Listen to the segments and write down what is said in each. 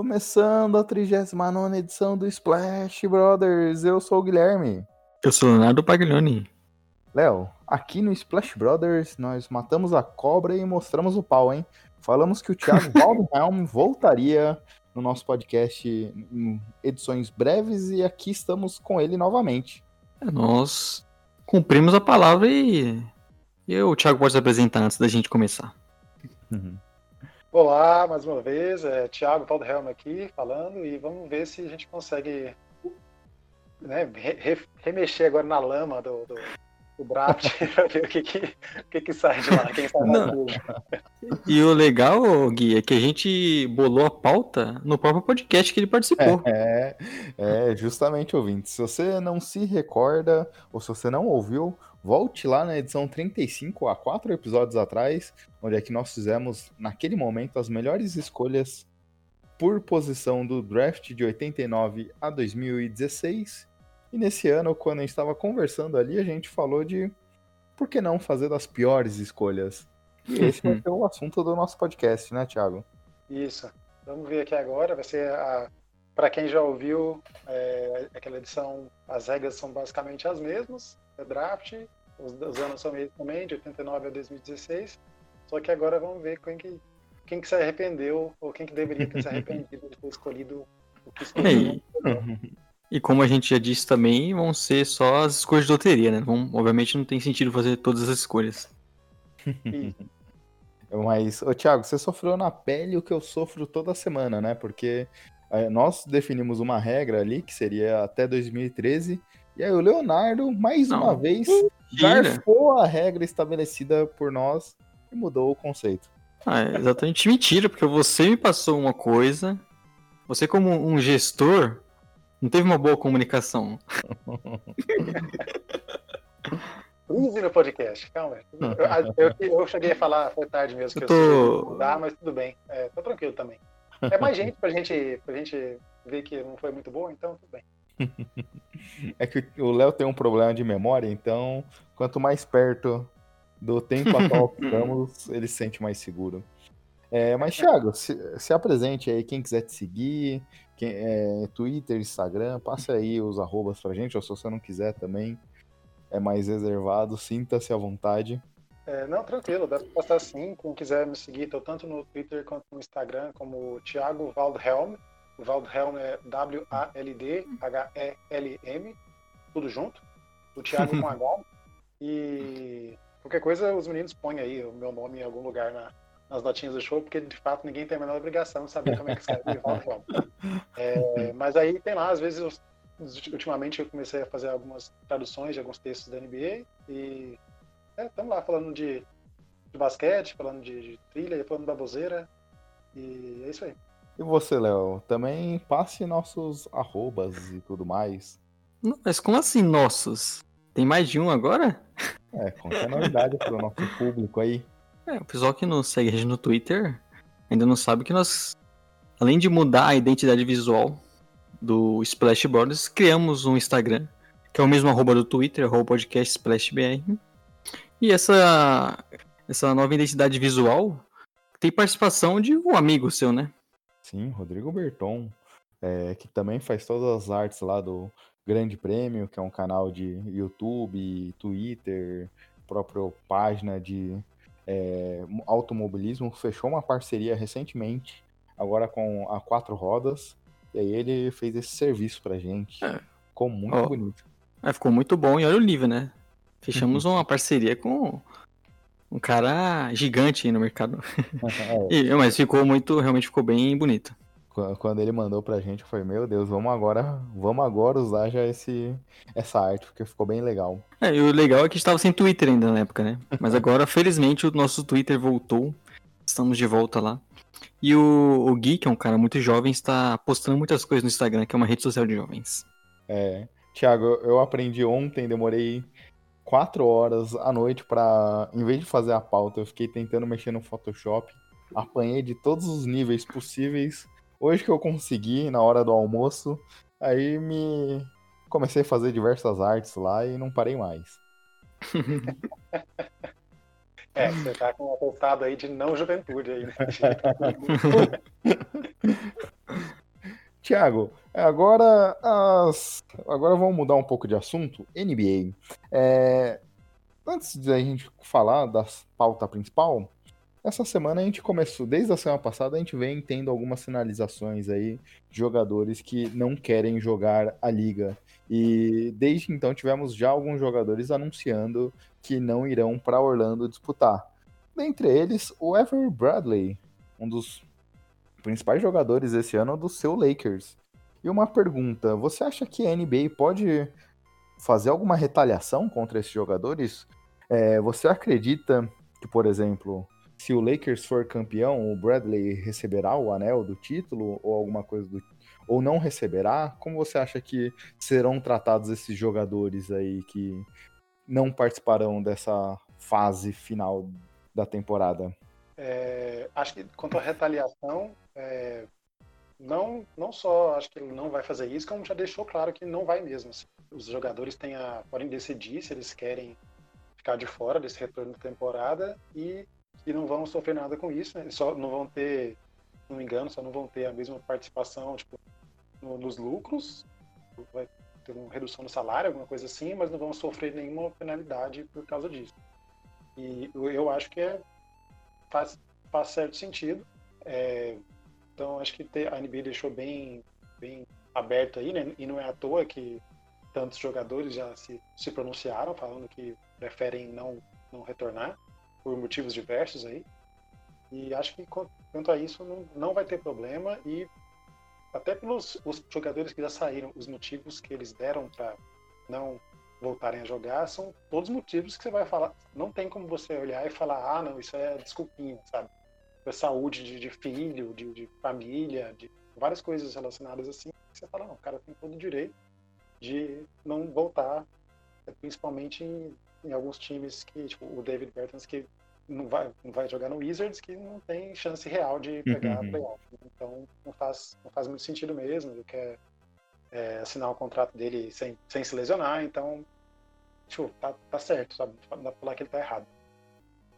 Começando a 39 edição do Splash Brothers, eu sou o Guilherme. Eu sou o Leonardo Paglioni. Léo, aqui no Splash Brothers nós matamos a cobra e mostramos o pau, hein? Falamos que o Thiago Waldhelm voltaria no nosso podcast em edições breves e aqui estamos com ele novamente. É, nós cumprimos a palavra e, e o Thiago pode se apresentar antes da gente começar. Uhum. Olá, mais uma vez, é Thiago Waldhelm aqui falando e vamos ver se a gente consegue né, re remexer agora na lama do, do, do draft para ver o que que, o que que sai de lá, quem sai Não. E o legal, Gui, é que a gente bolou a pauta no próprio podcast que ele participou. É, é, é justamente, ouvinte. Se você não se recorda ou se você não ouviu, volte lá na edição 35, há quatro episódios atrás, onde é que nós fizemos, naquele momento, as melhores escolhas por posição do draft de 89 a 2016. E nesse ano, quando a gente estava conversando ali, a gente falou de por que não fazer das piores escolhas. E esse vai ser o assunto do nosso podcast, né, Thiago? Isso. Vamos ver aqui agora. Vai ser a. Para quem já ouviu é, aquela edição, as regras são basicamente as mesmas é draft, os, os anos são eles também, de 89 a 2016. Só que agora vamos ver quem que, quem que se arrependeu, ou quem que deveria ter se arrependido de ter escolhido o que escolheu. E, e como a gente já disse também, vão ser só as escolhas de loteria, né? Vão, obviamente não tem sentido fazer todas as escolhas. Mas, ô Thiago, você sofreu na pele o que eu sofro toda semana, né? Porque é, nós definimos uma regra ali, que seria até 2013, e aí o Leonardo, mais Não. uma vez, garfou a regra estabelecida por nós e mudou o conceito. Ah, é exatamente mentira, porque você me passou uma coisa, você como um gestor, não teve uma boa comunicação. Crise no podcast, calma. Eu, eu, eu, cheguei a falar, foi tarde mesmo que eu, tô... mudar, mas tudo bem. É, tô tranquilo também. É mais gente pra gente, pra gente ver que não foi muito boa, então tudo bem. é que o Léo tem um problema de memória, então quanto mais perto do tempo atual ficamos, ele se sente mais seguro. É, mas, Thiago, se, se, apresente aí, quem quiser te seguir, quem, é, Twitter, Instagram, passa aí os arrobas pra gente, ou se você não quiser também, é mais reservado, sinta-se à vontade. É, não, tranquilo, dá pra passar sim, quem quiser me seguir, tô tanto no Twitter quanto no Instagram, como Thiago Waldhelm, Waldhelm é W-A-L-D-H-E-L-M, tudo junto. O Thiago com H. E qualquer coisa, os meninos põem aí o meu nome em algum lugar na, nas notinhas do show, porque de fato ninguém tem a menor obrigação de saber como é que escreve Waldhelm. É, mas aí tem lá, às vezes, eu, ultimamente eu comecei a fazer algumas traduções de alguns textos da NBA e estamos é, lá falando de, de basquete, falando de, de trilha, falando da bozeira. E é isso aí. E você, Léo? Também passe nossos arrobas e tudo mais. Não, mas como assim nossos? Tem mais de um agora? É, conta a novidade pro nosso público aí. É, o pessoal que nos segue a gente no Twitter ainda não sabe que nós, além de mudar a identidade visual do Splash Brothers, criamos um Instagram, que é o mesmo arroba do Twitter, arroba podcast SplashBR. E essa, essa nova identidade visual tem participação de um amigo seu, né? Sim, Rodrigo Berton, é, que também faz todas as artes lá do Grande Prêmio, que é um canal de YouTube, Twitter, própria página de é, automobilismo, fechou uma parceria recentemente, agora com a Quatro Rodas, e aí ele fez esse serviço pra gente. É. Ficou muito oh. bonito. É, ficou muito bom e olha o nível, né? Fechamos uma parceria com um cara gigante aí no mercado. É. e, mas ficou muito, realmente ficou bem bonito. Quando ele mandou pra gente, foi meu Deus, vamos agora, vamos agora usar já esse, essa arte, porque ficou bem legal. É, e o legal é que estava sem Twitter ainda na época, né? Mas agora, felizmente, o nosso Twitter voltou. Estamos de volta lá. E o, o Gui, que é um cara muito jovem, está postando muitas coisas no Instagram, que é uma rede social de jovens. É. Tiago, eu aprendi ontem, demorei quatro horas à noite para, em vez de fazer a pauta, eu fiquei tentando mexer no Photoshop, apanhei de todos os níveis possíveis. Hoje que eu consegui, na hora do almoço, aí me comecei a fazer diversas artes lá e não parei mais. É, você tá com um atestado aí de não juventude aí, né? Tiago, agora, as... agora vamos mudar um pouco de assunto. NBA. É... Antes de a gente falar da pauta principal, essa semana a gente começou, desde a semana passada, a gente vem tendo algumas sinalizações aí de jogadores que não querem jogar a liga. E desde então tivemos já alguns jogadores anunciando que não irão para Orlando disputar. Dentre eles, o Ever Bradley, um dos principais jogadores esse ano do seu Lakers. E uma pergunta: você acha que a NBA pode fazer alguma retaliação contra esses jogadores? É, você acredita que, por exemplo, se o Lakers for campeão, o Bradley receberá o anel do título ou alguma coisa do ou não receberá? Como você acha que serão tratados esses jogadores aí que não participarão dessa fase final da temporada? É, acho que quanto à retaliação, é, não, não só acho que ele não vai fazer isso, como já deixou claro que não vai mesmo. Assim. Os jogadores têm a, podem decidir se eles querem ficar de fora desse retorno da temporada e, e não vão sofrer nada com isso. Né? Só não vão ter, não me engano, só não vão ter a mesma participação tipo, no, nos lucros, vai ter uma redução no salário, alguma coisa assim, mas não vão sofrer nenhuma penalidade por causa disso. E eu acho que é, faz, faz certo sentido. É, então acho que a NBA deixou bem, bem aberto aí, né? E não é à toa que tantos jogadores já se, se pronunciaram falando que preferem não, não retornar por motivos diversos aí. E acho que quanto a isso não, não vai ter problema e até pelos os jogadores que já saíram, os motivos que eles deram para não voltarem a jogar são todos motivos que você vai falar. Não tem como você olhar e falar, ah, não, isso é desculpinha, sabe? É saúde de, de filho, de, de, família, de várias coisas relacionadas assim. Você fala, não, o cara tem todo o direito de não voltar, principalmente em, em alguns times que, tipo, o David Bertans, que não vai, não vai jogar no Wizards, que não tem chance real de pegar uhum. playoff. Então não faz, não faz muito sentido mesmo. Ele quer é, assinar o contrato dele sem, sem se lesionar, então tipo, tá, tá certo, sabe? Não dá pra falar que ele tá errado.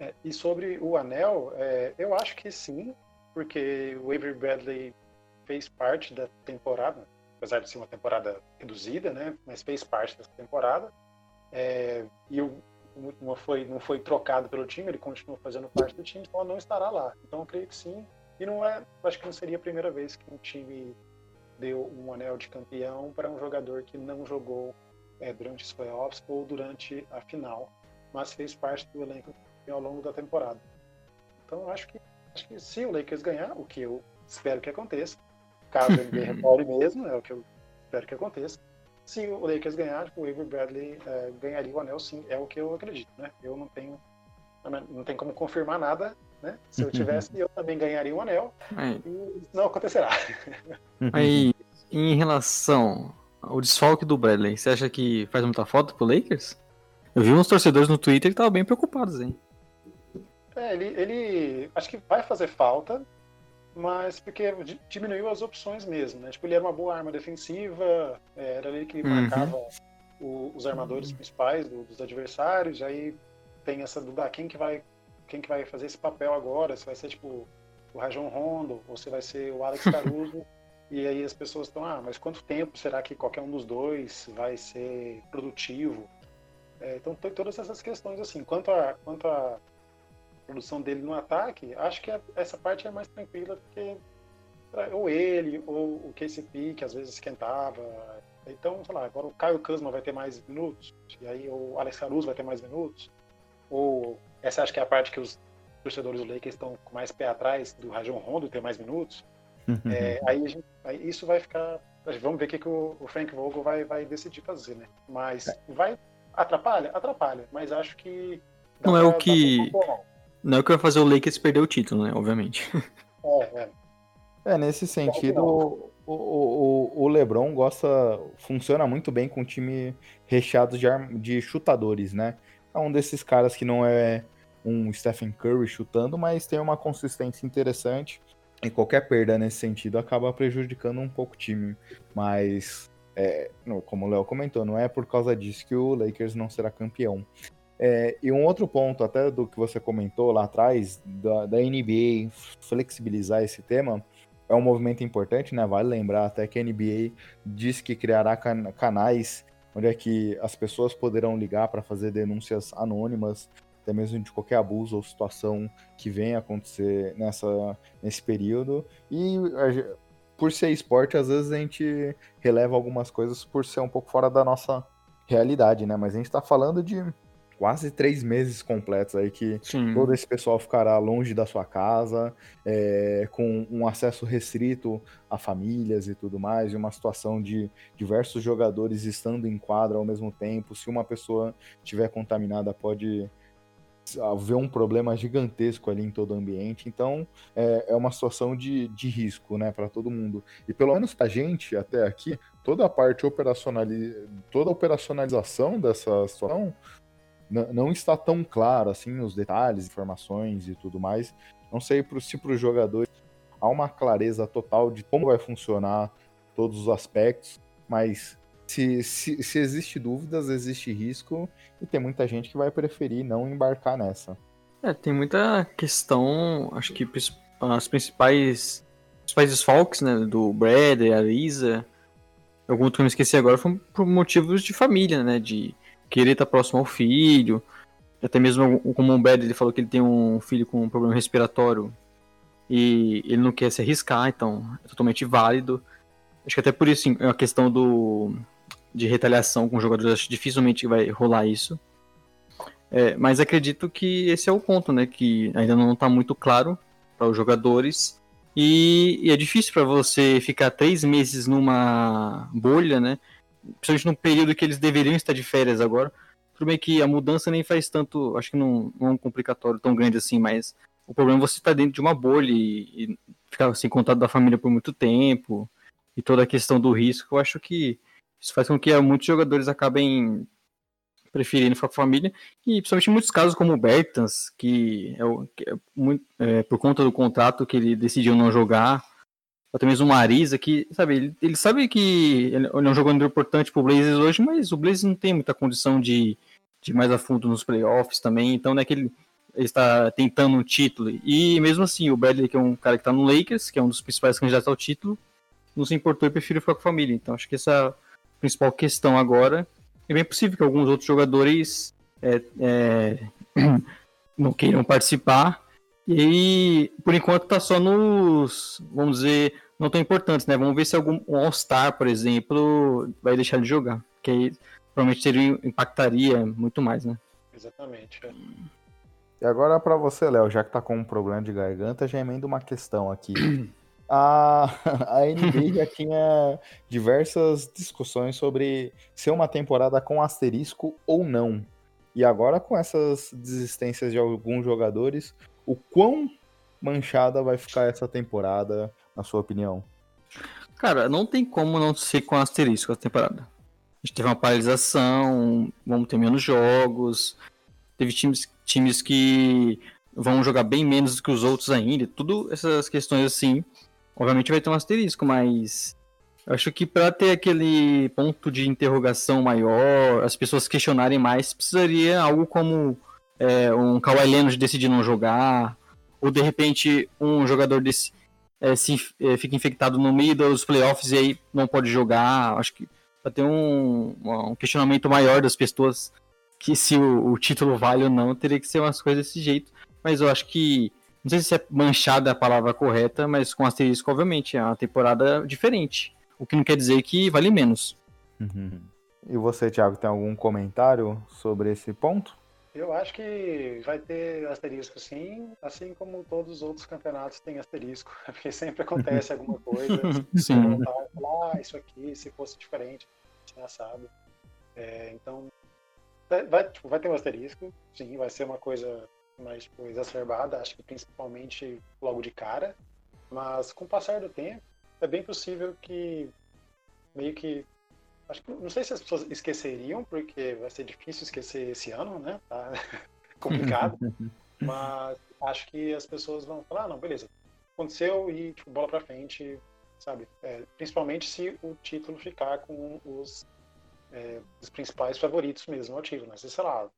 É, e sobre o anel, é, eu acho que sim, porque o Avery Bradley fez parte da temporada, apesar de ser uma temporada reduzida, né? Mas fez parte dessa temporada. É, e o não foi, não foi trocado pelo time, ele continua fazendo parte do time, então não estará lá. Então eu creio que sim. E não é, acho que não seria a primeira vez que um time deu um anel de campeão para um jogador que não jogou é, durante os playoffs ou durante a final, mas fez parte do elenco ao longo da temporada. Então acho que, acho que se o Lakers ganhar, o que eu espero que aconteça, caso ele retorne mesmo, é o que eu espero que aconteça, se o Lakers ganhar, tipo, o Avery Bradley é, ganharia o anel, sim, é o que eu acredito, né? Eu não tenho, não tenho como confirmar nada, né? Se eu tivesse, eu também ganharia um anel, Aí. e não acontecerá. Aí, em relação ao desfalque do Bradley, você acha que faz muita falta pro Lakers? Eu vi uns torcedores no Twitter que estavam bem preocupados, hein? É, ele, ele acho que vai fazer falta, mas porque diminuiu as opções mesmo, né? Tipo, ele era uma boa arma defensiva, é, era ele que uhum. marcava o, os armadores uhum. principais do, dos adversários, aí tem essa dúvida, ah, quem que vai quem que vai fazer esse papel agora? Se vai ser tipo o Rajon Rondo ou se vai ser o Alex Caruso? e aí as pessoas estão, ah, mas quanto tempo será que qualquer um dos dois vai ser produtivo? É, então tem todas essas questões assim. Quanto a quanto a produção dele no ataque, acho que essa parte é mais tranquila porque ou ele ou o KCP que às vezes esquentava. Então, sei lá, agora o Caio Kuzma vai ter mais minutos, e aí o Alex Caruso vai ter mais minutos. Ou essa acho que é a parte que os torcedores do Lakers estão com mais pé atrás do Rajon Rondo ter mais minutos. é, aí, gente, aí, isso vai ficar. Vamos ver o que, que o, Frank Vogel vai, vai decidir fazer, né? Mas é. vai. Atrapalha? Atrapalha. Mas acho que. Não é o que. Não é o que vai fazer o Lakers perder o título, né? Obviamente. É, é. é nesse sentido, o, o, o, LeBron gosta. Funciona muito bem com um time recheado de, de chutadores, né? É um desses caras que não é um Stephen Curry chutando, mas tem uma consistência interessante. E qualquer perda nesse sentido acaba prejudicando um pouco o time. Mas, é, como o Léo comentou, não é por causa disso que o Lakers não será campeão. É, e um outro ponto, até do que você comentou lá atrás, da, da NBA flexibilizar esse tema, é um movimento importante, né? Vale lembrar até que a NBA diz que criará can canais onde é que as pessoas poderão ligar para fazer denúncias anônimas, até mesmo de qualquer abuso ou situação que venha acontecer nessa, nesse período. E por ser esporte, às vezes a gente releva algumas coisas por ser um pouco fora da nossa realidade, né? Mas a gente está falando de quase três meses completos aí que Sim. todo esse pessoal ficará longe da sua casa, é, com um acesso restrito a famílias e tudo mais, e uma situação de diversos jogadores estando em quadra ao mesmo tempo. Se uma pessoa estiver contaminada, pode haver um problema gigantesco ali em todo o ambiente. Então, é, é uma situação de, de risco, né, para todo mundo. E pelo menos a gente, até aqui, toda a parte operacionali... toda a operacionalização dessa situação não está tão claro assim os detalhes, informações e tudo mais. Não sei se para os jogadores há uma clareza total de como vai funcionar todos os aspectos, mas se, se, se existe dúvidas, existe risco e tem muita gente que vai preferir não embarcar nessa. É, tem muita questão, acho que as principais, principais desfalques, né, do Brad, a Lisa, algum que eu me esqueci agora, foram por motivos de família, né, de querer estar próximo ao filho. Até mesmo como o Bad ele falou que ele tem um filho com um problema respiratório e ele não quer se arriscar, então é totalmente válido. Acho que até por isso é a questão do de retaliação com jogadores, acho que dificilmente vai rolar isso. É, mas acredito que esse é o ponto, né? Que ainda não está muito claro para os jogadores. E, e é difícil para você ficar três meses numa bolha, né? Principalmente no período que eles deveriam estar de férias agora. Tudo bem que a mudança nem faz tanto, acho que não, não é um complicatório tão grande assim, mas o problema é você estar dentro de uma bolha e, e ficar sem contato da família por muito tempo e toda a questão do risco. Eu acho que isso faz com que muitos jogadores acabem preferindo ficar com a família, e principalmente em muitos casos, como o Bertans, que é, que é muito, é, por conta do contrato que ele decidiu não jogar, até mesmo o Marisa, que, sabe, ele, ele sabe que ele é um jogador importante pro Blazers hoje, mas o Blazers não tem muita condição de, de ir mais a fundo nos playoffs também, então não é que ele, ele está tentando um título. E mesmo assim, o Bradley, que é um cara que está no Lakers, que é um dos principais candidatos ao título, não se importou e prefere ficar com a família. Então acho que essa é principal questão agora. É bem possível que alguns outros jogadores é, é, não queiram participar. E aí, por enquanto, tá só nos, vamos dizer, não tão importantes, né? Vamos ver se algum um All-Star, por exemplo, vai deixar de jogar. Que aí provavelmente teria, impactaria muito mais, né? Exatamente. É. E agora para você, Léo, já que tá com um problema de garganta, já emenda uma questão aqui. A, a NBA já tinha diversas discussões sobre ser uma temporada com asterisco ou não. E agora, com essas desistências de alguns jogadores, o quão manchada vai ficar essa temporada na sua opinião? Cara, não tem como não ser com asterisco a temporada. A gente teve uma paralisação, vamos ter menos jogos, teve times, times que vão jogar bem menos do que os outros ainda, tudo essas questões assim. Obviamente vai ter um asterisco, mas eu acho que para ter aquele ponto de interrogação maior, as pessoas questionarem mais, precisaria algo como é, um Kawhi Leonard decidir não jogar, ou de repente um jogador desse é, se, é, fica infectado no meio dos playoffs e aí não pode jogar. Acho que vai ter um, um questionamento maior das pessoas que se o, o, título vale ou não, teria que ser umas coisas desse jeito. Mas eu acho que, não sei se é manchada a palavra correta, mas com asterisco, obviamente, é uma temporada diferente. O que não quer dizer que vale menos. Uhum. E você, Thiago, tem algum comentário sobre esse ponto? Eu acho que vai ter asterisco sim, assim como todos os outros campeonatos têm asterisco, porque sempre acontece alguma coisa. sim. ah, isso aqui, se fosse diferente, já sabe. É, então, vai, tipo, vai ter um asterisco, sim, vai ser uma coisa mais tipo, exacerbada, acho que principalmente logo de cara, mas com o passar do tempo, é bem possível que meio que Acho que não sei se as pessoas esqueceriam, porque vai ser difícil esquecer esse ano, né? Tá complicado. mas acho que as pessoas vão falar, ah, não, beleza, aconteceu e tipo, bola para frente, sabe? É, principalmente se o título ficar com os, é, os principais favoritos mesmo ao título, mas sei lá,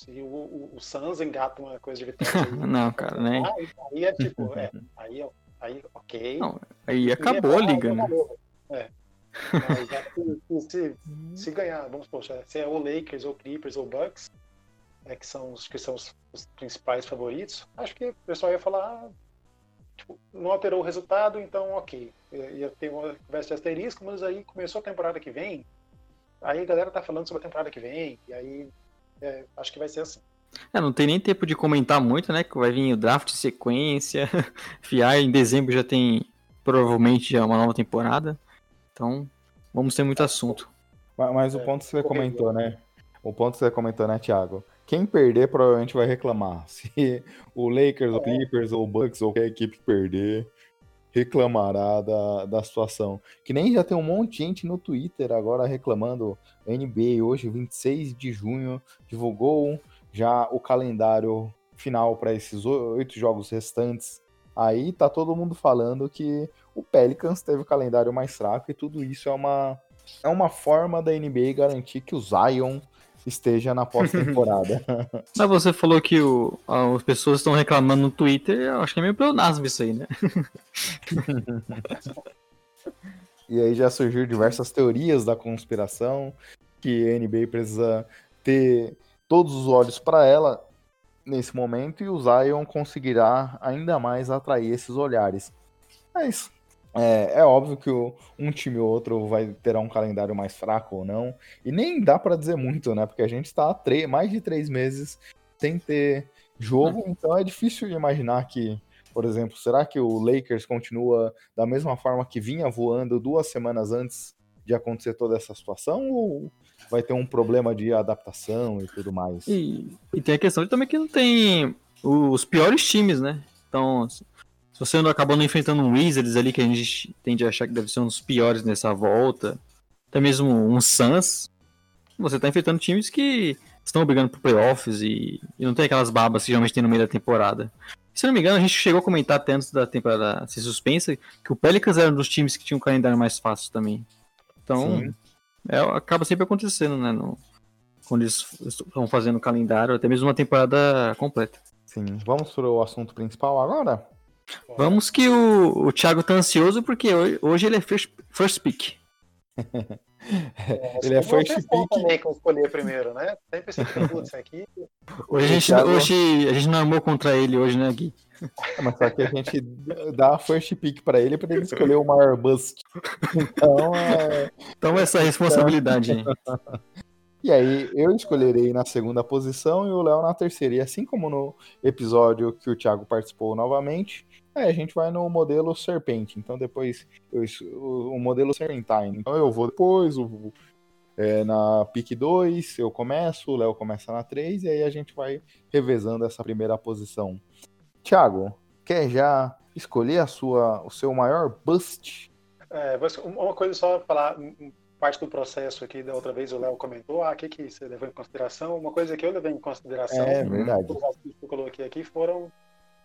se o, o, o Suns engata uma coisa de vitória. Não, cara, né? Aí, aí é tipo, é, aí, aí ok. Não, aí acabou a liga, né? É. Mas, se, se, ganhar, vamos supor, se é o Lakers, ou Clippers, ou Bucks, é, que são, os, que são os, os, principais favoritos, acho que o pessoal ia falar, ah, tipo, não alterou o resultado, então ok. Ia ter uma conversa de asterisco, mas aí começou a temporada que vem, aí a galera tá falando sobre a temporada que vem, e aí é, acho que vai ser assim. É, não tem nem tempo de comentar muito, né? Que vai vir o draft sequência. FIA em dezembro já tem provavelmente já uma nova temporada. Então, vamos ter muito assunto. Mas, mas o é, ponto que você comentou, né? O ponto que você comentou, né, Thiago? Quem perder provavelmente vai reclamar. Se o Lakers, o é. Clippers, ou o Bucks, ou qualquer equipe perder, reclamará da, da situação. Que nem já tem um monte de gente no Twitter agora reclamando. A NBA hoje, 26 de junho, divulgou já o calendário final para esses oito jogos restantes. Aí tá todo mundo falando que o Pelicans teve o calendário mais fraco e tudo isso é uma, é uma forma da NBA garantir que o Zion esteja na pós-temporada. Mas você falou que o, as pessoas estão reclamando no Twitter, eu acho que é meio pleonasmo isso aí, né? e aí já surgiu diversas teorias da conspiração, que a NBA precisa ter todos os olhos para ela nesse momento e o Zion conseguirá ainda mais atrair esses olhares. Mas é, é óbvio que o, um time ou outro vai ter um calendário mais fraco ou não. E nem dá para dizer muito, né? Porque a gente está mais de três meses sem ter jogo, uhum. então é difícil de imaginar que, por exemplo, será que o Lakers continua da mesma forma que vinha voando duas semanas antes de acontecer toda essa situação? Ou vai ter um problema de adaptação e tudo mais? E, e tem a questão também que não tem os piores times, né? Então, se você não acabou não enfrentando um Wizards ali, que a gente tende a achar que deve ser um dos piores nessa volta, até mesmo um Suns, você tá enfrentando times que estão brigando por playoffs e, e não tem aquelas babas que geralmente tem no meio da temporada. Se não me engano, a gente chegou a comentar até antes da temporada se suspensa que o Pelicans era um dos times que tinha um calendário mais fácil também. Então, é, acaba sempre acontecendo, né? No, quando eles estão fazendo o calendário, até mesmo uma temporada completa. Sim, vamos para o assunto principal agora? Vamos que o, o Thiago tá ansioso porque hoje, hoje ele é first, first pick. É, ele é first pick. também que eu escolher primeiro, né? Sempre esse putz aqui. Hoje a, gente, Thiago... hoje a gente não armou contra ele hoje, né, Gui? É, mas só que a gente dá a first pick pra ele pra ele escolher o maior bust. Então, é... Toma essa responsabilidade aí. E aí eu escolherei na segunda posição e o Léo na terceira. E assim como no episódio que o Thiago participou novamente, é, a gente vai no modelo Serpente. Então depois eu, o, o modelo Serpentine. Então eu vou depois, o, é, na pick 2 eu começo, o Léo começa na 3 e aí a gente vai revezando essa primeira posição. Thiago, quer já escolher a sua, o seu maior bust? É, uma coisa só falar parte do processo aqui da outra vez o Léo comentou, ah, o que, que você levou em consideração? Uma coisa que eu levei em consideração, é verdade. que eu coloquei aqui foram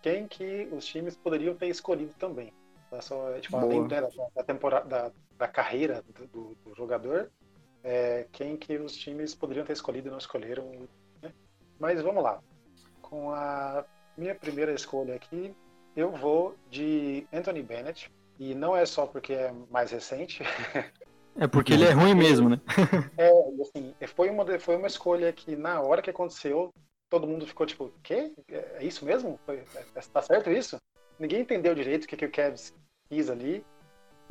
quem que os times poderiam ter escolhido também. Tá? Só, tipo, além da, da, temporada, da, da carreira do, do jogador, é, quem que os times poderiam ter escolhido e não escolheram. Né? Mas vamos lá. Com a minha primeira escolha aqui, eu vou de Anthony Bennett. E não é só porque é mais recente, É porque ele é ruim mesmo, né? É, assim, foi uma, foi uma escolha que na hora que aconteceu, todo mundo ficou tipo, quê? É isso mesmo? Foi, é, tá certo isso? Ninguém entendeu direito o que, que o Kevs quis ali.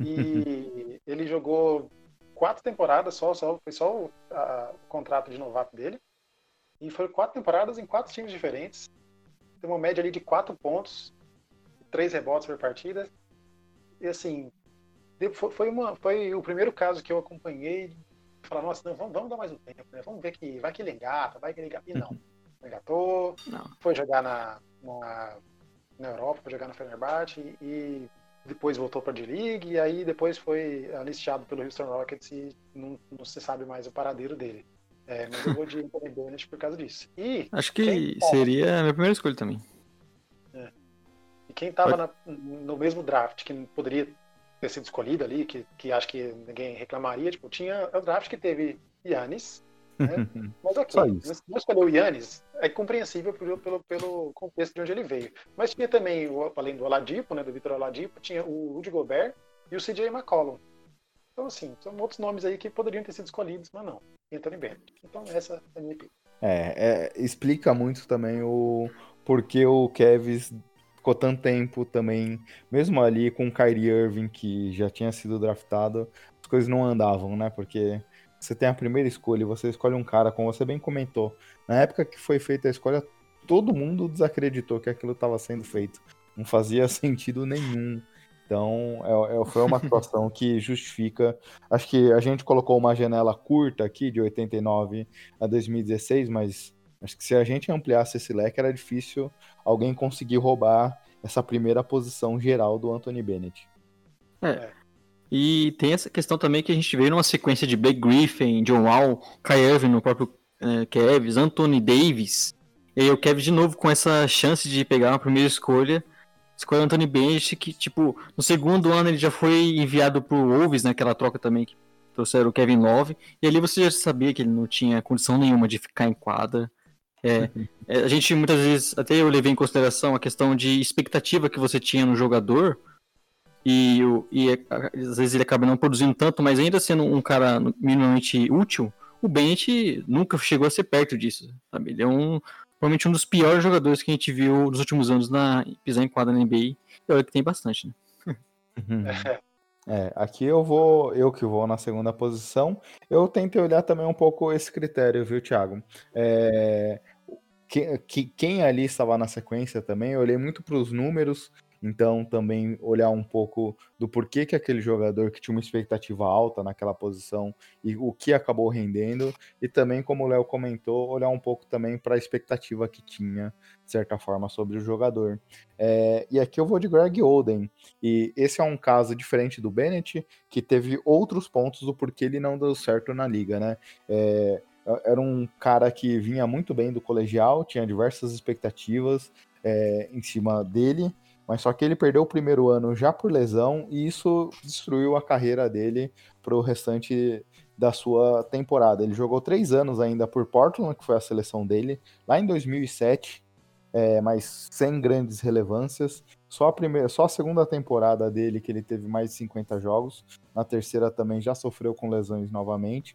E ele jogou quatro temporadas só, só foi só o, a, o contrato de novato dele. E foi quatro temporadas em quatro times diferentes. Tem uma média ali de quatro pontos, três rebotes por partida. E assim, foi, uma, foi o primeiro caso que eu acompanhei. Falar, nossa, não, vamos, vamos dar mais um tempo, né? Vamos ver que vai que ele engata, vai que ele engata. E não, não engatou. Não. Foi jogar na, na, na Europa, foi jogar no Fenerbahçe e depois voltou para a D-League e aí depois foi anistiado pelo Houston Rockets e não, não se sabe mais o paradeiro dele. É, mas eu vou de Anthony Bennett por causa disso. E Acho que seria a minha primeira escolha também. É. E quem estava no mesmo draft, que poderia ter sido escolhido ali, que, que acho que ninguém reclamaria. Tipo, tinha o draft que teve Yannis, né? Mas ok, não escolheu o Yannis, é compreensível pelo, pelo, pelo, contexto de onde ele veio. Mas tinha também, além do Oladipo, né, do Vitor Oladipo, tinha o Rudy Gobert e o CJ McCollum. Então, assim, são outros nomes aí que poderiam ter sido escolhidos, mas não. Anthony Bennett. Então, essa é a minha pick. É, é, explica muito também o porquê o Kevs ficou tanto tempo também, mesmo ali com o Kyrie Irving, que já tinha sido draftado, as coisas não andavam, né? Porque você tem a primeira escolha e você escolhe um cara, como você bem comentou. Na época que foi feita a escolha, todo mundo desacreditou que aquilo estava sendo feito. Não fazia sentido nenhum. Então, é, é, foi uma situação que justifica. Acho que a gente colocou uma janela curta aqui, de 89 a 2016, mas acho que se a gente ampliasse esse leque, era difícil alguém conseguir roubar essa primeira posição geral do Anthony Bennett. É. E tem essa questão também que a gente veio numa sequência de Blake Griffin, John Wall, Kai Irving no próprio é, Kevs, Anthony Davis. E aí o Kevs de novo com essa chance de pegar uma primeira escolha escolheu Anthony Bennett, que, tipo, no segundo ano ele já foi enviado pro Wolves, naquela né, troca também que trouxeram o Kevin Love, e ali você já sabia que ele não tinha condição nenhuma de ficar em quadra. É, é, a gente muitas vezes, até eu levei em consideração a questão de expectativa que você tinha no jogador, e, e às vezes ele acaba não produzindo tanto, mas ainda sendo um cara minimamente útil, o Bennett nunca chegou a ser perto disso, sabe? Ele é um, provavelmente um dos piores jogadores que a gente viu nos últimos anos na pisar em quadra na NBA. E olha que tem bastante, né? Uhum. É, aqui eu vou, eu que vou na segunda posição. Eu tentei olhar também um pouco esse critério, viu, Thiago? É, que, que, quem ali estava na sequência também, eu olhei muito para os números então, também olhar um pouco do porquê que aquele jogador que tinha uma expectativa alta naquela posição e o que acabou rendendo, e também, como o Léo comentou, olhar um pouco também para a expectativa que tinha, de certa forma, sobre o jogador. É, e aqui eu vou de Greg Oden, e esse é um caso diferente do Bennett, que teve outros pontos do porquê ele não deu certo na liga, né? É, era um cara que vinha muito bem do colegial, tinha diversas expectativas é, em cima dele, mas só que ele perdeu o primeiro ano já por lesão e isso destruiu a carreira dele para o restante da sua temporada. Ele jogou três anos ainda por Portland, que foi a seleção dele, lá em 2007, é, mas sem grandes relevâncias. Só a, primeira, só a segunda temporada dele que ele teve mais de 50 jogos. Na terceira também já sofreu com lesões novamente.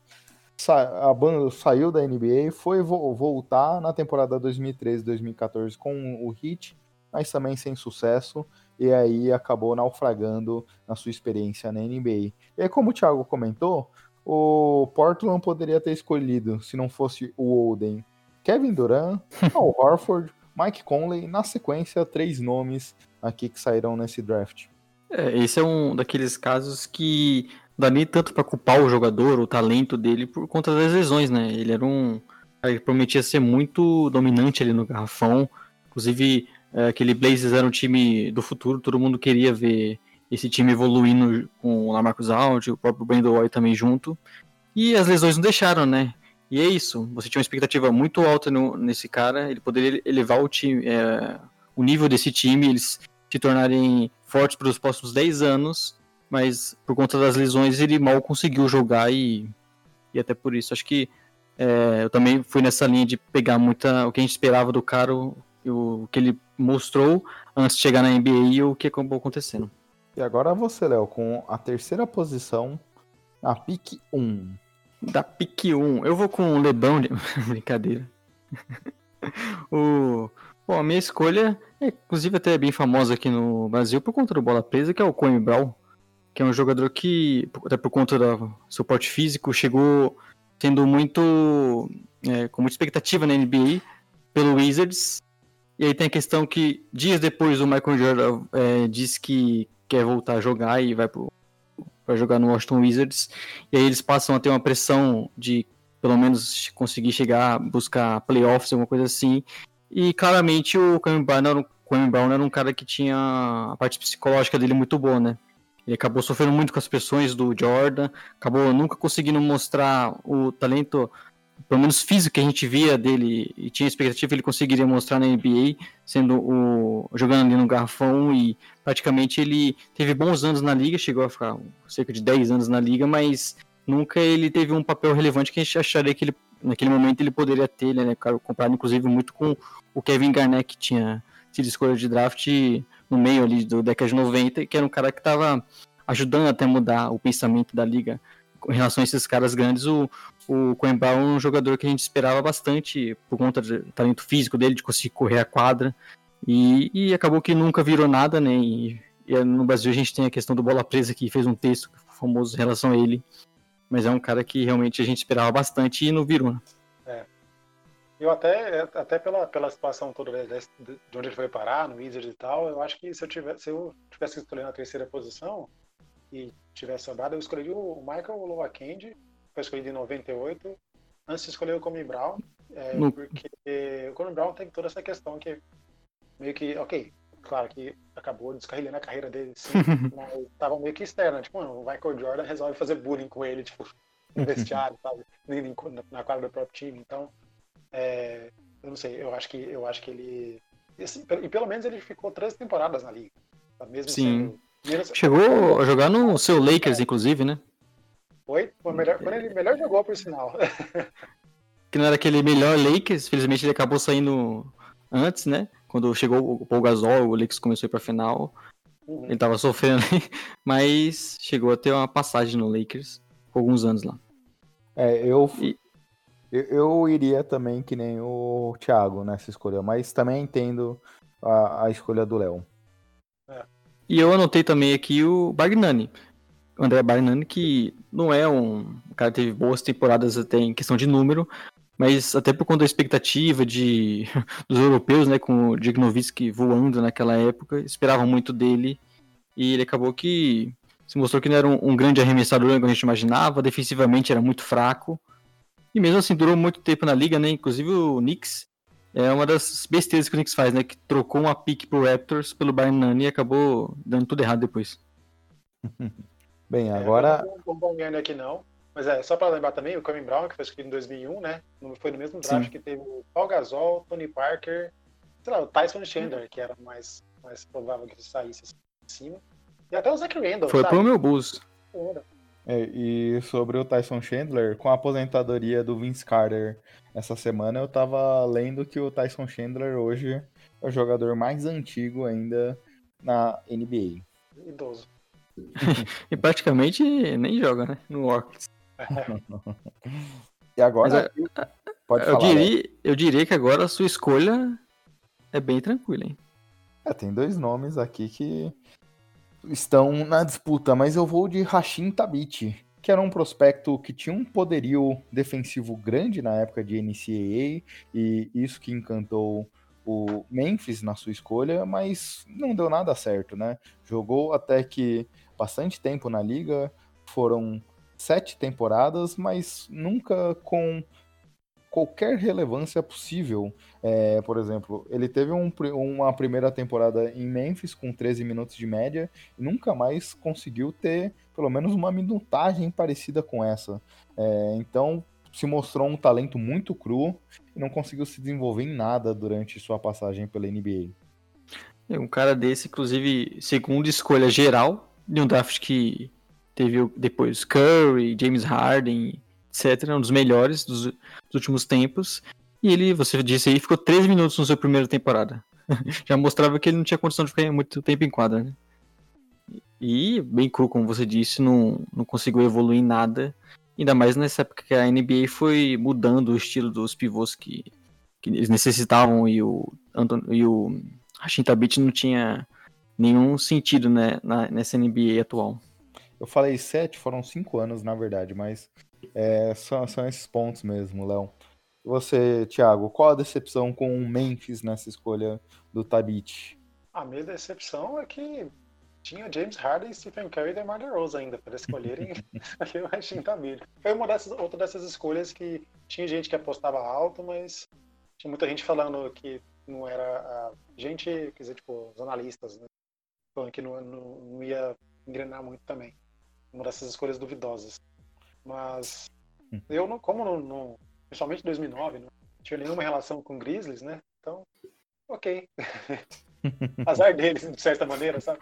Sa a banda saiu da NBA, foi vo voltar na temporada 2013-2014 com o Heat mas também sem sucesso, e aí acabou naufragando na sua experiência na NBA. E como o Thiago comentou, o Portland poderia ter escolhido, se não fosse o Oden, Kevin Durant, Al Horford, Mike Conley, na sequência, três nomes aqui que saíram nesse draft. É, esse é um daqueles casos que dá nem tanto para culpar o jogador, o talento dele, por conta das lesões, né? Ele era um. Ele prometia ser muito dominante ali no garrafão. Inclusive, aquele Blazers era um time do futuro, todo mundo queria ver esse time evoluindo com o Lamarcus Aldridge, o próprio Brandon Roy também junto. E as lesões não deixaram, né? E é isso. Você tinha uma expectativa muito alta no, nesse cara. Ele poderia elevar o time, é, o nível desse time, eles se tornarem fortes para os próximos 10 anos. Mas por conta das lesões ele mal conseguiu jogar e, e até por isso acho que é, eu também fui nessa linha de pegar muita o que a gente esperava do cara, o, o que ele mostrou antes de chegar na NBA e o que acabou acontecendo. E agora você, Léo, com a terceira posição na pick 1. Da pick 1, eu vou com o Lebão, de... brincadeira. o... Bom, a minha escolha é, inclusive, até bem famosa aqui no Brasil por conta do bola presa, que é o Kobe Brown, que é um jogador que, até por conta do seu porte físico, chegou tendo muito, é, com muita expectativa na NBA pelo Wizards e aí tem a questão que dias depois o Michael Jordan é, disse que quer voltar a jogar e vai para jogar no Washington Wizards. E aí eles passam a ter uma pressão de pelo menos conseguir chegar, buscar playoffs, alguma coisa assim. E claramente o Kwame Brown, Brown era um cara que tinha a parte psicológica dele muito boa, né? Ele acabou sofrendo muito com as pressões do Jordan, acabou nunca conseguindo mostrar o talento pelo menos físico que a gente via dele e tinha expectativa ele conseguiria mostrar na NBA, sendo o jogando ali no garrafão e praticamente ele teve bons anos na liga, chegou a ficar cerca de 10 anos na liga, mas nunca ele teve um papel relevante que a gente acharia que ele naquele momento ele poderia ter, né, comparado inclusive muito com o Kevin Garnett, que tinha sido escolha de draft no meio ali do década de 90, que era um cara que estava ajudando até mudar o pensamento da liga em relação a esses caras grandes, o, o Coimbra é um jogador que a gente esperava bastante por conta do talento físico dele, de conseguir correr a quadra, e, e acabou que nunca virou nada, né? E, e, no Brasil a gente tem a questão do Bola Presa, que fez um texto famoso em relação a ele, mas é um cara que realmente a gente esperava bastante e não virou. Né? É. Eu até, até pela, pela situação toda de onde ele foi parar, no Wizard e tal, eu acho que se eu tivesse, se eu tivesse escolhido na terceira posição, e tivesse sobrado, eu escolhi o Michael Loa Candy, foi escolhido em 98, antes de escolher o Comi Brown, é, porque o Comi Brown tem toda essa questão que meio que, ok, claro que acabou descarrilhando a carreira dele, sim, mas tava meio que externo, tipo, mano, o Michael Jordan resolve fazer bullying com ele, tipo, no vestiário, sabe, na quadra do próprio time, então, é, eu não sei, eu acho que, eu acho que ele, e, pelo menos ele ficou três temporadas na liga, mesmo sim. sendo Chegou a jogar no seu Lakers, inclusive, né? Foi? Foi melhor, quando ele melhor jogou, por sinal. que não era aquele melhor Lakers, felizmente ele acabou saindo antes, né? Quando chegou o Paul Gasol, o Lakers começou a ir pra final. Uhum. Ele tava sofrendo, mas chegou a ter uma passagem no Lakers por alguns anos lá. É, eu, e... eu, eu iria também que nem o Thiago nessa escolha, mas também entendo a, a escolha do Léo. E eu anotei também aqui o Bagnani. O André Bagnani, que não é um. O cara teve boas temporadas até em questão de número, mas até por conta da expectativa de, dos europeus, né, com o Dignovitsky voando naquela época, esperavam muito dele. E ele acabou que se mostrou que não era um, um grande arremessador como a gente imaginava, defensivamente era muito fraco. E mesmo assim durou muito tempo na liga, né? Inclusive o Knicks é uma das besteiras que o Knicks faz, né? Que trocou uma pick pro Raptors pelo Bayern Nani e acabou dando tudo errado depois. Bem, agora. É, não vou aqui não. Mas é, só para lembrar também, o Comin Brown, que foi escolhido em 2001, né? Foi no mesmo draft Sim. que teve o Paul Gasol, Tony Parker, sei lá, o Tyson Chandler, que era mais, mais provável que ele saísse assim, em cima. E até o Zach Randall. Foi sabe? pro meu bus. É, e sobre o Tyson Chandler, com a aposentadoria do Vince Carter essa semana, eu tava lendo que o Tyson Chandler hoje é o jogador mais antigo ainda na NBA. Idoso. e praticamente nem joga, né? No Orcs. e agora. Eu, pode eu, falar, diria, né? eu diria que agora a sua escolha é bem tranquila, hein? É, tem dois nomes aqui que estão na disputa, mas eu vou de Rashim Tabit, que era um prospecto que tinha um poderio defensivo grande na época de NCAA, e isso que encantou o Memphis na sua escolha, mas não deu nada certo, né? Jogou até que bastante tempo na liga, foram sete temporadas, mas nunca com qualquer relevância possível. É, por exemplo, ele teve um, uma primeira temporada em Memphis com 13 minutos de média e nunca mais conseguiu ter pelo menos uma minutagem parecida com essa. É, então se mostrou um talento muito cru e não conseguiu se desenvolver em nada durante sua passagem pela NBA. É um cara desse, inclusive, segunda escolha geral de um draft que teve depois Curry, James Harden, etc., um dos melhores dos, dos, últimos tempos. E ele, você disse aí, ficou 13 minutos na sua primeira temporada. Já mostrava que ele não tinha condição de ficar muito tempo em quadra, né? E, bem cru, como você disse, não, não conseguiu evoluir em nada. Ainda mais nessa época que a NBA foi mudando o estilo dos pivôs que, que eles necessitavam e o, Anton, e o Hashim Tabit não tinha nenhum sentido né, na, nessa NBA atual. Eu falei sete, foram cinco anos, na verdade, mas é, são, são esses pontos mesmo, Léo. Você, Thiago, qual a decepção com o Memphis nessa escolha do Tabit? A minha decepção é que tinha James Harden, Stephen Curry e DeMar DeRozan ainda para escolherem o Rashid Tabit. Foi uma dessas, outra dessas escolhas que tinha gente que apostava alto, mas tinha muita gente falando que não era gente, quer dizer, tipo, os analistas, né? Falando que não, não, não ia engrenar muito também. Uma dessas escolhas duvidosas. Mas hum. eu, não, como não, não, principalmente em 2009, não tinha nenhuma relação com Grizzlies, né? Então, ok. Azar deles, de certa maneira, sabe?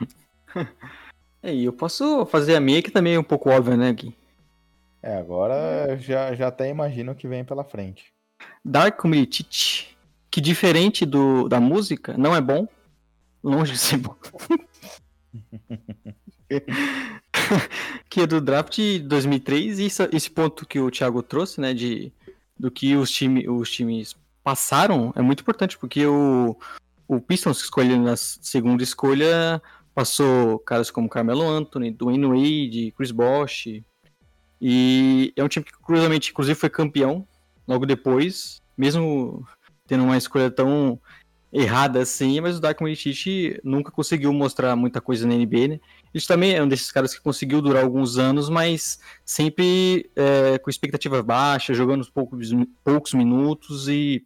É, e eu posso fazer a minha que também é um pouco óbvia, né, Gui? É, agora já, já até imagino o que vem pela frente. Dark Milicic, que diferente do, da música, não é bom. Longe de ser bom. que é do draft de 2003 e isso, esse ponto que o Thiago trouxe, né, de do que os, time, os times passaram é muito importante, porque o, o Pistons escolhendo na segunda escolha passou caras como Carmelo Anthony, Dwayne Wade, Chris Bosh, e é um time que curiosamente inclusive foi campeão logo depois, mesmo tendo uma escolha tão errada assim, mas o Darko Milicic nunca conseguiu mostrar muita coisa na NBA, né? Ele também é um desses caras que conseguiu durar alguns anos, mas sempre é, com expectativa baixa, jogando poucos, poucos minutos e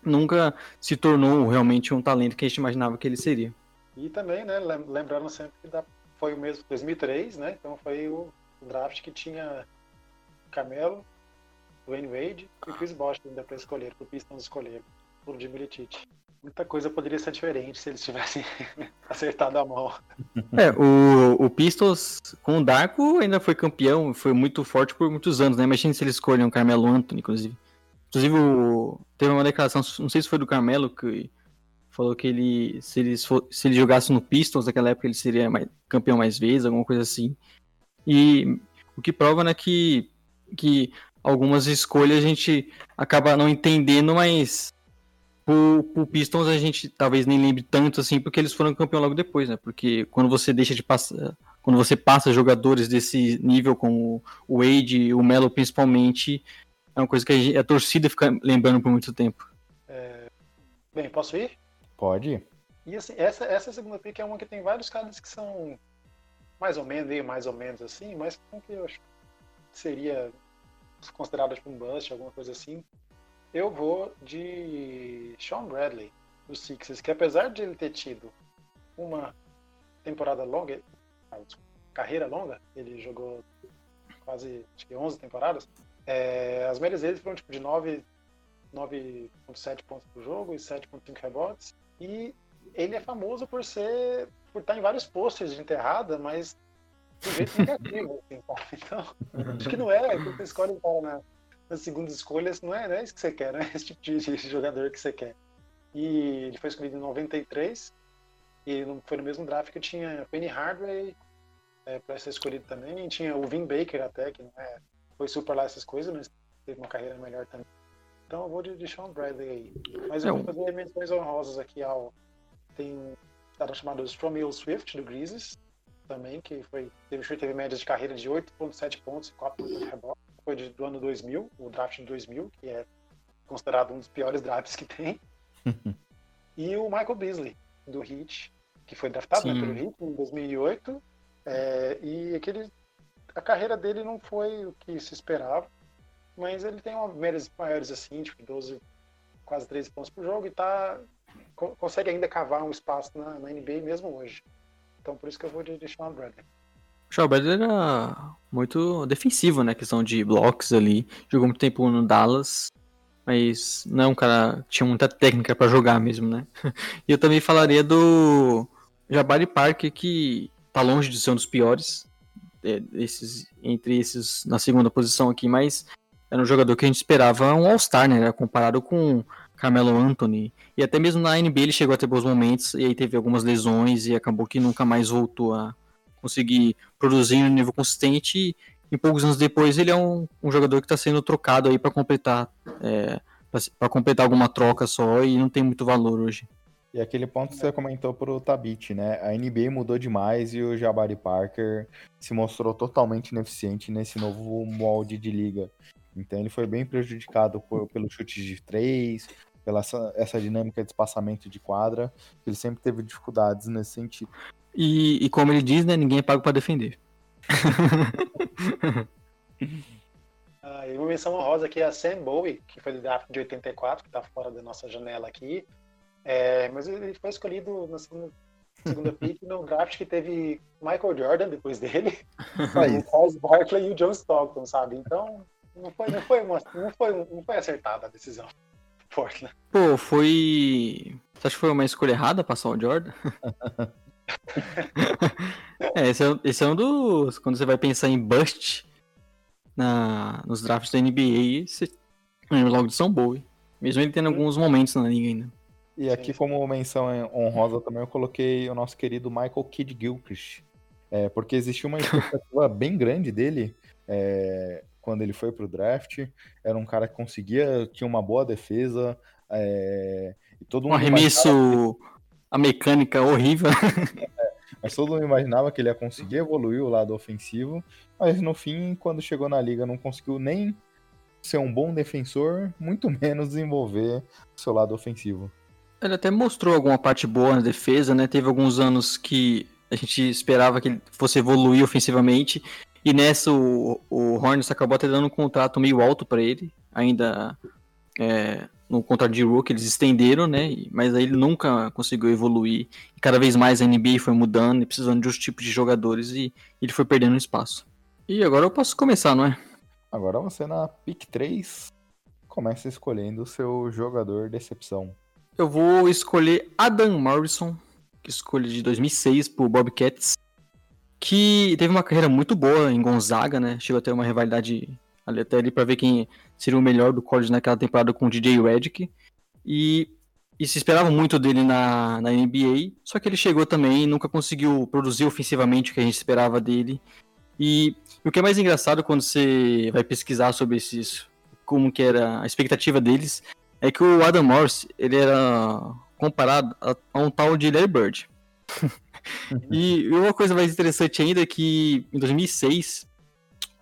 nunca se tornou realmente um talento que a gente imaginava que ele seria. E também, né, lembrando sempre que foi o mesmo 2003, né? Então foi o draft que tinha Camelo, Wayne Wade e Chris Bosh ainda para escolher, para o Pistons escolher, por de Milicic muita coisa poderia ser diferente se eles tivessem acertado a mão. É, o, o Pistols com o Darko ainda foi campeão, foi muito forte por muitos anos, né? Imagina se eles escolhem o Carmelo Anthony, inclusive. Inclusive, o, teve uma declaração, não sei se foi do Carmelo, que falou que ele, se, ele se ele jogasse no Pistons naquela época, ele seria mais, campeão mais vezes, alguma coisa assim. E o que prova, né, que, que algumas escolhas a gente acaba não entendendo, mas o Pistons a gente talvez nem lembre tanto assim, porque eles foram campeão logo depois, né? Porque quando você deixa de passar. Quando você passa jogadores desse nível, como o Wade e o Melo principalmente, é uma coisa que a, gente, a torcida fica lembrando por muito tempo. É... Bem, posso ir? Pode. E assim, essa, essa segunda pick é uma que tem vários caras que são mais ou menos, mais ou menos assim, mas que eu acho que seria considerado tipo um bust, alguma coisa assim. Eu vou de Sean Bradley, do Sixers, que apesar de ele ter tido uma temporada longa, carreira longa, ele jogou quase acho que 11 temporadas, é, as médias dele foram tipo, de 9,7 pontos por jogo e 7,5 rebotes. E ele é famoso por ser por estar em vários posters de enterrada, mas de jeito negativo. Assim, tá? Então, acho que não é. Quando você escolhe um cara na, nas segundas escolhas, não é, não é isso que você quer, não é esse tipo de, jogador que você quer. E ele foi escolhido em 93, e foi no mesmo draft que tinha Penny Hardaway é, para ser escolhido também, tinha o Vin Baker até, que não é, foi super lá essas coisas, mas teve uma carreira melhor também. Então eu vou de, de Sean Bradley aí. Mas eu vou fazer menções honrosas aqui ao. Tem um cara chamado Stromio Swift, do Grizzlies, também, que foi, teve, teve médias de carreira de 8,7 pontos e 4,8 rebotes foi de, do ano 2000, o draft de 2000, que é considerado um dos piores drafts que tem. e o Michael Beasley, do Heat, que foi draftado né, pelo Heat em 2008. É, e aquele, a carreira dele não foi o que se esperava, mas ele tem uma médias maiores assim, tipo 12, quase 13 pontos por jogo e tá, consegue ainda cavar um espaço na, na NBA mesmo hoje. Então por isso que eu vou de, de Sean Bradley. Schauber era muito defensivo, né? Questão de blocos ali. Jogou muito tempo no Dallas. Mas não é um cara que tinha muita técnica para jogar mesmo, né? E eu também falaria do Jabari Parker, que tá longe de ser um dos piores. É, esses, entre esses na segunda posição aqui, mas era um jogador que a gente esperava um All-Star, né? Comparado com Carmelo Anthony. E até mesmo na NBA ele chegou a ter bons momentos, e aí teve algumas lesões e acabou que nunca mais voltou a conseguir produzir em um nível consistente e poucos anos depois ele é um, um jogador que está sendo trocado aí para completar é, para completar alguma troca só e não tem muito valor hoje. E aquele ponto que você comentou pro Tabit, né? A NBA mudou demais e o Jabari Parker se mostrou totalmente ineficiente nesse novo molde de liga. Então ele foi bem prejudicado por, pelo chute de três, pela essa, essa dinâmica de espaçamento de quadra. Ele sempre teve dificuldades nesse sentido. E, e como ele diz, né, ninguém é pago para defender. ah, e uma menção honrosa aqui é a Sam Bowie, que foi do draft de 84, que está fora da nossa janela aqui. É, mas ele foi escolhido na segunda, segunda pick no draft que teve Michael Jordan depois dele, o Charles Barkley e o John Stockton, sabe? Então não foi, não foi, uma, não foi, não foi acertada a decisão. Forte, né? Pô, foi. Você acha que foi uma escolha errada passar o Jordan? é, esse é, esse é um dos. Quando você vai pensar em bust, na, nos drafts da NBA, você lembra logo de São Bowie. Mesmo ele tendo alguns momentos na liga ainda. E aqui, como menção honrosa, também eu coloquei o nosso querido Michael Kidd Gilchrist. É, porque existia uma expectativa bem grande dele é, quando ele foi pro draft. Era um cara que conseguia, tinha uma boa defesa. É, e todo Um mundo arremesso, a mecânica horrível. Mas todo mundo imaginava que ele ia conseguir evoluir o lado ofensivo, mas no fim, quando chegou na liga, não conseguiu nem ser um bom defensor, muito menos desenvolver o seu lado ofensivo. Ele até mostrou alguma parte boa na defesa, né? Teve alguns anos que a gente esperava que ele fosse evoluir ofensivamente. E nessa o, o Hornets acabou até dando um contrato meio alto para ele, ainda é, no contrato de rookie eles estenderam, né? Mas aí ele nunca conseguiu evoluir. E cada vez mais a NBA foi mudando e precisando de outros tipos de jogadores e ele foi perdendo espaço. E agora eu posso começar, não é? Agora você na pick 3 começa escolhendo o seu jogador decepção. Eu vou escolher Adam Morrison, que escolhi de 2006 por Bobcats, que teve uma carreira muito boa em Gonzaga, né? Chegou a ter uma rivalidade ali até ali para ver quem seria o melhor do college naquela temporada com o DJ Redick. E, e se esperava muito dele na, na NBA, só que ele chegou também e nunca conseguiu produzir ofensivamente o que a gente esperava dele. E, o que é mais engraçado quando você vai pesquisar sobre esses, como que era a expectativa deles, é que o Adam Morse, ele era comparado a, a um tal de Larry Bird. e uma coisa mais interessante ainda é que em 2006,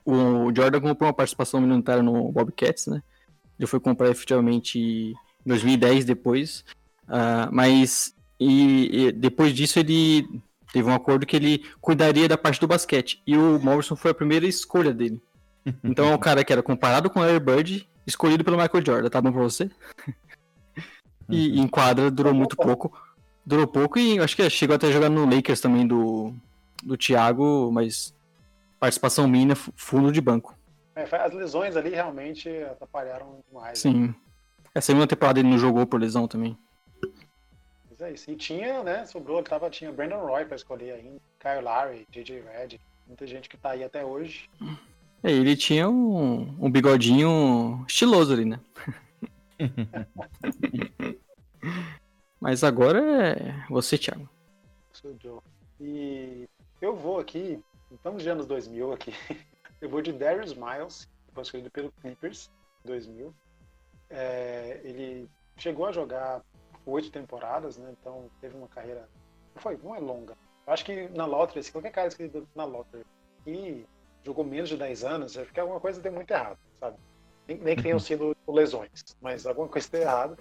o Jordan comprou uma participação minoritária no Bobcats, né? Ele foi comprar efetivamente em 2010 depois, ah, mas e, e depois disso ele teve um acordo que ele cuidaria da parte do basquete. E o Morrison foi a primeira escolha dele. Então é um cara que era comparado com o Larry Bird, escolhido pelo Michael Jordan, tá bom pra você? E em quadra durou muito pouco. Durou pouco e acho que chegou até a jogar no Lakers também do, do Thiago, mas participação mínima, fu- fundo de banco. É, as lesões ali realmente atrapalharam demais. né? Sim. A segunda temporada ele não jogou por lesão também. Mas é isso. E tinha, né? Sobrou, tava, tinha Brandon Roy pra escolher ainda, Kyle Lowry, JJ Redd, muita gente que tá aí até hoje. É, ele tinha um, um bigodinho estiloso ali, né? Mas agora é você, Thiago. Sou o Joe. E eu vou aqui, estamos de anos 2000 aqui, eu vou de Darius Miles, que foi escolhido pelo Clippers, em 2000. É, ele chegou a jogar oito temporadas, né? Então teve uma carreira, não foi, não é longa. Eu acho que na Lottery, se qualquer cara escolhido na Lottery e jogou menos de 10 anos, é porque alguma coisa deu muito errado, sabe? Nem, nem que tenham sido lesões, mas alguma coisa deu errado.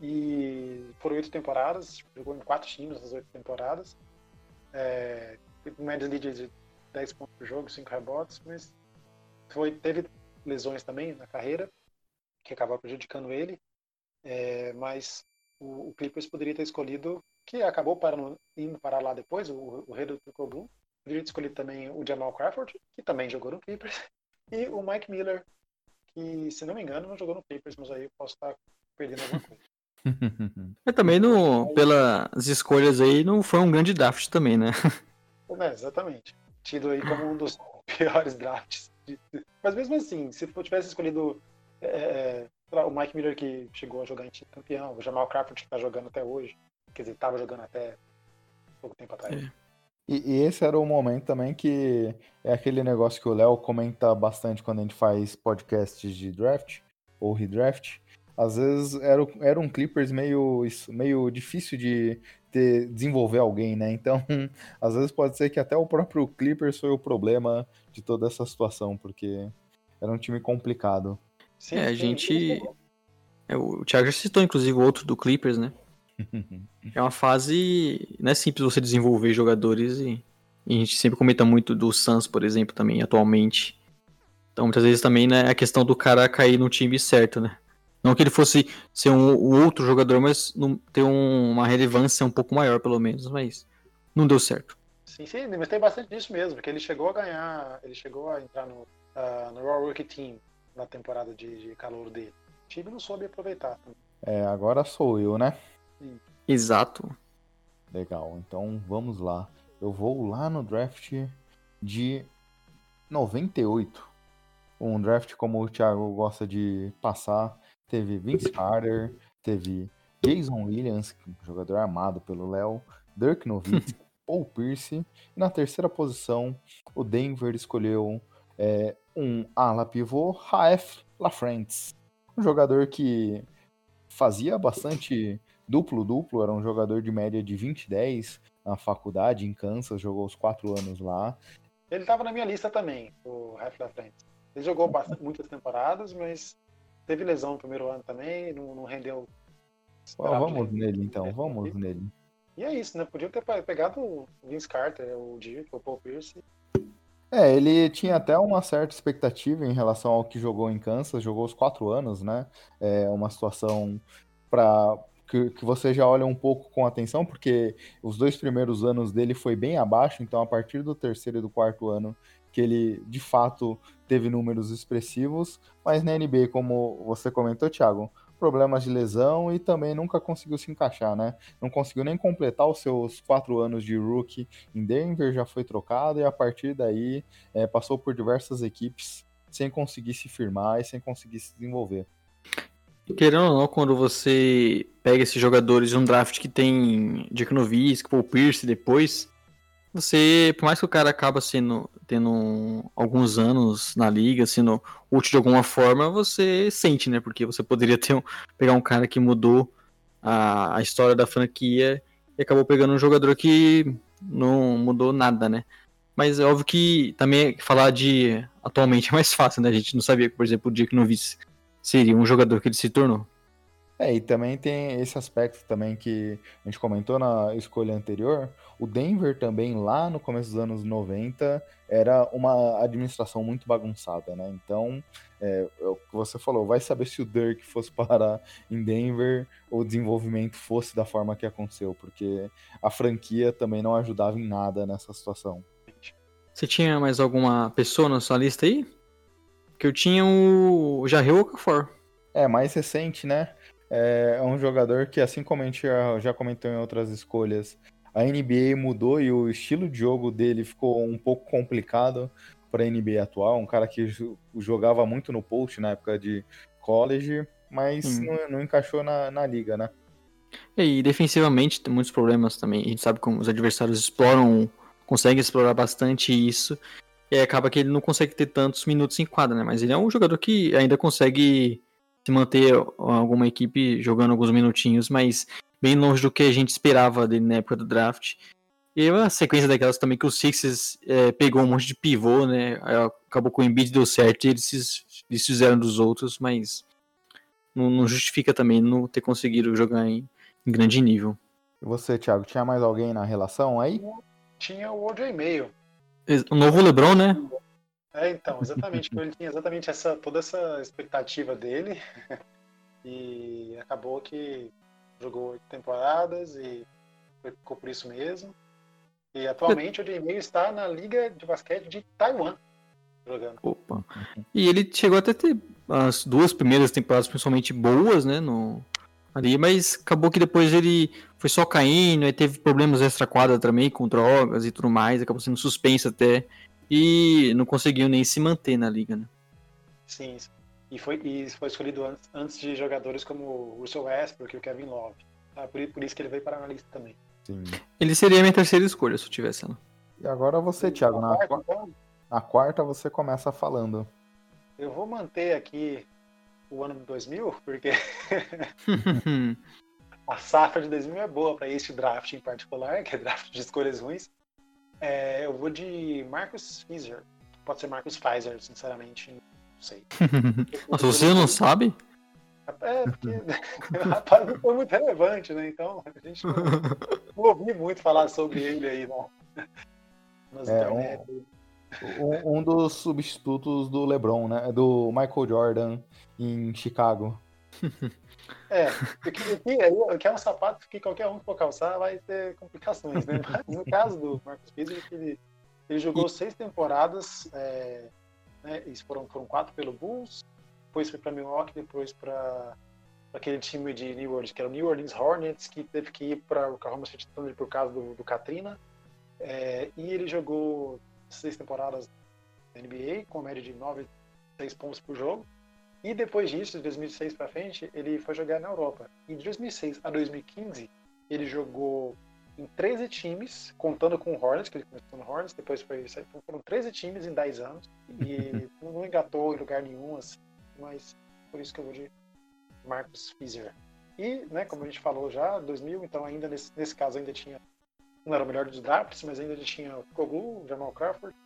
E foram oito temporadas, jogou em quatro times nas oito temporadas. É, média de 10 pontos por jogo, 5 rebotes, mas foi, teve lesões também na carreira, que acabaram prejudicando ele. É, mas o, o Clippers poderia ter escolhido, que acabou parando, indo parar lá depois, o, o rei do Triple Blue. Poderia ter escolhido também o Jamal Crawford, que também jogou no Clippers, e o Mike Miller, que, se não me engano, não jogou no Clippers, mas aí eu posso estar perdendo alguma coisa. Mas também, no, pelas escolhas aí, não foi um grande draft também, né? É, exatamente. Tido aí como um dos piores drafts. Mas mesmo assim, se eu tivesse escolhido é, é, lá, o Mike Miller que chegou a jogar em time campeão, o Jamal Crawford que tá jogando até hoje, quer dizer, tava jogando até pouco tempo atrás. É. E, e esse era o momento também que é aquele negócio que o Léo comenta bastante quando a gente faz podcasts de draft ou redraft. Às vezes era, era um Clippers meio, isso- meio difícil de ter, desenvolver alguém, né? Então, às vezes pode ser que até o próprio Clippers foi o problema de toda essa situação, porque era um time complicado. Sim, É, a gente. é, o Thiago já citou, inclusive, o outro do Clippers, né? É uma fase. Não é simples você desenvolver jogadores e, e a gente sempre comenta muito do Suns, por exemplo, também, atualmente. Então, muitas vezes também né, é a questão do cara cair no time certo, né? Não que ele fosse ser um, um outro jogador, mas não- ter um- uma relevância um pouco maior, pelo menos, mas não deu certo. Sim, sim, mas tem bastante disso mesmo, porque ele chegou a ganhar, ele chegou a entrar no, ah, no Raw Rookie Team na temporada de, de calor dele. O time não soube aproveitar. também. É, agora sou eu, né? Exato. Legal, então vamos lá. Eu vou lá no draft de 98. um draft como o Thiago gosta de passar. Teve Vince Carter, teve Jason Williams, jogador armado pelo Léo, Dirk Nowitzki, Paul Pierce. E na terceira posição, o Denver escolheu é, um ala pivô, Raef LaFrentz. Um jogador que fazia bastante duplo-duplo, era um jogador de média de 20-10 na faculdade em Kansas, jogou os quatro anos lá. Ele estava na minha lista também, o Raef LaFrentz. Ele jogou bastante, muitas temporadas, mas teve lesão no primeiro ano também, não, não rendeu. vamos nele então, vamos nele. E é isso, né? Podiam ter pegado o Vince Carter, o Dirk, o Paul Pierce. É, ele tinha até uma certa expectativa em relação ao que jogou em Kansas, jogou os quatro anos, né? É uma situação para que, que você já olha um pouco com atenção, porque os dois primeiros anos dele foi bem abaixo, então a partir do terceiro e do quarto ano que ele de fato teve números expressivos, mas na NBA, como você comentou, Thiago, problemas de lesão e também nunca conseguiu se encaixar, né? Não conseguiu nem completar os seus quatro anos de rookie em Denver, já foi trocado e a partir daí é, passou por diversas equipes sem conseguir se firmar e sem conseguir se desenvolver. Querendo ou não, quando você pega esses jogadores de um draft que tem Dick Nowitzki, Paul Pierce depois, você, por mais que o cara acaba sendo tendo alguns anos na liga, sendo útil de alguma forma, você sente, né? Porque você poderia ter um, pegar um cara que mudou a, a história da franquia e acabou pegando um jogador que não mudou nada, né? Mas é óbvio que também falar de atualmente é mais fácil, né? A gente não sabia que, por exemplo, o Dick Nowitzki seria um jogador que ele se tornou. É, e também tem esse aspecto também que a gente comentou na escolha anterior. O Denver também, lá no começo dos anos 90, era uma administração muito bagunçada, né? Então, é, é, o que você falou, vai saber se o Dirk fosse parar em Denver ou o desenvolvimento fosse da forma que aconteceu, porque a franquia também não ajudava em nada nessa situação. Você tinha mais alguma pessoa na sua lista aí? Que eu tinha o Jarrell Okafor. É, mais recente, né? É um jogador que, assim como a gente já, já comentou em outras escolhas, a NBA mudou e o estilo de jogo dele ficou um pouco complicado para a NBA atual. Um cara que jogava muito no post na época de college, mas não, não, encaixou na, na liga, né? E defensivamente tem muitos problemas também. A gente sabe como os adversários exploram, conseguem explorar bastante isso. E acaba que ele não consegue ter tantos minutos em quadra, né? Mas ele é um jogador que ainda consegue se manter alguma equipe jogando alguns minutinhos, mas bem longe do que a gente esperava dele na época do draft. E a sequência daquelas também que o Sixers é, pegou um monte de pivô, né? Acabou com o Embiid deu certo e eles, eles fizeram dos outros, mas não, não, justifica também não ter conseguido jogar em, em, grande nível. E você, Thiago, tinha mais alguém na relação aí? Tinha o OJ Mail. O novo LeBron, né? É, então, exatamente. ele tinha exatamente essa, toda essa expectativa dele. e acabou que jogou oito temporadas e ficou por isso mesmo. E atualmente o Jimmy está na Liga de Basquete de Taiwan jogando. Opa. E ele chegou até a ter as duas primeiras temporadas principalmente boas, né, no ali, mas acabou que depois ele foi só caindo, aí teve problemas extra quadra também com drogas e tudo mais, acabou sendo suspenso até e não conseguiu nem se manter na liga, né? Sim, e foi, e foi escolhido antes, antes de jogadores como o Russell Westbrook e o Kevin Love. Tá? Por, por, isso que ele veio para a analista também. Sim. Ele seria a minha terceira escolha se eu tivesse ela. E agora você, Thiago, na, quarta, então, na quarta você começa falando. Eu vou manter aqui o ano de 2000, porque a safra de 2000 é boa para este draft em particular, que é draft de escolhas ruins. É, eu vou de Marcus Pfizer. Pode ser Marcus Pfizer, sinceramente. Não sei. Mas você não sabe? É, porque o rapaz não foi muito relevante, né? Então a gente não, não ouvi muito falar sobre ele aí, não. é, um, um, um, dos substitutos do LeBron, né? Do Michael Jordan em Chicago. É, o que é um sapato que qualquer um que for calçar vai ter complicações, né? Mas no caso do Marcos Pizzi, ele, ele jogou seis temporadas, é, né, foram, foram quatro pelo Bulls, depois foi para Milwaukee, depois para aquele time de New Orleans, que era o New Orleans Hornets, que teve que ir para o Oklahoma City Thunder por causa do, do Katrina. É, e ele jogou seis temporadas na NBA, com média de 6 pontos por jogo. E depois disso, de 2006 para frente, ele foi jogar na Europa. E de 2006 a 2015, ele jogou em 13 times, contando com o Hornets, que ele começou no Hornets, depois foi foram 13 times em 10 anos. E não engatou em lugar nenhum, assim, mas por isso que eu vou de Marcos Fizer. E, né, como a gente falou já, 2000, então ainda nesse, nesse caso ainda tinha, não era o melhor dos drafts, mas ainda tinha o Koglu, o Jamal Crawford,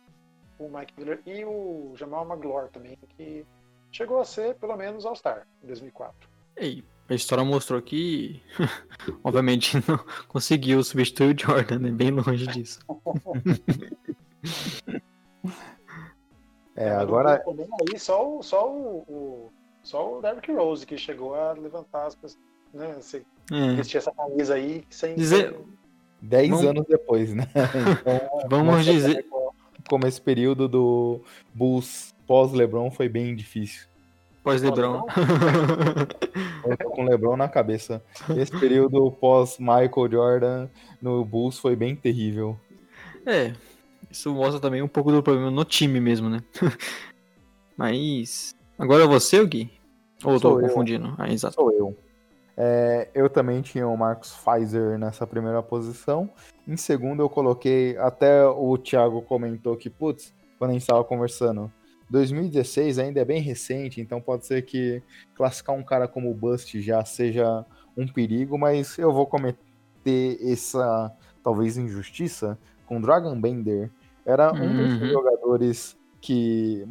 o Mike Miller e o Jamal Magloire também, que chegou a ser pelo menos All-Star em 2004. E a história mostrou que, obviamente, não conseguiu substituir o Jordan, né? Bem longe disso. é, agora. Aí, só o, só o, o, só o Derrick Rose que chegou a levantar as pessoas. Né? Você é. vestir essa camisa aí sem. Dizer... Dez Vamos... anos depois, né? Então, Vamos dizer. Como esse período do Bulls pós-LeBron foi bem difícil. Pós-Lebron. Eu tô com o Lebron na cabeça. Esse período pós-Michael Jordan no Bulls foi bem terrível. É, isso mostra também um pouco do problema no time mesmo, né? Mas. Agora é você, Gui? Ou eu tô eu. confundindo? Ah, exato. Sou eu. É, eu também tinha o Marcos Pfizer nessa primeira posição. Em segundo, eu coloquei. Até o Thiago comentou que, putz, quando a gente estava conversando, 2016 ainda é bem recente, então pode ser que classificar um cara como Bust já seja um perigo, mas eu vou cometer essa talvez injustiça com Dragon Bender. Era um uhum. dos jogadores que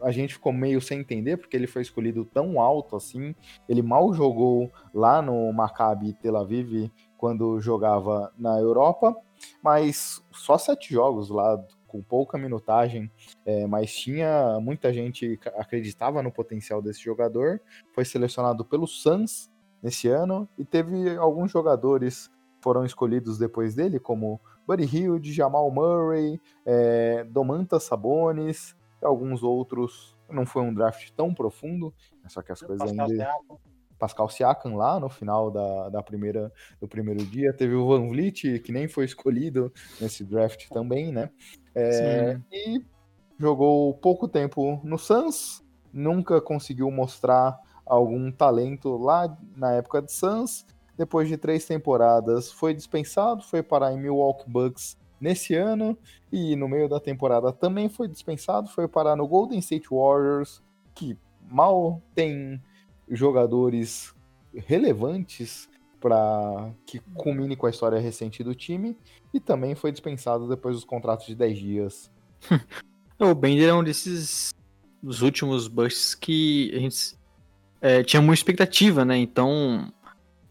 a gente ficou meio sem entender porque ele foi escolhido tão alto assim. Ele mal jogou lá no Maccabi Tel Aviv quando jogava na Europa, mas só sete jogos lá com pouca minutagem, é, mas tinha muita gente acreditava no potencial desse jogador. Foi selecionado pelo Suns nesse ano e teve alguns jogadores foram escolhidos depois dele, como Buddy Hield, Jamal Murray, é, Domantas Sabonis, e alguns outros. Não foi um draft tão profundo, só que as coisas Pascal ainda. Pascal Siakam lá no final da, da primeira, do primeiro dia. Teve o Van Vliet, que nem foi escolhido nesse draft também, né? É, e jogou pouco tempo no Suns, nunca conseguiu mostrar algum talento lá na época de Suns. Depois de três temporadas, foi dispensado, foi parar em Milwaukee Bucks nesse ano e no meio da temporada também foi dispensado, foi parar no Golden State Warriors, que mal tem jogadores relevantes para que culmine com a história recente do time e também foi dispensado depois dos contratos de 10 dias. o Bender é um desses dos últimos busts que a gente é, tinha muita expectativa, né? Então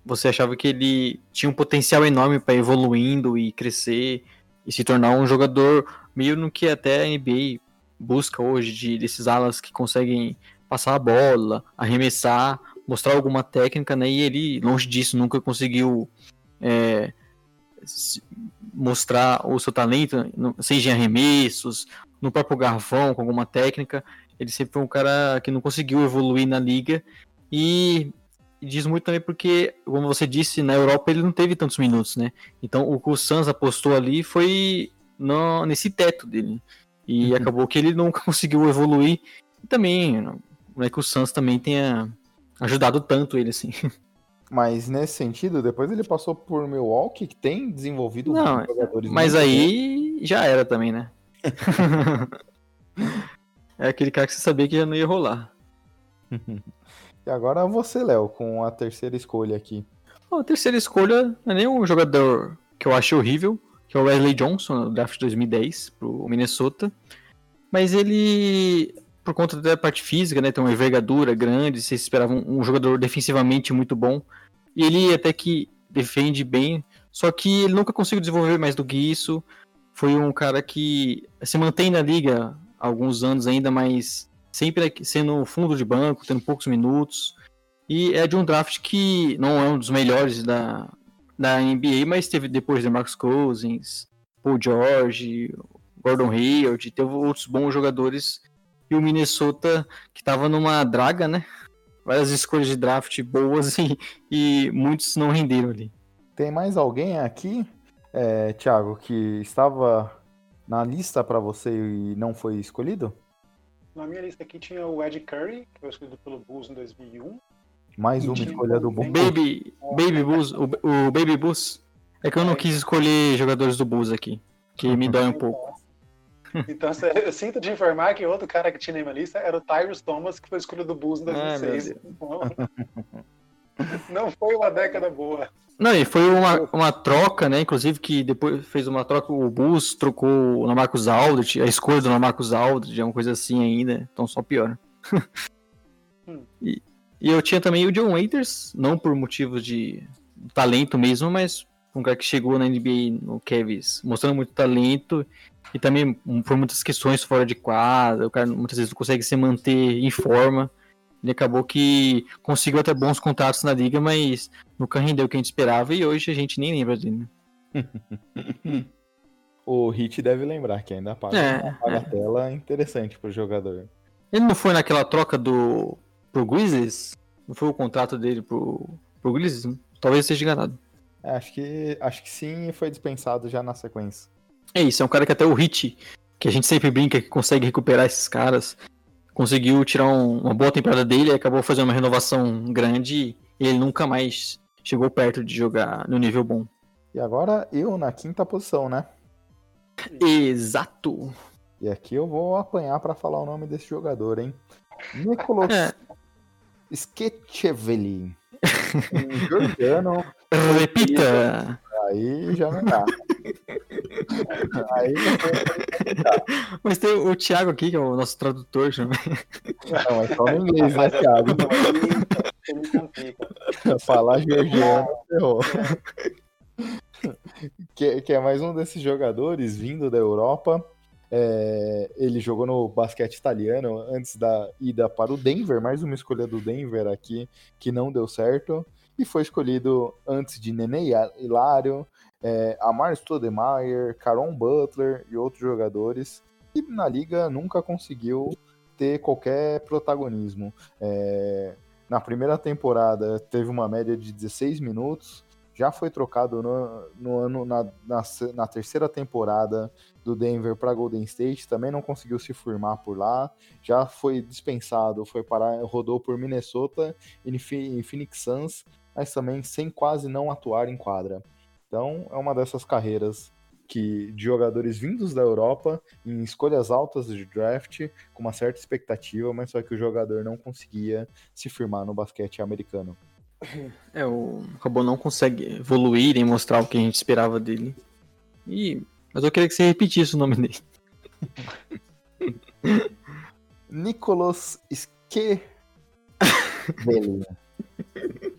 você achava que ele tinha um potencial enorme para evoluindo e crescer e se tornar um jogador meio no que até a NBA busca hoje de desses alas que conseguem passar a bola, arremessar mostrar alguma técnica, né? E ele, longe disso, nunca conseguiu é, mostrar o seu talento, seja em arremessos, no próprio garfão, com alguma técnica. Ele sempre foi um cara que não conseguiu evoluir na liga. E diz muito também porque, como você disse, na Europa ele não teve tantos minutos, né? Então o que o Suns apostou ali foi no, nesse teto dele. E uhum. acabou que ele nunca conseguiu evoluir. E também, não é que o Suns também tenha ajudado tanto ele, assim. Mas nesse sentido, depois ele passou por Milwaukee, que tem desenvolvido Não, jogadores. Mas aí já era também, né? é aquele cara que você sabia que já não ia rolar. e agora você, Léo, com a terceira escolha aqui. a terceira escolha não é nem um jogador que eu acho horrível, que é o Wesley Johnson, no draft de 2010, pro Minnesota. Mas ele por conta da parte física, né? Tem uma envergadura grande, você esperava um, um, jogador defensivamente muito bom. E ele até que defende bem, só que ele nunca conseguiu desenvolver mais do que isso. Foi um cara que se mantém na liga há alguns anos ainda, mas sempre sendo fundo de banco, tendo poucos minutos. E é de um draft que não é um dos melhores da, da NBA, mas teve depois de Marcus Cousins, Paul George, Gordon Hayward, teve outros bons jogadores e o Minnesota, que estava numa draga, né? Várias escolhas de draft boas e, e muitos não renderam ali. Tem mais alguém aqui, é, Thiago, que estava na lista para você e não foi escolhido? na minha lista aqui tinha o Ed Curry, que foi escolhido pelo Bulls em 2001. Mais uma escolha do também- Baby, Baby Bulls, o, o Baby Bulls. É que eu não quis escolher jogadores do Bulls aqui, que me dói um pouco. Então, eu sinto de informar que outro cara que tinha na minha lista era o Tyrus Thomas, que foi escolhido do Bulls em Ah, 2006. Não foi uma década boa. Não, e foi uma, uma troca, né? Inclusive que depois fez uma troca, o Bulls trocou o Lamarcus Aldridge, a escolha do Lamarcus Aldridge, é uma coisa assim ainda, então só piora. Hum. e, e eu tinha também o John Waiters, não por motivos de talento mesmo, mas um cara que chegou na NBA no Cavs mostrando muito talento e também hum, por muitas questões fora de quadra, o cara muitas vezes não consegue se manter em forma. Ele acabou que conseguiu até bons contatos na liga, mas nunca rendeu o que a gente esperava e hoje a gente nem lembra dele. né? O Hit deve lembrar que ainda paga É, uma bagatela interessante pro jogador. Ele não foi naquela troca do pro Grizzlies? Não foi o contrato dele pro, pro Grizzlies? Talvez esteja enganado. É, acho que acho que sim e foi dispensado já na sequência. É isso, é um cara que até o Hit, que a gente sempre brinca que consegue recuperar esses caras, conseguiu tirar um- uma boa temporada dele e acabou fazendo uma renovação grande e ele nunca mais chegou perto de jogar no nível bom. E agora eu na quinta posição, né? Exato. E aqui eu vou apanhar pra falar o nome desse jogador, hein? Nicolas É. Um georgiano, Repita. Aí já não dá. Aí Mas tem o Thiago aqui, que é o nosso tradutor. chama- não, é só no inglês, né, Thiago? Complica. Falar georgiano, ferrou. Que, que é mais um desses jogadores vindo da Europa. É, ele jogou no basquete italiano antes da ida para o Denver, mais uma escolha do Denver aqui que não deu certo. E foi escolhido antes de Nene Hilário, é, Amar Stoudemire, Caron Butler e outros jogadores. E na liga nunca conseguiu ter qualquer protagonismo. É, na primeira temporada teve uma média de 16 minutos, já foi trocado no, no ano na, na, na terceira temporada do Denver para Golden State, também não conseguiu se firmar por lá, já foi dispensado, foi parar, rodou por Minnesota e Phoenix Suns, mas também sem quase não atuar em quadra. Então é uma dessas carreiras que de jogadores vindos da Europa em escolhas altas de draft com uma certa expectativa, mas só que o jogador não conseguia se firmar no basquete americano. É, o Rabon não consegue evoluir e mostrar o que a gente esperava dele. E... Mas eu queria que você repetisse o nome dele. Nicolas Skevelin.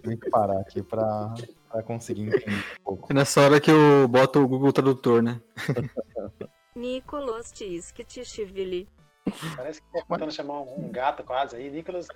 Tem que parar aqui pra, pra conseguir entender um pouco. É nessa hora que eu boto o Google Tradutor, né? Nicolas Tiskitishvili. Parece que tá tentando chamar um, um gato quase aí. Nicolas.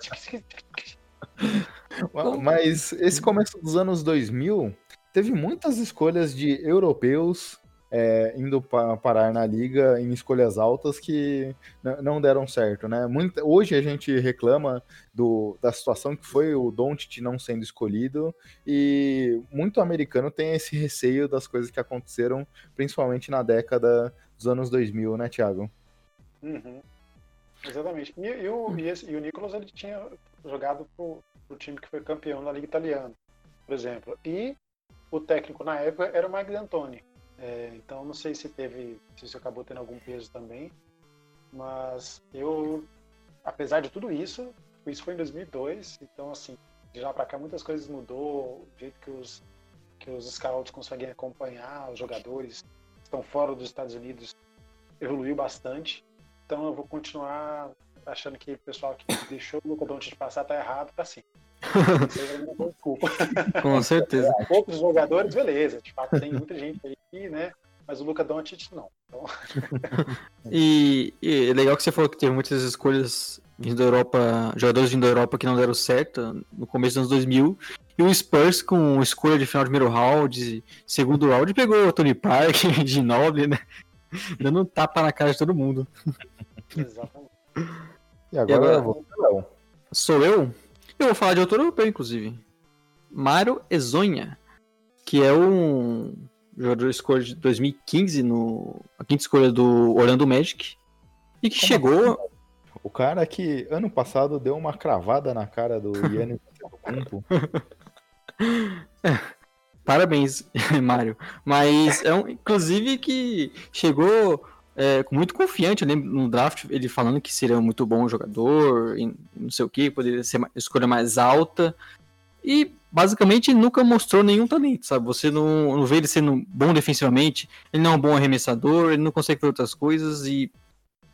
Mas esse começo dos anos 2000 teve muitas escolhas de europeus é, indo pa- parar na liga em escolhas altas que não deram certo, né? Muita- hoje a gente reclama do- da situação que foi o Doncic não sendo escolhido e muito americano tem esse receio das coisas que aconteceram, principalmente na década dos anos 2000, né, Thiago? Uhum. Exatamente. E, e o, e, esse- e o Nicolas ele tinha jogado pro, pro time que foi campeão da Liga Italiana, por exemplo. E o técnico na época era o Mike D'Antoni. É, então não sei se teve, se isso acabou tendo algum peso também. Mas eu, apesar de tudo isso, isso foi em 2002, então assim, de lá pra cá muitas coisas mudou, o jeito que os que os scouts conseguem acompanhar os jogadores que estão fora dos Estados Unidos evoluiu bastante. Então eu vou continuar achando que o pessoal que deixou o Luca Doncic passar tá errado, tá sim. Desculpa. Com certeza. Outros jogadores, beleza. De fato, tem muita gente aí, né? Mas o Luca Doncic não. Então, E, e é legal que você falou que teve muitas escolhas vindo da Europa, jogadores vindo da Europa que não deram certo no começo dos anos 2000. E o Spurs, com escolha de final de primeiro round, segundo round, pegou o Tony Park, de Noble, né? Dando um tapa na cara de todo mundo. exatamente. E agora, agora? eu vou. Sou eu? Eu vou falar de outro europeu, inclusive. Mário Ezonha, que é um jogador de escolha de 2015, no, a quinta escolha do Orlando Magic, e que Como chegou. O cara que ano passado deu uma cravada na cara do Yannis Antetokounmpo. Parabéns, Mário. Mas é um, inclusive que chegou é, muito confiante, eu lembro no draft ele falando que seria muito bom jogador, não sei o que, poderia ser uma escolha mais alta. E basicamente nunca mostrou nenhum talento, sabe? Você não, não vê ele sendo bom defensivamente, ele não é um bom arremessador, ele não consegue fazer outras coisas e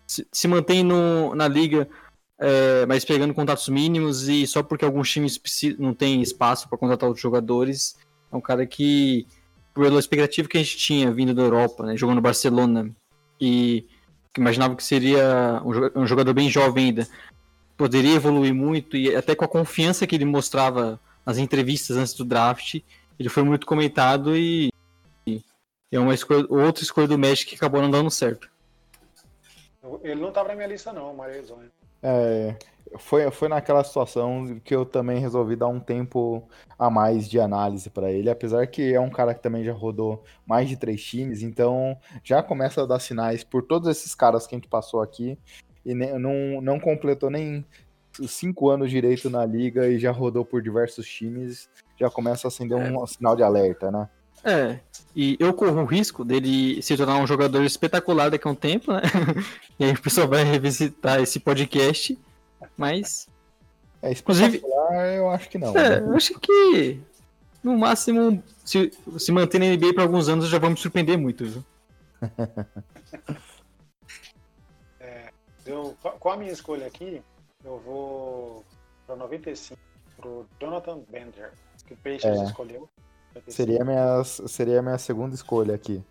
se, se mantém no, na liga, é, mas pegando contatos mínimos e só porque alguns times não têm espaço para contratar outros jogadores. É um cara que, pela expectativa que a gente tinha vindo da Europa, né, jogando no Barcelona, e que imaginava que seria um jogador bem jovem ainda, poderia evoluir muito e até com a confiança que ele mostrava nas entrevistas antes do draft, ele foi muito comentado e, e é uma escolha, outra escolha do Magic que acabou não dando certo. Ele não estava na minha lista não, Maria É, foi, foi naquela situação que eu também resolvi dar um tempo a mais de análise para ele, apesar que é um cara que também já rodou mais de três times, então já começa a dar sinais por todos esses caras que a gente passou aqui e nem, não, não completou nem cinco anos direito na liga e já rodou por diversos times, já começa a acender um é. sinal de alerta, né? É, e eu corro o risco dele se tornar um jogador espetacular daqui a um tempo, né? e aí o pessoal vai revisitar esse podcast mas. É, inclusive, eu acho que não. É, eu acho que no máximo, se, se manter na NBA por alguns anos, já vamos surpreender muito, viu? é, eu, com a minha escolha aqui, eu vou para 95, pro Jonathan Bender, que o Peixes é. escolheu. Seria a, minha, seria a minha segunda escolha aqui.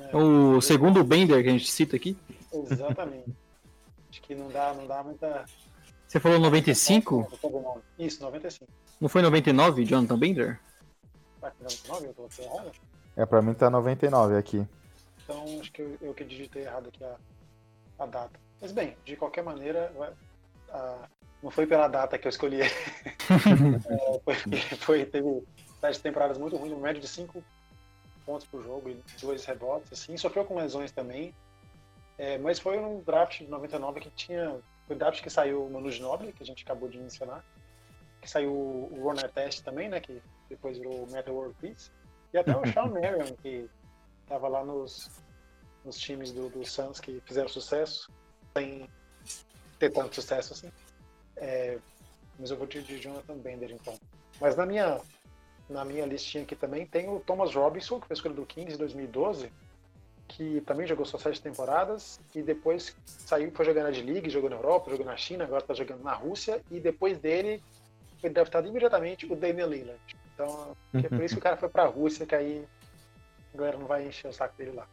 É, o segundo Bender que a gente cita aqui? Exatamente. Acho que não dá, não dá muita, você falou 95? Isso, 95. Não foi 99, Jonathan Bender? 99? Eu tô errado? É, pra mim tá 99 aqui. Então acho que eu, eu que digitei errado aqui a, a data. Mas bem, de qualquer maneira, a, não foi pela data que eu escolhi. é, foi, foi, teve sete temporadas muito ruins, média de 5 pontos por jogo e dois rebotes, assim. Sofreu com lesões também. É, mas foi um draft de 99 que tinha foi o draft que saiu o Manu Ginobili, que a gente acabou de mencionar. Que saiu o Ron Artest também, né? Que depois virou o Metal World Peace. E até o Sean Marion, que estava lá nos, nos times do, do Suns que fizeram sucesso, sem ter tanto sucesso assim. É, mas eu vou de, de Jonathan Bender, então. Mas na minha, na minha listinha aqui também tem o Thomas Robinson, que foi escolha do Kings em 2012, que também jogou só sete temporadas e depois saiu, foi jogar na D-League, jogou na Europa, jogou na China, agora está jogando na Rússia e depois dele foi draftado imediatamente o Damian Lillard. Então, é por isso que o cara foi para a Rússia, que aí a galera não vai encher o saco dele lá.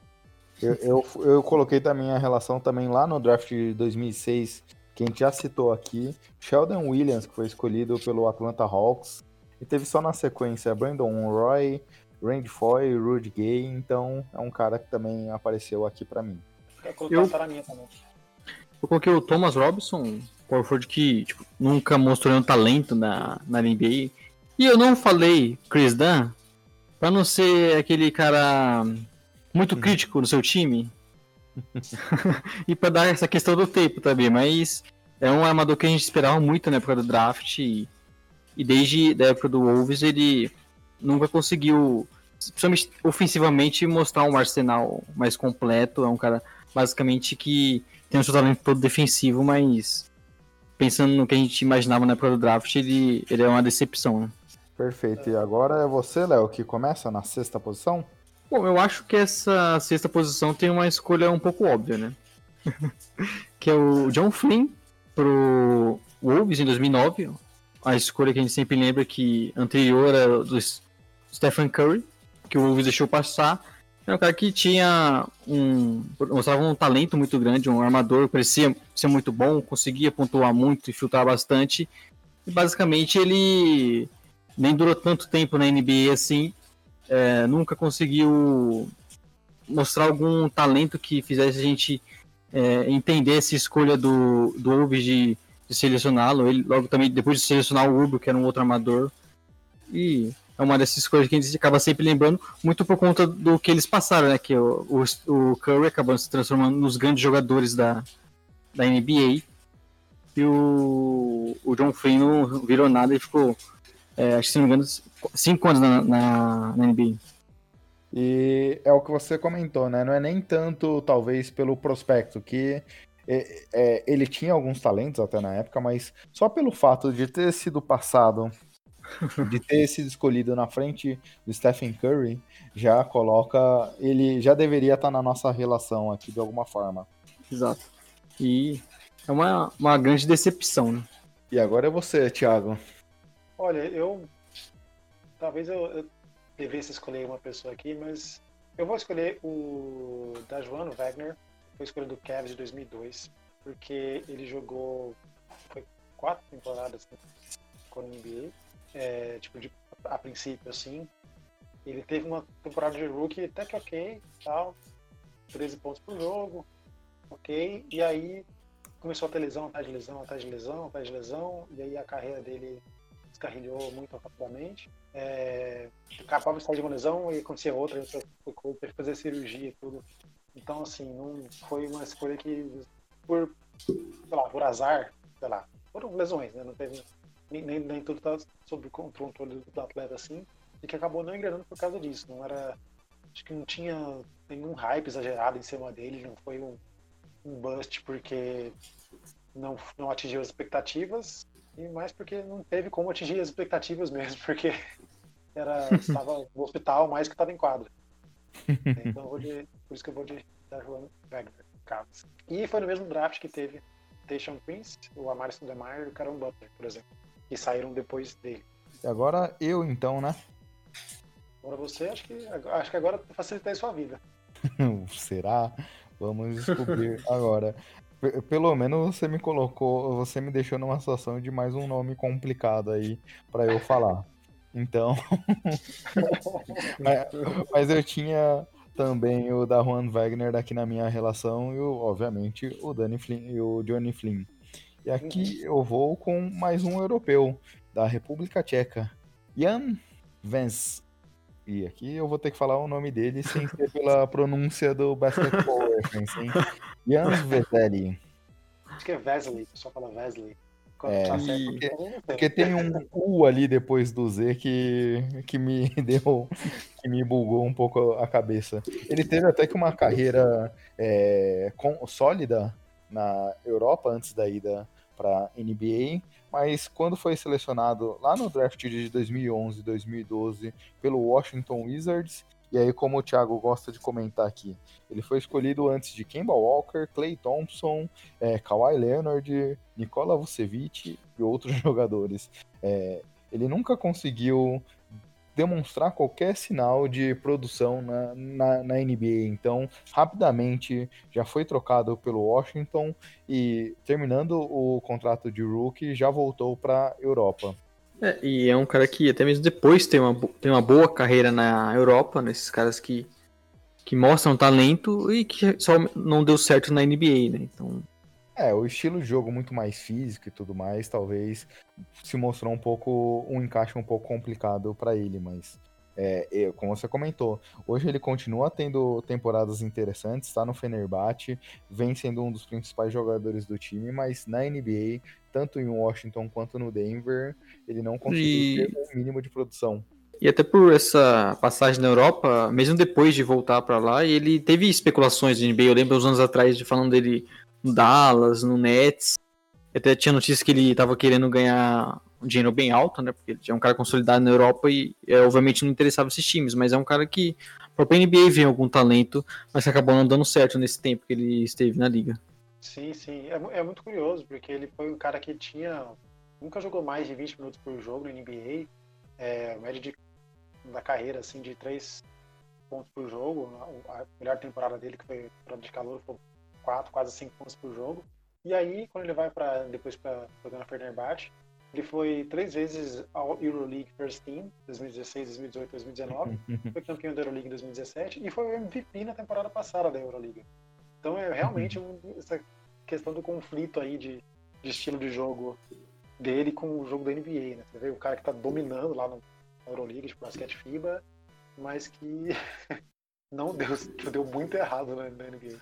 Eu, eu, eu coloquei também a relação também lá no draft de 2006, que a gente já citou aqui, Sheldon Williams, que foi escolhido pelo Atlanta Hawks, e teve só na sequência Brandon Roy, Randy Foy, Rudy Gay, então é um cara que também apareceu aqui para mim. Eu, eu coloquei o Thomas Robinson, Forward que tipo, nunca mostrou nenhum talento na, na NBA. E eu não falei Chris Dunn para não ser aquele cara muito uhum. crítico no seu time. e para dar essa questão do tempo também, mas é um armador que a gente esperava muito na época do draft e, e desde a época do Wolves ele nunca conseguiu, principalmente ofensivamente, mostrar um arsenal mais completo. É um cara basicamente que tem um seu talento todo defensivo, mas pensando no que a gente imaginava na época do draft, ele, ele é uma decepção. Né? Perfeito. E agora é você, Léo, que começa na sexta posição? Bom, eu acho que essa sexta posição tem uma escolha um pouco óbvia, né? que é o John Flynn pro Wolves em 2009. A escolha que a gente sempre lembra que anterior a dos Stephen Curry, que o Wolves deixou passar. Era um cara que tinha um. mostrava um talento muito grande, um armador, parecia ser muito bom, conseguia pontuar muito e filtrar bastante. E basicamente ele nem durou tanto tempo na NBA assim, é, nunca conseguiu mostrar algum talento que fizesse a gente é, entender essa escolha do, do Wolves de, de selecioná-lo. Ele logo também, depois de selecionar o Rubio, que era um outro armador. E é uma dessas coisas que a gente acaba sempre lembrando, muito por conta do que eles passaram, né? Que o, o, o Curry acabou se transformando nos grandes jogadores da, da NBA. que o, o John Flynn não virou nada e ficou, é, acho que se não me engano, cinco anos na, na, na NBA. E é o que você comentou, né? Não é nem tanto, talvez, pelo prospecto, que é, é, ele tinha alguns talentos até na época, mas só pelo fato de ter sido passado, de ter sido escolhido na frente do Stephen Curry, já coloca. Ele já deveria estar na nossa relação aqui de alguma forma. Exato. E é uma, uma grande decepção, né? E agora é você, Thiago. Olha, eu. Talvez eu, eu devesse escolher uma pessoa aqui, mas eu vou escolher o da Joano Wagner, foi escolha do Cavs de 2002, porque ele jogou foi quatro temporadas com a NBA, é, tipo de, a princípio assim. Ele teve uma temporada de rookie até que ok, tal, 13 pontos por jogo, ok, e aí começou a ter lesão atrás de lesão, atrás de lesão, atrás de lesão, e aí a carreira dele descarrilhou muito rapidamente. É, acabava de sair de uma lesão e acontecia outra, teve que fazer cirurgia e tudo. Então, assim, não foi uma escolha que, por, sei lá, por azar, sei lá, foram lesões, né? Não teve, nem, nem, nem tudo tá sob o controle do atleta assim, e que acabou não engrenando por causa disso. Não era, acho que não tinha nenhum hype exagerado em cima dele, não foi um, um bust porque não, não atingiu as expectativas, e mais porque não teve como atingir as expectativas mesmo, porque era, estava no hospital mais que estava em quadra. Então vou de, por isso que eu vou de da Juan Wagner. E foi no mesmo draft que teve Tayshaun Prince, o Amari Stoudemire e o Caron Butler, por exemplo, que saíram depois dele. E agora eu então, né? Agora você, acho que, acho que agora facilitei sua vida. Será? Vamos descobrir agora. Pelo menos você me colocou, você me deixou numa situação de mais um nome complicado aí para eu falar. Então, mas, mas, eu tinha também o da Juan Wagner aqui na minha relação e, o, obviamente, o Danny Flynn e o Johnny Flynn. E aqui eu vou com mais um europeu da República Tcheca, Jan Vance. E aqui eu vou ter que falar o nome dele sem ser pela pronúncia do Basketball Reference, hein? Jan Vesely. Acho que é Wesley, só fala Wesley. É, porque, porque, tem um U ali depois do Z que, que me deu, que me bugou um pouco a cabeça. Ele teve até que uma carreira é, com, sólida na Europa antes da ida para NBA, mas quando foi selecionado lá no draft de 2011 2012 pelo Washington Wizards, e aí, como o Thiago gosta de comentar aqui, ele foi escolhido antes de Kemba Walker, Clay Thompson, é, Kawhi Leonard, Nikola Vucevic e outros jogadores. É, ele nunca conseguiu demonstrar qualquer sinal de produção na, na, na, NBA. Então, rapidamente já foi trocado pelo Washington e, terminando o contrato de rookie, já voltou para Europa. É, e é um cara que até mesmo depois tem uma, tem uma boa carreira na Europa, nesses caras que, que mostram talento e que só não deu certo na NBA, né? Então. É, o estilo de jogo muito mais físico e tudo mais, talvez se mostrou um pouco um encaixe um pouco complicado para ele, mas é, como você comentou, hoje ele continua tendo temporadas interessantes, está no Fenerbahçe, vem sendo um dos principais jogadores do time, mas na NBA, tanto em Washington quanto no Denver, ele não conseguiu e... ter o um mínimo de produção. E até por essa passagem na Europa, mesmo depois de voltar para lá, ele teve especulações de NBA. Eu lembro uns anos atrás de falando dele no Dallas, no Nets. Até tinha notícia que ele estava querendo ganhar um dinheiro bem alto, né? Porque ele é um cara consolidado na Europa e é, obviamente não interessava esses times, mas é um cara que a própria NBA vê algum talento, mas que acabou não dando certo nesse tempo que ele esteve na liga. Sim, sim. É, é muito curioso, porque ele foi um cara que tinha. Nunca jogou mais de 20 minutos por jogo na NBA. É, média de, da carreira, assim, de 3 pontos por jogo. A melhor temporada dele, que foi temporada de calor, foi 4, quase 5 pontos por jogo. E aí, quando ele vai para depois para jogar na Fenerbahçe, ele foi três vezes ao Euroleague First Team, 2016, 2018, 2019. foi campeão da Euroleague em 2017 e foi o MVP na temporada passada da Euroleague. Então é realmente essa questão do conflito aí de, de, estilo de jogo dele com o jogo da NBA, né? Você vê o cara que tá dominando lá no Euroleague de basquete FIBA, mas que não deu, deu muito errado na, na NBA.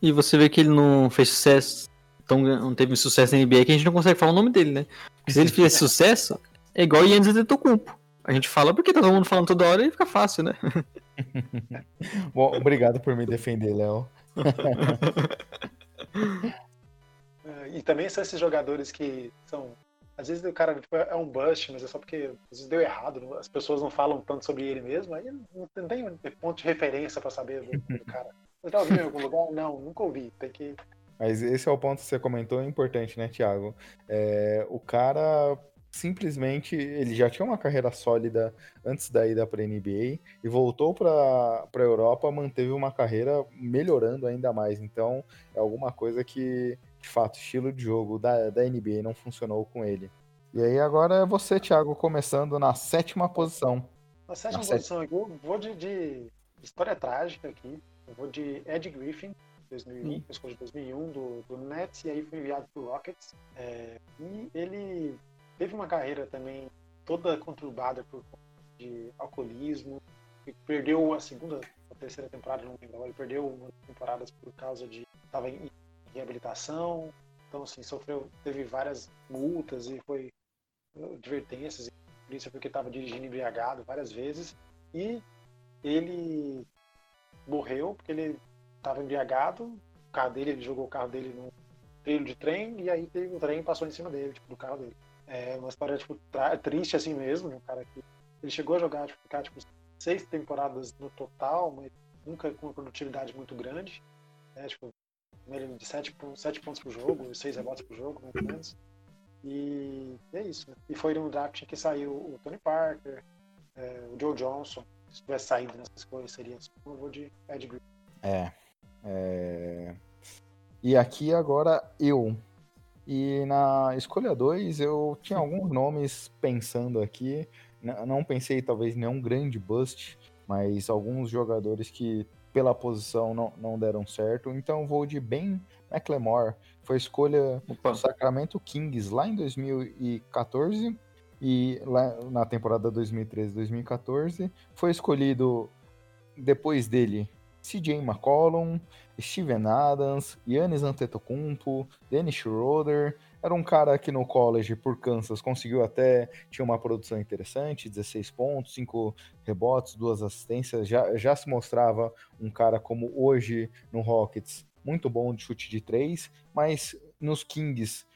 E você vê que ele não fez sucesso tão, não teve sucesso na NBA que a gente não consegue falar o nome dele, né? Porque se ele fizesse sucesso, é igual o Yannis Antetokounmpo. A gente fala porque tá todo mundo falando toda hora e fica fácil, né? Bom, obrigado por me defender, Léo. E também são esses jogadores que são. Às vezes o cara tipo, é um bust, mas é só porque às vezes deu errado, as pessoas não falam tanto sobre ele mesmo, aí não tem- ponto de referência pra saber do, do cara. Você já ouviu em algum lugar? Não, nunca ouvi. Tem que. Mas esse é o ponto que você comentou, é importante, né, Thiago? É, o cara simplesmente ele já tinha uma carreira sólida antes da ida para NBA e voltou para para Europa, manteve uma carreira melhorando ainda mais. Então é alguma coisa que, de fato, o estilo de jogo da, da NBA não funcionou com ele. E aí agora é você, Thiago, começando na sétima posição. Na sétima Na posição eu vou de, de história trágica aqui. Eu vou de Ed Griffin, 2001, Ih. escolha de 2001 do, do Nets, e aí foi enviado pro Rockets. É, e ele teve uma carreira também toda conturbada por conta de alcoolismo. E perdeu a segunda, a terceira temporada, não lembro, ele perdeu umas temporadas por causa de. estava em reabilitação. Então, assim, sofreu, teve várias multas e foi uh, advertências polícia porque estava dirigindo embriagado várias vezes e ele morreu porque ele estava embriagado, o carro dele, ele jogou o carro dele no trilho de trem e aí o trem passou em cima dele, tipo, do carro dele. É uma história tipo triste assim mesmo, né? um cara que ele chegou a jogar, tipo, ficar tipo seis temporadas no total, mas nunca com uma produtividade muito grande, né? Tipo, de sete, sete pontos por jogo, seis rebotes por jogo, mais ou menos. E é isso. Né? E foi no draft que saiu o Tony Parker, é, o Joe Johnson. Se tivesse saído nessa escolha, seria um vou de Ed Griffin. É, é. E aqui agora eu. E na escolha 2 eu tinha alguns nomes pensando aqui. N- Não pensei talvez em nenhum grande bust, mas alguns jogadores que pela posição não, não deram certo. Então eu vou de Ben McLemore. Foi escolha do Sacramento Kings lá em 2014 e lá na temporada 2013-2014 foi escolhido depois dele CJ McCollum, Steven Adams, Giannis Antetokounmpo, Dennis Schroeder. Era um cara que no college por Kansas conseguiu até tinha uma produção interessante, 16 pontos, 5 rebotes, duas assistências. Já, já se mostrava um cara como hoje no Rockets, muito bom de chute de três, mas nos Kings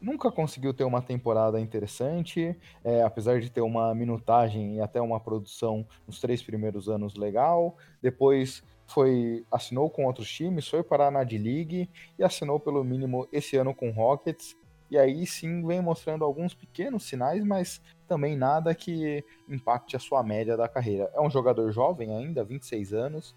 nunca conseguiu ter uma temporada interessante, é, apesar de ter uma minutagem e até uma produção nos três primeiros anos legal. Depois foi assinou com outros times, foi parar na D-League e assinou pelo mínimo esse ano com Rockets. E aí sim vem mostrando alguns pequenos sinais, mas também nada que impacte a sua média da carreira. É um jogador jovem ainda, 26 anos,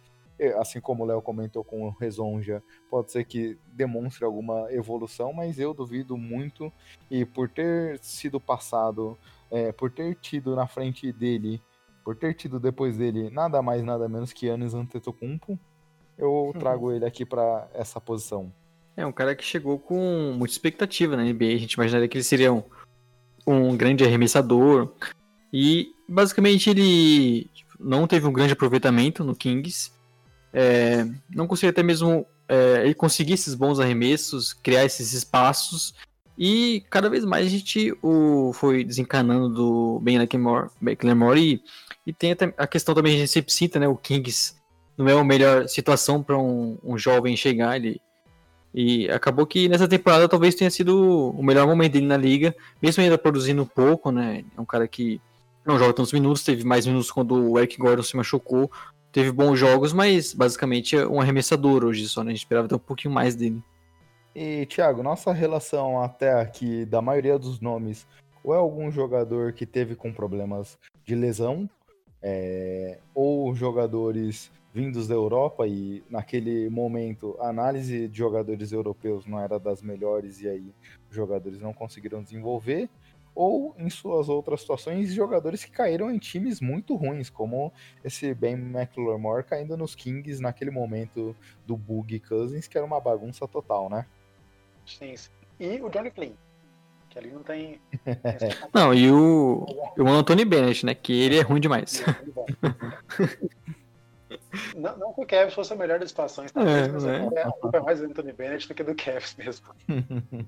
assim como o Léo comentou com o Rezonja, pode ser que demonstre alguma evolução, mas eu duvido muito. E por ter sido passado, é, por ter tido na frente dele, por ter tido depois dele nada mais nada menos que Anis Antetokounmpo, eu trago ele aqui para essa posição. É um cara que chegou com muita expectativa na NBA. A gente imaginaria que ele seria um, um grande arremessador. E basicamente ele tipo, não teve um grande aproveitamento no Kings. É, não conseguiu até mesmo é, ele conseguir esses bons arremessos, criar esses espaços. E cada vez mais a gente o, foi desencanando do Ben McLemore, e, e tem a questão também, a gente sempre cita, né? O Kings não é a melhor situação para um, um jovem chegar. Ele, e acabou que nessa temporada talvez tenha sido o melhor momento dele na liga, mesmo ainda produzindo pouco, né? É um cara que não joga tantos minutos, teve mais minutos quando o Eric Gordon se machucou, teve bons jogos, mas basicamente é um arremessador hoje só, né? A gente esperava ter um pouquinho mais dele. E, Thiago, nossa relação até aqui da maioria dos nomes, ou é algum jogador que teve com problemas de lesão, é, ou jogadores vindos da Europa e naquele momento a análise de jogadores europeus não era das melhores e aí os jogadores não conseguiram desenvolver, ou em suas outras situações jogadores que caíram em times muito ruins, como esse Ben McLemore caindo nos Kings naquele momento do Bug Cousins, que era uma bagunça total, né? Sim, sim. E o Johnny Flynn, que ali não tem. Não, e o, o Anthony Bennett, né? Que ele é ruim demais. não, não que o Kevin fosse a melhor das situações, tá? É, mas né? a culpa é mais do Anthony Bennett do que do Kevin mesmo.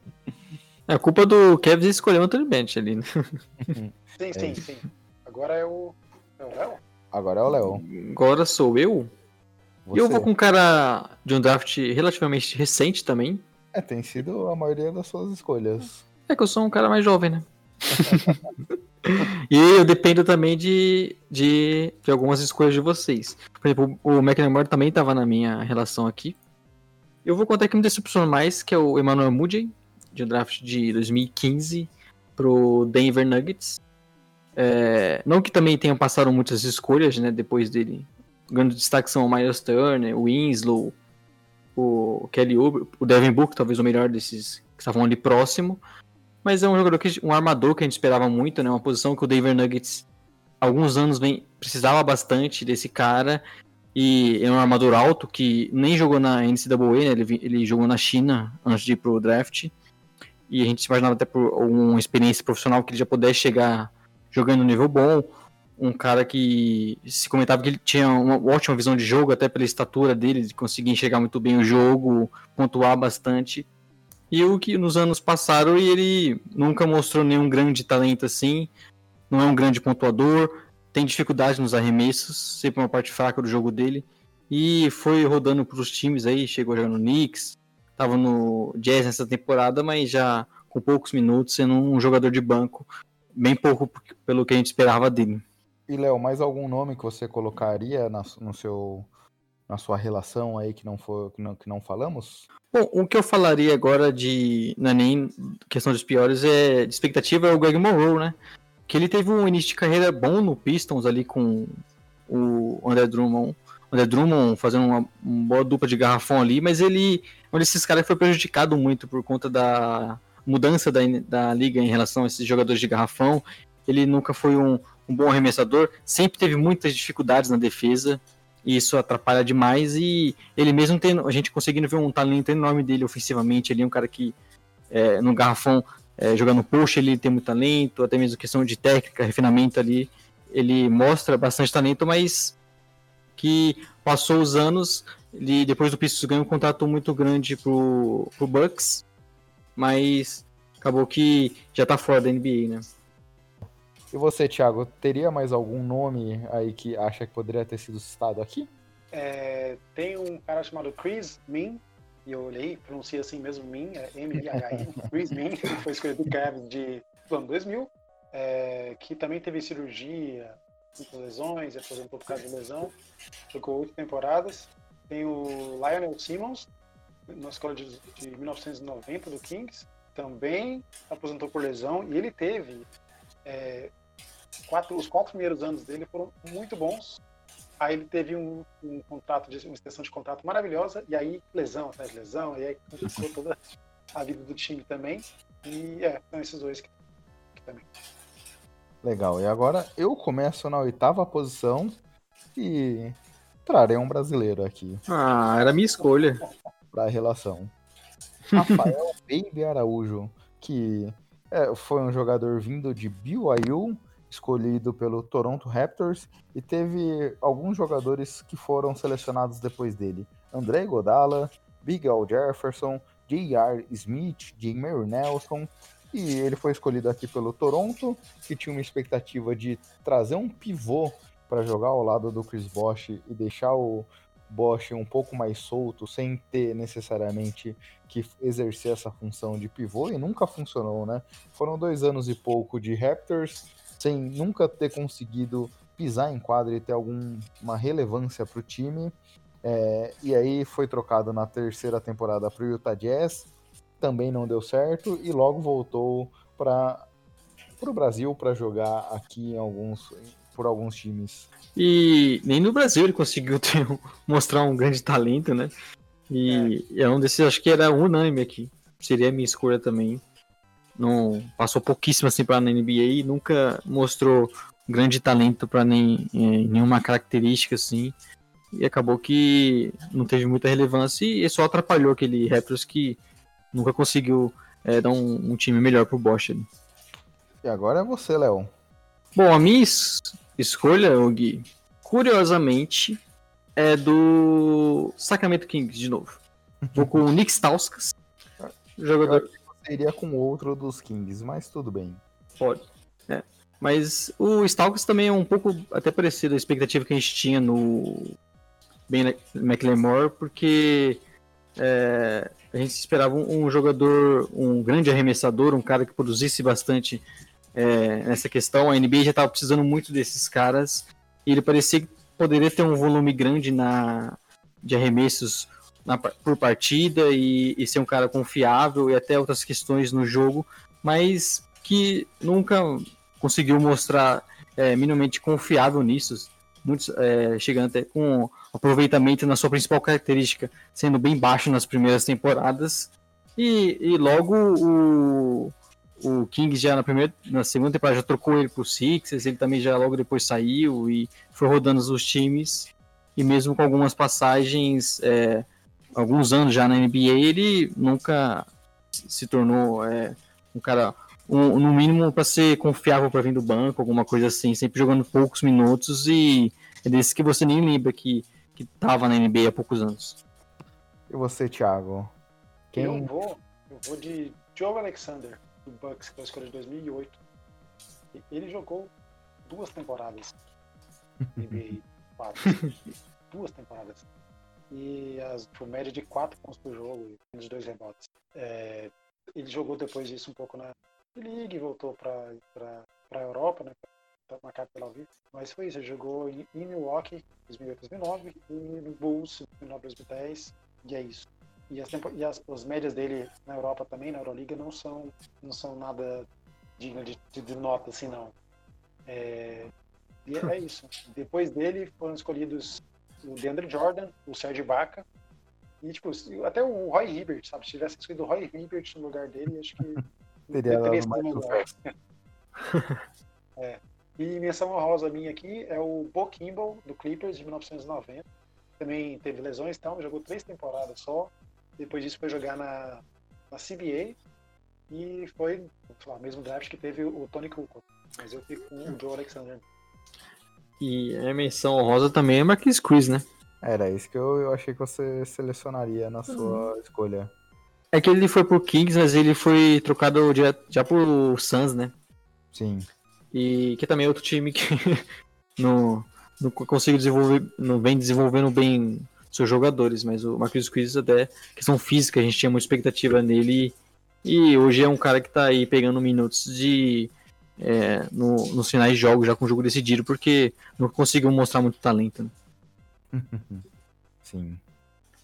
É a culpa do Kevin escolher o Anthony Bennett ali, né? Sim, sim, sim. Agora é o. É o Léo? Agora é o Léo. Agora sou eu. E eu Você. vou com um cara de um draft relativamente recente também. É, tem sido a maioria das suas escolhas. É que eu sou um cara mais jovem, né? e eu dependo também de, de, de algumas escolhas de vocês. Por exemplo, o McNamara também estava na minha relação aqui. Eu vou contar que me decepcionou mais, que é o Emmanuel Moody, de um draft de 2015 pro Denver Nuggets. É, não que também tenham passado muitas escolhas, né, depois dele. O grande destaque são o Miles Turner, o Winslow, o Kelly Oubre, o Devin Book, talvez o melhor desses que estavam ali próximo. Mas é um jogador que um armador que a gente esperava muito, né? Uma posição que o Denver Nuggets alguns anos vem precisava bastante desse cara e é um armador alto que nem jogou na NCAA, né? Ele, ele jogou na China antes de ir pro draft. E a gente imaginava até por uma experiência profissional que ele já pudesse chegar jogando no nível bom. Um cara que se comentava que ele tinha uma ótima visão de jogo, até pela estatura dele, de conseguir enxergar muito bem o jogo, pontuar bastante. E o que nos anos passaram e ele nunca mostrou nenhum grande talento assim. Não é um grande pontuador, tem dificuldade nos arremessos, sempre uma parte fraca do jogo dele. E foi rodando para os times aí, chegou jogando no Knicks, tava no Jazz nessa temporada, mas já com poucos minutos, sendo um jogador de banco, bem pouco pelo que a gente esperava dele. E, Léo, mais algum nome que você colocaria na, no seu, na sua relação aí que não, for, que não, que não falamos? Bom, o que eu falaria agora de. Não é nem questão dos piores, é de expectativa é o Greg Monroe, né? Que ele teve um início de carreira bom no Pistons ali com o André Drummond. André Drummond fazendo uma, uma boa dupla de garrafão ali, mas ele. Um desses caras que foi prejudicado muito por conta da mudança da, da liga em relação a esses jogadores de garrafão. Ele nunca foi um, um bom arremessador, sempre teve muitas dificuldades na defesa. E isso atrapalha demais e ele mesmo tem a gente conseguindo ver um talento enorme dele ofensivamente, ele é um cara que é, no garrafão, é, jogando push, ele tem muito talento, até mesmo questão de técnica, refinamento ali, ele mostra bastante talento, mas que passou os anos, ele depois do Pistons ganhou um contrato muito grande pro, pro Bucks, mas acabou que já tá fora da NBA, né? E você, Thiago, teria mais algum nome aí que acha que poderia ter sido citado aqui? É, tem um cara chamado Chris Min, e eu olhei, pronuncia assim mesmo Min, é M-I-H-I, Chris Min, que foi escolhido do Cavs de, do ano 2000, é, que também teve cirurgia, muitas lesões, aposentou por causa de lesão, jogou oito temporadas. Tem o Lionel Simmons, na escola de, de 1990 do Kings, também aposentou por lesão, e ele teve é, quatro, os quatro primeiros anos dele foram muito bons. Aí ele teve um, um contrato, de, uma extensão de contrato maravilhosa, e aí lesão atrás de lesão, e aí complicou toda a vida do time também. E é, são esses dois que, que também. Legal, e agora eu começo na oitava posição e trarei um brasileiro aqui Ah, era minha escolha. para a relação. Rafael Baby Araújo, que é, foi um jogador vindo de BYU, escolhido pelo Toronto Raptors, e teve alguns jogadores que foram selecionados depois dele. André Godala, Big Al Jefferson, J.R. Smith, Jameer Nelson, e ele foi escolhido aqui pelo Toronto, que tinha uma expectativa de trazer um pivô para jogar ao lado do Chris Bosh e deixar o Bosch um pouco mais solto, sem ter necessariamente que exercer essa função de pivô, e nunca funcionou, né? Foram dois anos e pouco de Raptors, sem nunca ter conseguido pisar em quadra e ter alguma relevância para o time. É, e aí foi trocado na terceira temporada para o Utah Jazz, também não deu certo, e logo voltou para o Brasil para jogar aqui em alguns, por alguns times. E nem no Brasil ele conseguiu ter, mostrar um grande talento, né? E é. um desses, acho que era unânime aqui. Seria a minha escolha também. Não passou pouquíssimo assim para na NBA e nunca mostrou grande talento para nem eh, nenhuma característica assim. E acabou que não teve muita relevância e só atrapalhou aquele Raptors que nunca conseguiu eh, dar um, um time melhor pro Bosch. E agora é você, Léo. Bom, a minha escolha, Gui, curiosamente, é do Sacramento Kings, de novo. Vou com o Nick Stauskas, jogador... Seria com outro dos Kings, mas tudo bem. Pode. É. Mas o Stalks também é um pouco até parecido à expectativa que a gente tinha no Ben McLemore, porque é, a gente esperava um, um, jogador, um grande arremessador, um cara que produzisse bastante é, nessa questão. A NBA já estava precisando muito desses caras e ele parecia que poderia ter um volume grande na, de arremessos na, por partida e, e ser um cara confiável e até outras questões no jogo, mas que nunca conseguiu mostrar é, minimamente confiável nisso, muitos, é, chegando até com aproveitamento na sua principal característica, sendo bem baixo nas primeiras temporadas. E, e logo o, o Kings já na primeira, na segunda temporada já trocou ele pro Sixers, ele também já logo depois saiu e foi rodando os times. E mesmo com algumas passagens é, alguns anos já na NBA, ele nunca se tornou é, um cara, um, no mínimo, para ser confiável para vir do banco, alguma coisa assim, sempre jogando poucos minutos e é desse que você nem lembra que, que tava na NBA há poucos anos. E você, Thiago? Quem... Eu vou, eu vou de Joe Alexander, do Bucks, que foi a escolha de 2008. Ele jogou duas temporadas NBA 4. duas temporadas e as tipo, média de 4 pontos por jogo e menos dois rebotes. É, ele jogou depois disso um pouco na League, voltou para a Europa, né, marcar pela Aviv. Mas foi isso, ele jogou em, em Milwaukee 2008-2009 e no Bulls 2009-2010 e é isso. E, as, e as, as, médias dele na Europa também, na Euroliga, não são, não são nada digno de, de, de nota, assim, não. É, e é isso. Depois dele foram escolhidos o DeAndre Jordan, o Serge Baca, e tipo, até o Roy Hibbert, sabe? Se tivesse escolhido o Roy Hibbert no lugar dele, acho que teria mais lugar. é. E menção honrosa minha aqui é o Bo Kimball, do Clippers, de 1990. Também teve lesões e tal, jogou três temporadas só. Depois disso foi jogar na, na CBA e foi, sei lá, mesmo draft que teve o Tony Kukoc. Mas eu fico com o Joe Alexander. E a menção honrosa também é Marquis Cruz, né? Era isso que eu, eu achei que você selecionaria na sua uhum. escolha. É que ele foi pro Kings, mas ele foi trocado já, já pro Suns, né? Sim. E que também é outro time que não, não consegue desenvolver, não vem desenvolvendo bem seus jogadores, mas o Marquis Cruz até questão física, a gente tinha muita expectativa nele e hoje é um cara que tá aí pegando minutos de é, no, nos finais de jogos, já com o jogo decidido, porque não conseguiu mostrar muito talento. Né? Sim.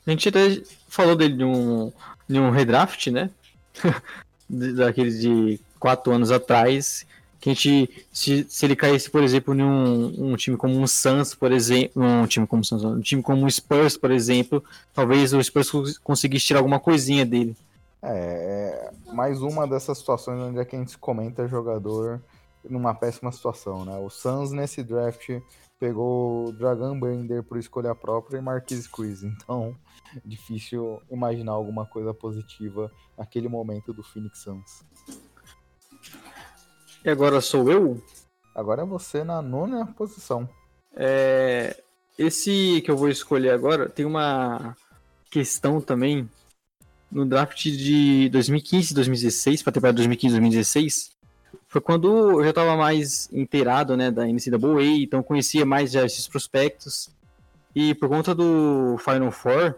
A gente até falou dele de um, de um redraft, né? Daqueles de quatro anos atrás. Que a gente, se, se ele caísse, por exemplo, em um, um time como um Suns, por exemplo, um time como Suns, um time como o Spurs, por exemplo, talvez o Spurs conseguisse tirar alguma coisinha dele. É, é mais uma dessas situações onde é que a gente comenta jogador numa péssima situação, né? O Suns nesse draft pegou Dragon Bender por escolha própria e Marquis Cruz, então difícil imaginar alguma coisa positiva naquele momento do Phoenix Suns. E agora sou eu? Agora é você na nona posição. É... Esse que eu vou escolher agora tem uma questão também no draft de 2015 e 2016, para temporada 2015 e 2016, foi quando eu já estava mais inteirado, né, da NCAA, então conhecia mais já esses prospectos. E por conta do Final Four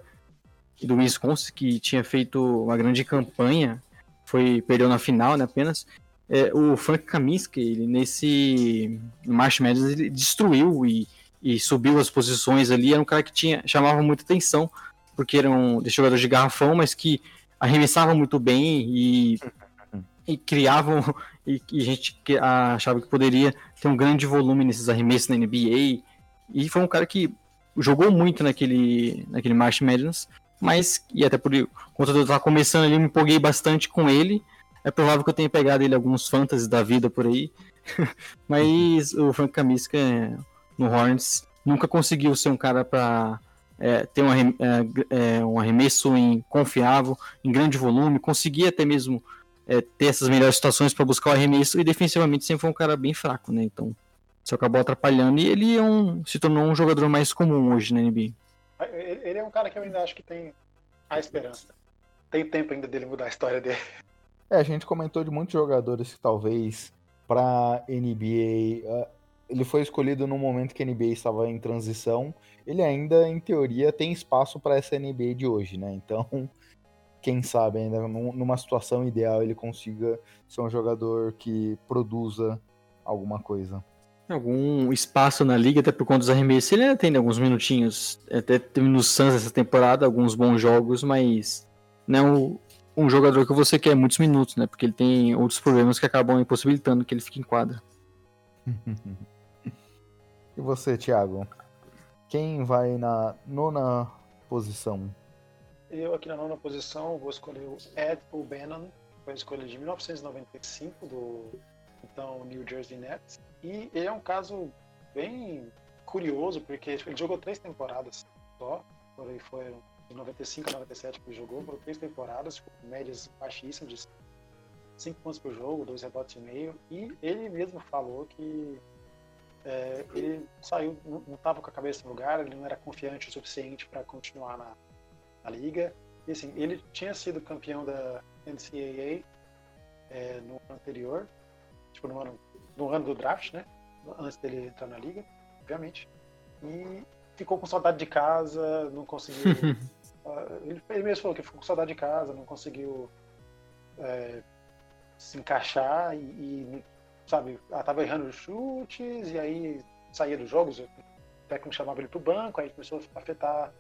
e do Wisconsin, que tinha feito uma grande campanha, foi perdeu na final, né, apenas. É, o Frank Kaminsky, ele nesse March Madness, ele destruiu e, e subiu as posições ali. Era um cara que tinha chamava muita atenção porque eram jogadores de garrafão, mas que arremessavam muito bem e, e criavam, e, e, a gente achava que poderia ter um grande volume nesses arremessos na NBA. E foi um cara que jogou muito naquele, naquele March Madness, mas, e até por conta de eu estar começando ali, eu me empolguei bastante com ele. É provável que eu tenha pegado ele alguns fantasies da vida por aí. mas o Frank Kaminsky no Hornets nunca conseguiu ser um cara para é, ter um, é, é, um arremesso em, confiável, em grande volume, conseguia até mesmo é, ter essas melhores situações para buscar o arremesso e defensivamente sempre foi um cara bem fraco, né? Então isso acabou atrapalhando e ele é um, se tornou um jogador mais comum hoje na NBA. ele é um cara que eu ainda acho que tem a esperança. Tem tempo ainda dele mudar a história dele. É, a gente comentou de muitos jogadores que talvez para NBA uh, ele foi escolhido no momento que a NBA estava em transição. Ele ainda, em teoria, tem espaço para essa NBA de hoje, né? Então, quem sabe ainda numa situação ideal ele consiga ser um jogador que produza alguma coisa. Algum espaço na liga, até por conta dos arremessos, ele ainda tem alguns minutinhos. Até teve no Suns essa temporada, alguns bons jogos, mas não um jogador que você quer muitos minutos, né? Porque ele tem outros problemas que acabam impossibilitando que ele fique em quadra. e você, Thiago? Quem vai na nona posição? Eu aqui na nona posição vou escolher o Ed O'Bannon, foi a escolha de 1995 do então New Jersey Nets. E ele é um caso bem curioso, porque ele jogou três temporadas só, foi, foi de 95 a 97 que ele jogou, foram três temporadas, com médias baixíssimas de 5 pontos por jogo, dois rebotes e meio, e ele mesmo falou que é, ele saiu, não estava com a cabeça no lugar, ele não era confiante o suficiente para continuar na, na, liga. E assim, ele tinha sido campeão da NCAA é, no ano anterior, tipo no ano, no ano do draft, né? Antes dele entrar na liga, obviamente. E ficou com saudade de casa, não conseguiu. ele, ele, mesmo falou que ficou com saudade de casa, não conseguiu é, se encaixar e, e sabe, ela tava errando chutes e aí saía dos jogos, o técnico chamava ele pro banco, aí começou a afetar,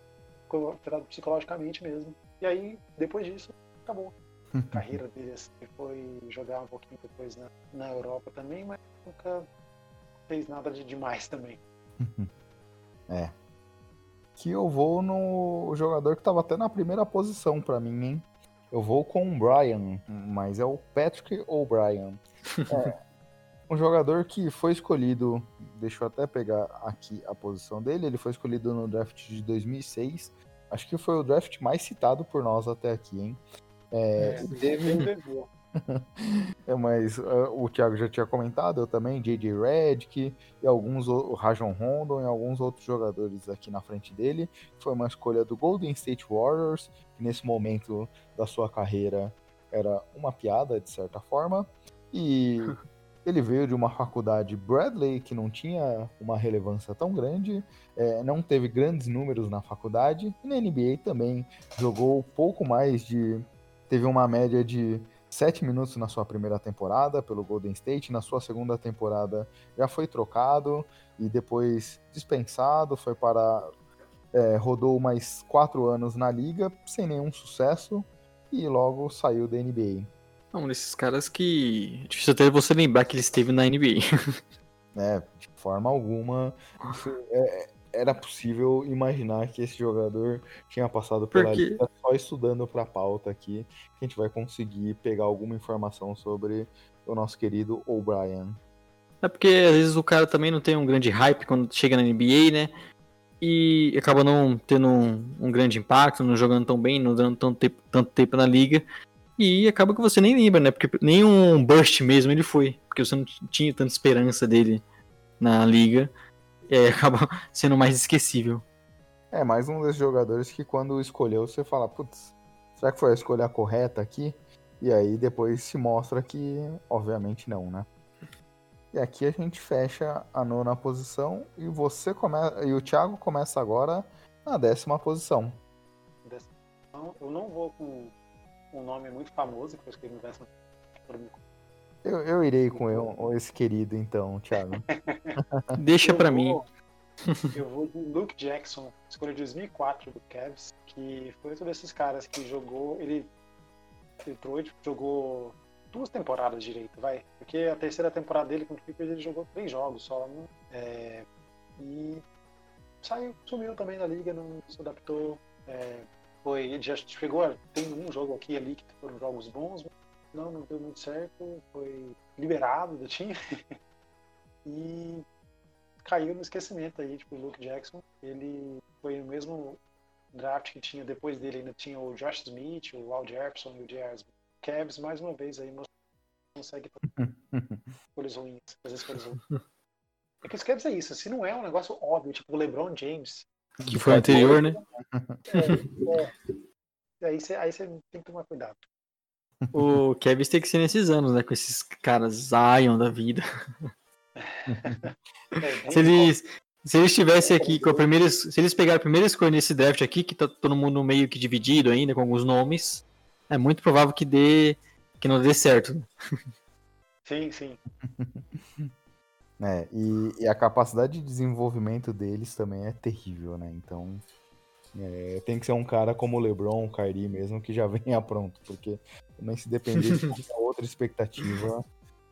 ficou afetado psicologicamente mesmo. E aí, depois disso, acabou. A carreira dele assim, foi jogar um pouquinho depois na, na Europa também, mas nunca fez nada de demais também. é. Que eu vou no jogador que tava até na primeira posição para mim, hein? Eu vou com o Brian, mas é o Patrick O'Brien. É, um jogador que foi escolhido, deixa eu até pegar aqui a posição dele, ele foi escolhido no draft de 2006. Acho que foi o draft mais citado por nós até aqui, hein? É, é teve... é, mas uh, o Thiago já tinha comentado, eu também, J.J. Redick e alguns, o Rajon Rondo e alguns outros jogadores aqui na frente dele. Foi uma escolha do Golden State Warriors, que nesse momento da sua carreira era uma piada, de certa forma. E Ele veio de uma faculdade Bradley que não tinha uma relevância tão grande, é, não teve grandes números na faculdade, e na NBA também jogou pouco mais de. Teve uma média de 7 minutos na sua primeira temporada pelo Golden State, na sua segunda temporada já foi trocado e depois dispensado, foi para. É, rodou mais 4 anos na liga sem nenhum sucesso e logo saiu da NBA. Um desses caras que. Difícil até você lembrar que ele esteve na NBA. é, de forma alguma. É, era possível imaginar que esse jogador tinha passado pela Porque... liga só estudando pra pauta aqui. Que a gente vai conseguir pegar alguma informação sobre o nosso querido O'Brien. É porque às vezes o cara também não tem um grande hype quando chega na NBA, né? E acaba não tendo um, um grande impacto, não jogando tão bem, não dando tanto tempo, tanto tempo na liga. E acaba que você nem lembra, né? Porque nem um burst mesmo ele foi. Porque você não tinha tanta esperança dele na liga. E acaba sendo mais esquecível. É, mais um desses jogadores que quando escolheu você fala, putz, será que foi a escolha correta aqui? E aí depois se mostra que, obviamente, não, né? E aqui a gente fecha a nona posição e você começa. E o Thiago começa agora na décima posição. Eu não vou com um nome muito famoso, que eu escrevi no décimo. Eu, eu irei com eu, esse querido, então, Thiago. Deixa para mim. Eu vou com Luke Jackson, escolha de 2004 do Cavs, que foi um desses caras que jogou. Ele entrou jogou duas temporadas direito, vai. Porque a terceira temporada dele com o Clippers ele jogou três jogos só. Né? É, e saiu, sumiu também da liga, não se adaptou. É, foi, já chegou a, tem um jogo aqui ali que foram jogos bons, mas não, não deu muito certo, foi liberado do time e caiu no esquecimento aí, tipo, o Luke Jackson, ele foi o mesmo draft que tinha depois dele, ainda tinha o Josh Smith, o Al Jefferson e o J.R. Cavs, mais uma vez aí, consegue escolhas ruins, fazer escolhas ruins. É que os Cavs é isso, se não é um negócio óbvio, tipo o LeBron James. Que foi anterior, né? É, é. Aí você aí você tem que tomar cuidado. O Kevin tem que ser nesses anos, né? Com esses caras Zion da vida. É, Se eles, se eles estivessem aqui com a primeira. Se eles pegarem a primeira escolha nesse draft aqui, que tá todo mundo meio que dividido ainda com alguns nomes, é muito provável que dê. que não dê certo. Sim, sim. É, e, e a capacidade de desenvolvimento deles também é terrível, né? Então, é, tem que ser um cara como o LeBron, o Kyrie mesmo, que já venha pronto, porque também se depender de qualquer outra expectativa,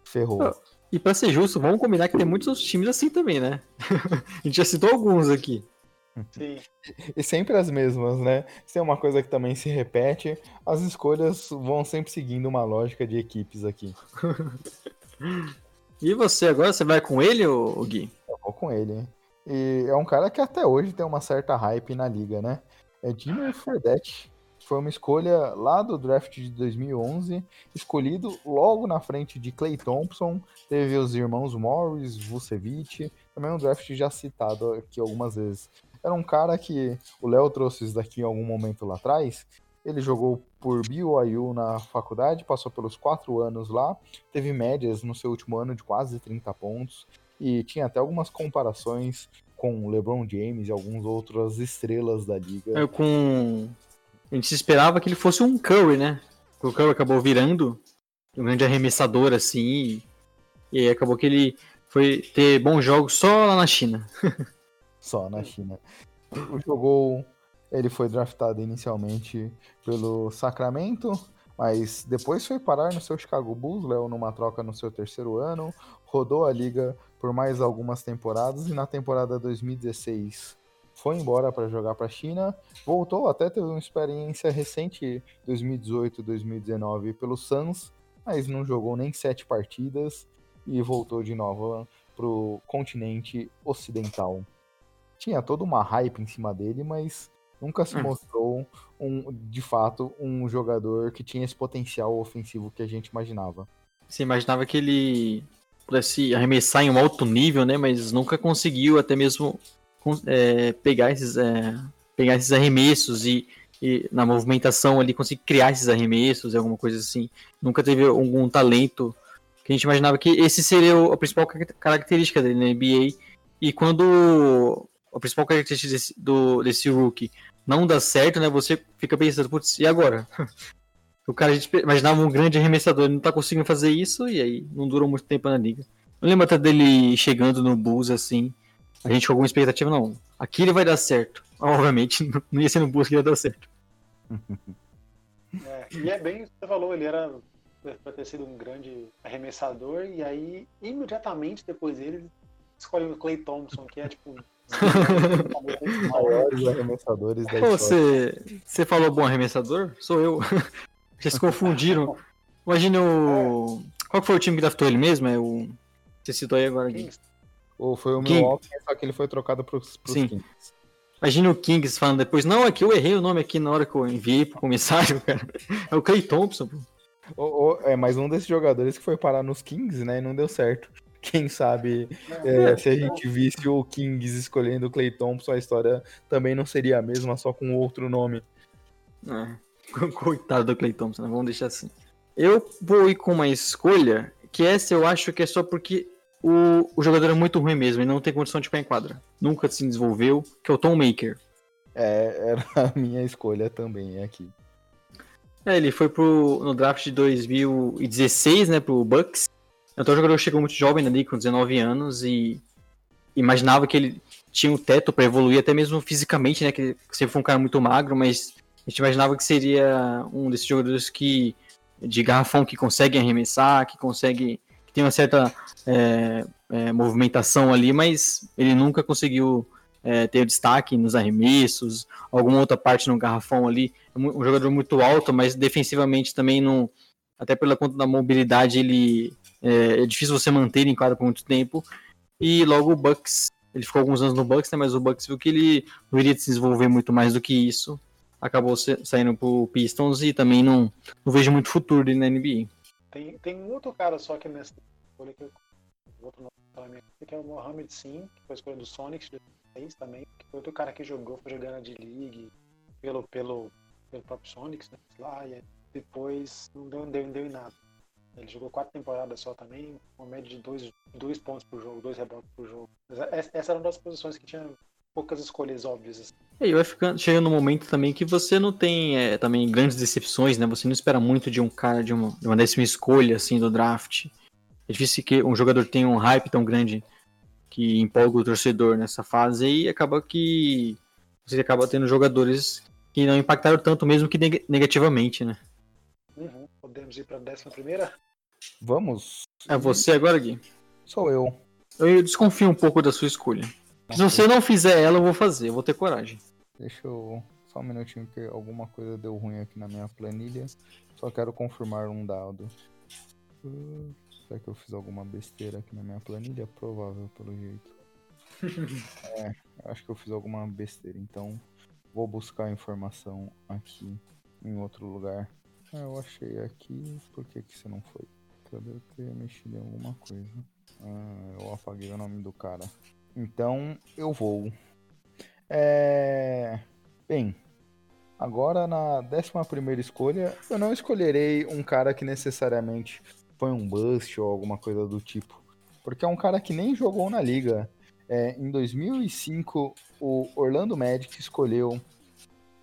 ferrou. E pra ser justo, vamos combinar que tem muitos outros times assim também, né? a gente já citou alguns aqui. sim. E sempre as mesmas, né? Se tem uma coisa que também se repete, as escolhas vão sempre seguindo uma lógica de equipes aqui. E você agora, você vai com ele, ô Gui? Eu vou com ele, hein? E é um cara que até hoje tem uma certa hype na liga, né? É Jimmy Fredette. Foi uma escolha lá do draft de 2011, escolhido logo na frente de Clay Thompson. Teve os irmãos Morris, Vucevic, também um draft já citado aqui algumas vezes. Era um cara que o Léo trouxe isso daqui em algum momento lá atrás. Ele jogou por BYU na faculdade, passou pelos quatro anos lá, teve médias no seu último ano de quase 30 pontos e tinha até algumas comparações com o LeBron James e algumas outras estrelas da liga. É, com. A gente se esperava que ele fosse um Curry, né? O Curry acabou virando um grande arremessador, assim. E, e aí acabou que ele foi ter bons jogos só lá na China. só na China. Jogou, ele foi draftado inicialmente pelo Sacramento, mas depois foi parar no seu Chicago Bulls, Léo, numa troca no seu terceiro ano, rodou a liga por mais algumas temporadas e na temporada 2016 foi embora para jogar para a China, voltou até teve uma experiência recente 2018-2019 pelo Suns, mas não jogou nem sete partidas e voltou de novo para o continente ocidental tinha toda uma hype em cima dele, mas nunca se Hum. mostrou um, de fato um jogador que tinha esse potencial ofensivo que a gente imaginava. Você imaginava que ele pudesse arremessar em um alto nível, né? Mas nunca conseguiu até mesmo é, pegar, esses, é, pegar esses arremessos e, e na movimentação ali conseguir criar esses arremessos, alguma coisa assim. Nunca teve algum talento que a gente imaginava que esse seria a principal car- característica dele na NBA. E quando a principal característica desse, do, desse rookie não dá certo, né? Você fica pensando, putz, e agora? O cara, a gente imaginava um grande arremessador, ele não tá conseguindo fazer isso, e aí não durou muito tempo na liga. Eu lembro até dele chegando no Bulls, assim, a gente com alguma expectativa, não, aqui ele vai dar certo. Obviamente, não- ia ser no Bulls que ia dar certo. É, e é bem o que você falou, ele era para ter sido um grande arremessador, e aí, imediatamente depois dele, escolhe o Clay Thompson, que é tipo. Maiores arremessadores da história. você, você falou bom arremessador? Sou eu. Vocês se confundiram. Imagina o... Qual foi o time que draftou ele mesmo? É o... Você citou aí agora. Kings. Ou foi o. Milwaukee, só que ele foi trocado pros, pros Sim. Kings. Imagina o Kings falando depois, não, é que eu errei o nome aqui na hora que eu enviei pro comissário, cara. É o Clay Thompson, pô. É mais um desses jogadores que foi parar nos Kings, né? E não deu certo. Quem sabe é, se a gente visse o Kings escolhendo o Clay Thompson, a história também não seria a mesma, só com outro nome. É, coitado do Clay Thompson, vamos deixar assim. Eu vou ir com uma escolha que essa eu acho que é só porque o, o jogador é muito ruim mesmo e não tem condição de ficar em quadra. Nunca se desenvolveu, que é o Tom Maker. É, era a minha escolha também aqui. É, ele foi pro, no draft de 2016, né, pro Bucks. Então o jogador chegou muito jovem ali, com 19 anos, e imaginava que ele tinha um teto para evoluir, até mesmo fisicamente, né, que ele sempre foi um cara muito magro, mas a gente imaginava que seria um desses jogadores que de garrafão que consegue arremessar, que consegue, que tem uma certa é, é, movimentação ali, mas ele nunca conseguiu é, ter destaque nos arremessos, alguma outra parte no garrafão ali. É um jogador muito alto, mas defensivamente também não. Até pela conta da mobilidade, ele é, é difícil você manter em quadra por muito tempo. E logo o Bucks, ele ficou alguns anos no Bucks, né, mas o Bucks viu que ele não iria se desenvolver muito mais do que isso. Acabou sa- saindo pro Pistons e também não, não vejo muito futuro dele na NBA. Tem, tem um outro cara só que nessa escolha que eu. Outro nome que é o Mohamed Sim, que foi a escolha do Sonics de 2006 também. Que foi outro cara que jogou, foi jogando na D-League. pelo, pelo, pelo próprio Sonics, né? Lá, e depois não deu, não deu, não deu em nada. Ele jogou quatro temporadas só também, uma média de dois, dois pontos por jogo, dois rebotes por jogo. Essa, essa era uma das posições que tinha poucas escolhas óbvias. Assim. E aí vai ficando, chega no momento também que você não tem é, também grandes decepções, né? Você não espera muito de um cara de uma, de uma décima escolha assim do draft. É difícil que um jogador tenha um hype tão grande que empolga o torcedor nessa fase e acaba que você acaba tendo jogadores que não impactaram tanto mesmo que neg negativamente, né? Uhum. Podemos ir para a décima primeira? Vamos. É você agora, Gui? Sou eu. Eu desconfio um pouco da sua escolha. Se você não fizer ela, eu vou fazer, eu vou ter coragem. Deixa eu. Só um minutinho, que alguma coisa deu ruim aqui na minha planilha. Só quero confirmar um dado. Uh, será que eu fiz alguma besteira aqui na minha planilha? Provável, pelo jeito. é, acho que eu fiz alguma besteira, então vou buscar a informação aqui em outro lugar. Ah, eu achei aqui, por que, que você não foi? Eu devo ter mexido em alguma coisa. Ah, eu apaguei o nome do cara. Então eu vou. É... Bem, agora na 11 escolha, eu não escolherei um cara que necessariamente foi um bust ou alguma coisa do tipo. Porque é um cara que nem jogou na liga. É, em 2005, o Orlando Magic escolheu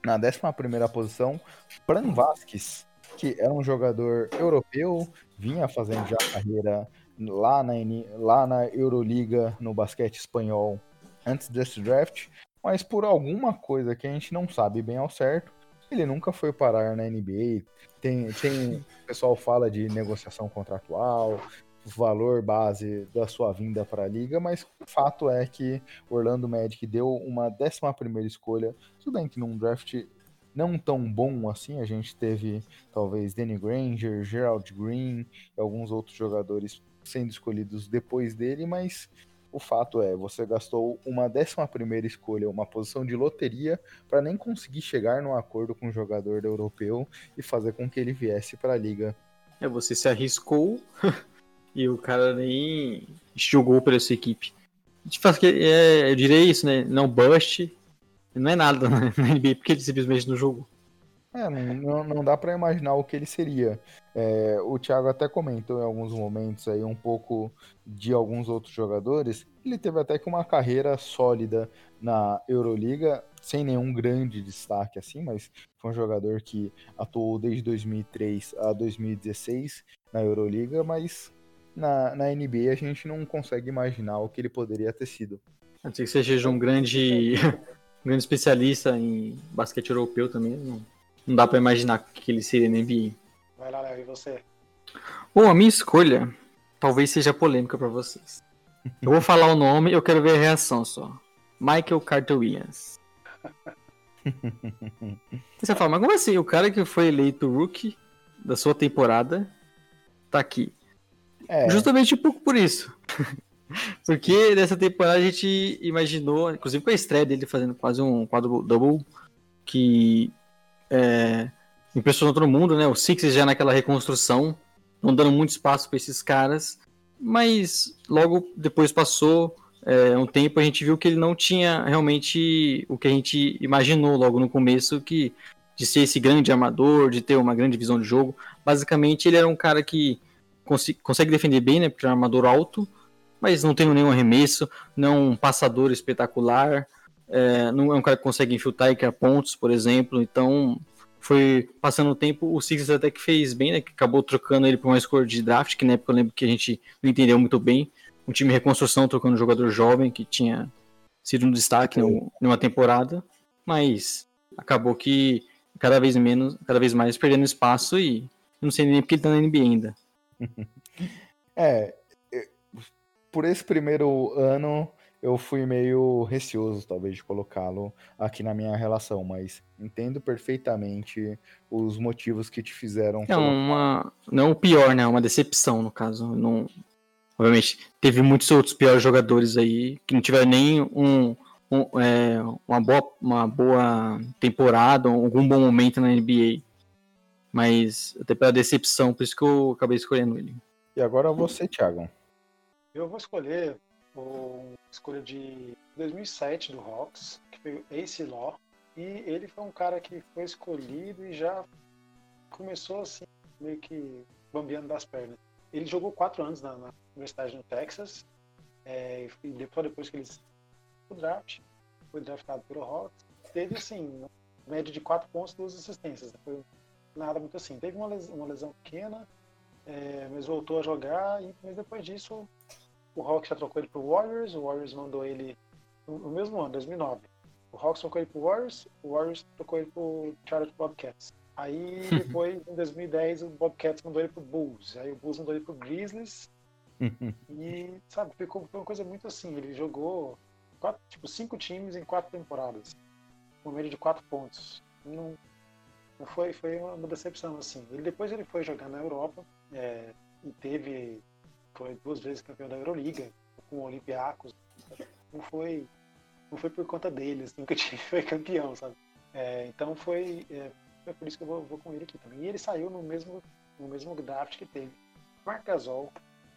na 11 posição Pran Vasquez, que era um jogador europeu, vinha fazendo já carreira lá na, lá na Euroliga, no basquete espanhol, antes desse draft, mas por alguma coisa que a gente não sabe bem ao certo, ele nunca foi parar na NBA. Tem, tem o pessoal fala de negociação contratual, valor base da sua vinda para a liga, mas o fato é que Orlando Magic deu uma 11 primeira escolha, tudo bem que num draft não tão bom assim, a gente teve talvez Danny Granger, Gerald Green e alguns outros jogadores sendo escolhidos depois dele, mas o fato é, você gastou uma 11 primeira escolha, uma posição de loteria, para nem conseguir chegar num acordo com o um jogador europeu e fazer com que ele viesse para a liga. É, você se arriscou e o cara nem jogou para essa equipe. que é, eu diria isso, né? Não bust, não é nada na NBA, porque ele simplesmente não jogou. É, não, não dá para imaginar o que ele seria. É, o Thiago até comentou em alguns momentos aí um pouco de alguns outros jogadores. Ele teve até que uma carreira sólida na Euroliga, sem nenhum grande destaque assim, mas foi um jogador que atuou desde 2003 a 2016 na Euroliga, mas na, na NBA a gente não consegue imaginar o que ele poderia ter sido. A não ser que você seja um grande, um grande especialista em basquete europeu também, não não dá para imaginar que ele seria na NBA. Vai lá, Léo, e você? Bom, a minha escolha talvez seja polêmica para vocês. Eu vou falar o nome eu quero ver a reação só. Michael Carter Williams. Você fala, mas como assim? O cara que foi eleito rookie da sua temporada tá aqui. É. Justamente um pouco por isso. Porque nessa temporada a gente imaginou, inclusive com a estreia dele fazendo quase um quadro double, que é, impressionou todo mundo, né? O Sixers já naquela reconstrução, não dando muito espaço para esses caras, mas logo depois passou é, um tempo a gente viu que ele não tinha realmente o que a gente imaginou logo no começo, que de ser esse grande armador, de ter uma grande visão de jogo. Basicamente ele era um cara que cons consegue defender bem, né? Porque é um armador alto, mas não tem nenhum arremesso, não é um passador espetacular. É, não é um cara que consegue infiltrar e criar pontos, por exemplo. Então, foi passando o tempo, o Sixers até que fez bem, né? Que acabou trocando ele por uma escolha de draft, que na época eu lembro que a gente não entendeu muito bem. Um time de reconstrução trocando um jogador jovem que tinha sido um destaque em uma temporada, mas acabou que cada vez menos, cada vez mais perdendo espaço e não sei nem porque ele tá na NBA ainda. é, por esse primeiro ano eu fui meio receoso, talvez, de colocá-lo aqui na minha relação, mas entendo perfeitamente os motivos que te fizeram. É uma. Não o pior, né? Uma decepção, no caso. Não... Obviamente, teve muitos outros piores jogadores aí que não tiveram nem um, um é, uma, boa, uma boa temporada, algum bom momento na NBA. Mas até pela decepção, por isso que eu acabei escolhendo ele. E agora você, Thiago. Eu vou escolher uma escolha de 2007 do Hawks, que foi Ace Law, E ele foi um cara que foi escolhido e já começou assim, meio que bambeando das pernas. Ele jogou quatro anos na, na Universidade no Texas, é, e depois, depois que ele o draft, foi draftado pelo Hawks, teve assim, média de quatro pontos duas assistências. Não foi nada muito assim. Teve uma lesão, uma lesão pequena, é, mas voltou a jogar, e, mas depois disso o Hawks já trocou ele pro Warriors, o Warriors mandou ele no mesmo ano, 2009. O Hawks trocou ele pro Warriors, o Warriors trocou ele pro Charlotte Bobcats. Aí depois, em 2010, o Bobcats mandou ele pro Bulls. Aí o Bulls mandou ele pro Grizzlies. e, sabe, ficou foi uma coisa muito assim. Ele jogou quatro, tipo, cinco times em quatro temporadas. Com média de quatro pontos. Não, não foi, foi uma decepção, assim. Ele, depois ele foi jogar na Europa é, e teve. Foi duas vezes campeão da Euroliga, com o Olympiacos. Não foi não foi por conta deles, nunca tive, foi campeão, sabe? É, então foi, é, foi por isso que eu vou, vou, com ele aqui também. E ele saiu no mesmo, no mesmo draft que teve Marc Gasol,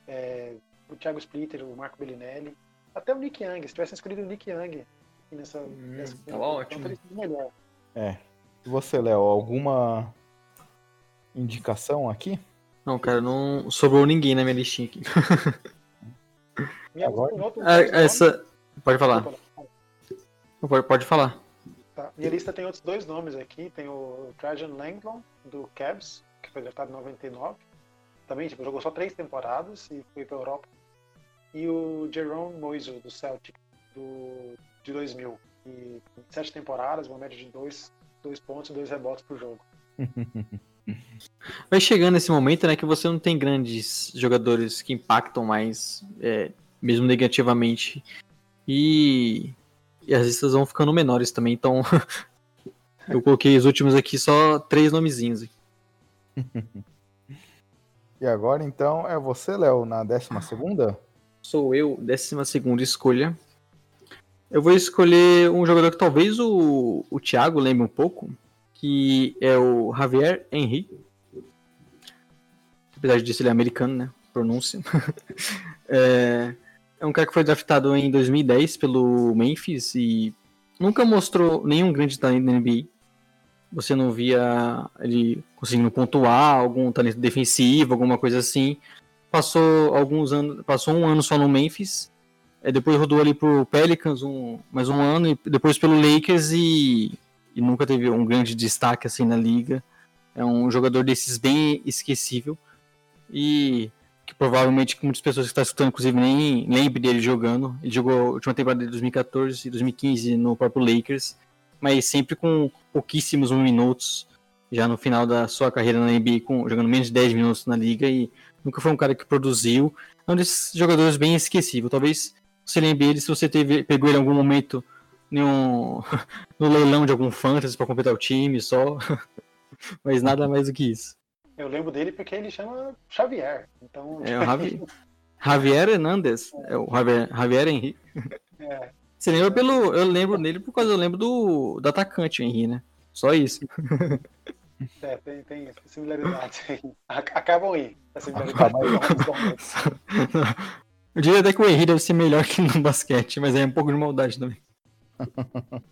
é, o Thiago Splitter, o Marco Bellinelli, até o Nick Young. Se tivessem escolhido o Nick Young nessa, hum, nessa tá ótimo. melhor. É. E você, Léo, alguma indicação aqui? Não, cara, não sobrou ninguém na minha listinha aqui. Agora? Ah, essa. Pode falar. Pode, pode falar. Tá. Minha lista tem outros dois nomes aqui. Tem o Trajan Langdon, do Cavs, que foi draftado em 99. Também tipo, jogou só três temporadas e foi para Europa. E o Jerome Moiso, do Celtic, do, de 2000. E sete temporadas, uma média de dois, dois pontos e dois rebotes por jogo. Vai chegando esse momento, né, que você não tem grandes jogadores que impactam mais, é, mesmo negativamente. E e as listas vão ficando menores também, então eu coloquei os últimos aqui só três nomezinhos. e agora então é você, Léo, na décima segunda? Sou eu, décima segunda escolha. Eu vou escolher um jogador que talvez o, o Thiago lembre um pouco, que é o Javier Henry. Apesar ser ele é americano, né? Pronúncia. é, é um cara que foi draftado em 2010 pelo Memphis e nunca mostrou nenhum grande talento na NBA. Você não via ele conseguindo pontuar, algum talento defensivo, alguma coisa assim. Passou alguns anos, passou um ano só no Memphis. É, depois rodou ali pro Pelicans um, mais um ano e depois pelo Lakers e, e nunca teve um grande destaque assim na liga. É um jogador desses bem esquecível. E que provavelmente muitas pessoas que estão escutando, inclusive, nem lembrem dele jogando. Ele jogou a última temporada de 2014 e 2015 no próprio Lakers, mas sempre com pouquíssimos minutos, já no final da sua carreira na NBA, com, jogando menos de 10 minutos na liga, e nunca foi um cara que produziu. É um desses jogadores bem esquecível. Talvez você lembre ele se você teve, pegou ele em algum momento um, no leilão de algum fantasy para completar o time só, mas nada mais do que isso. Eu lembro dele porque ele chama Xavier. Então... É o Javi... Javier Hernandez. É o Javier, Javier Henrique. É. Você lembra pelo. Eu lembro dele por causa eu lembro do, do atacante Henrique, né? Só isso. É, tem, tem similaridades aí. Acabam aí. Eu diria até que o Henrique deve ser melhor que no basquete, mas é um pouco de maldade também.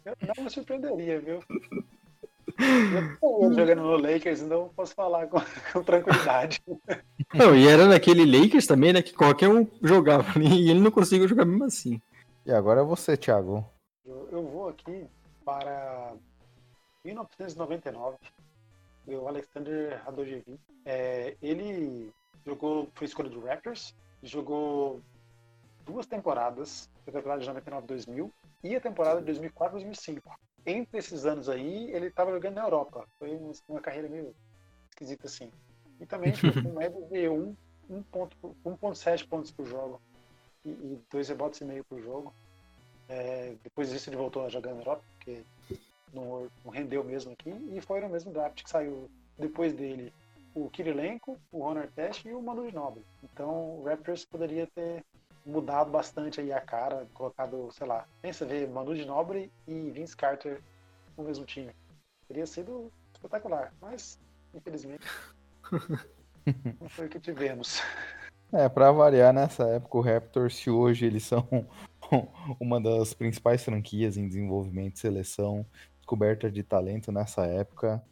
Eu não me surpreenderia, viu? Eu jogando no Lakers, então posso falar com, com, tranquilidade. Não, e era naquele Lakers também, né? Que qualquer um jogava e ele não conseguiu jogar mesmo assim. E agora é você, Thiago. Eu, eu vou aqui para 1999. O Alexander Radojevic. É, ele jogou, foi escolha do Raptors, jogou duas temporadas, a temporada de 99-2000 e a temporada de 2004-2005 entre esses anos aí, ele estava jogando na Europa. Foi uma carreira meio esquisita assim. E também tipo, com média de 1.7 pontos por jogo e, e dois rebotes e meio por jogo. É, depois disso ele voltou a jogar na Europa, porque não, não, rendeu mesmo aqui. E foi no mesmo draft que saiu depois dele o Kirilenko, o Honor Test e o Manu Nobre. Então o Raptors poderia ter mudado bastante aí a cara, colocado, sei lá, pensa ver Manu de Nobre e Vince Carter no mesmo time. Teria sido espetacular, mas infelizmente não foi o que tivemos. É, para variar nessa época o Raptors, se hoje eles são uma das principais franquias em desenvolvimento e seleção, descoberta de talento nessa época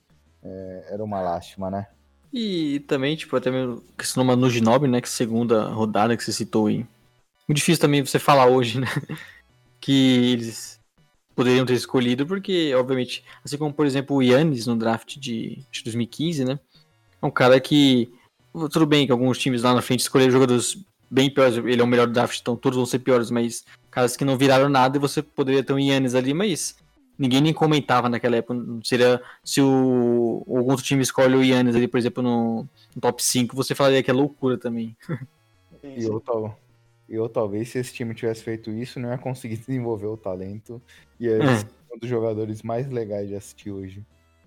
é, era uma lástima, né? E também, tipo, até mesmo questão do Manu Ginóbili, né? Que segunda rodada que você citou aí. Muito difícil também você falar hoje, né? que eles poderiam ter escolhido, porque, obviamente, assim como, por exemplo, o Yannis no draft de, de 2015, né? É um cara que. Tudo bem que alguns times lá na frente escolheram jogadores bem piores. Ele é o melhor draft, então todos vão ser piores, mas caras que não viraram nada e você poderia ter um Yannis ali, mas ninguém nem comentava naquela época. Seria se o algum outro time escolhe o Yannis ali, por exemplo, no, no top 5, você falaria que é loucura também. E eu, tal, eu talvez se esse time tivesse feito isso, não ia conseguir desenvolver o talento. E é um dos jogadores mais legais de assistir hoje.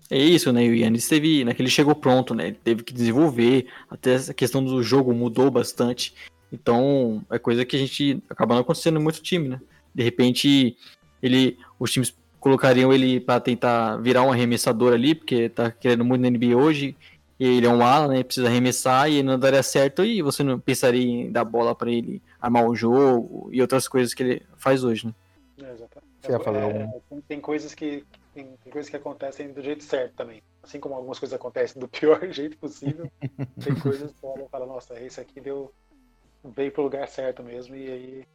É isso, né? O Yannis teve. Né, chegou pronto, né? Ele teve que desenvolver. Até essa questão do jogo mudou bastante. Então, é coisa que a gente acaba não acontecendo em muito time, né? De repente, ele, os times colocariam ele para tentar virar um arremessador ali, porque tá querendo muito na NBA hoje. E ele é um ala, né? Precisa arremessar e ele não daria certo. E você não pensaria em dar bola para ele armar o jogo e outras coisas que ele faz hoje, né? É, exatamente. É, é, tem coisas que tem, tem, coisas que acontecem do jeito certo também. Assim como algumas coisas acontecem do pior jeito possível, tem coisas que você fala, nossa, esse aqui deu veio pro lugar certo mesmo e aí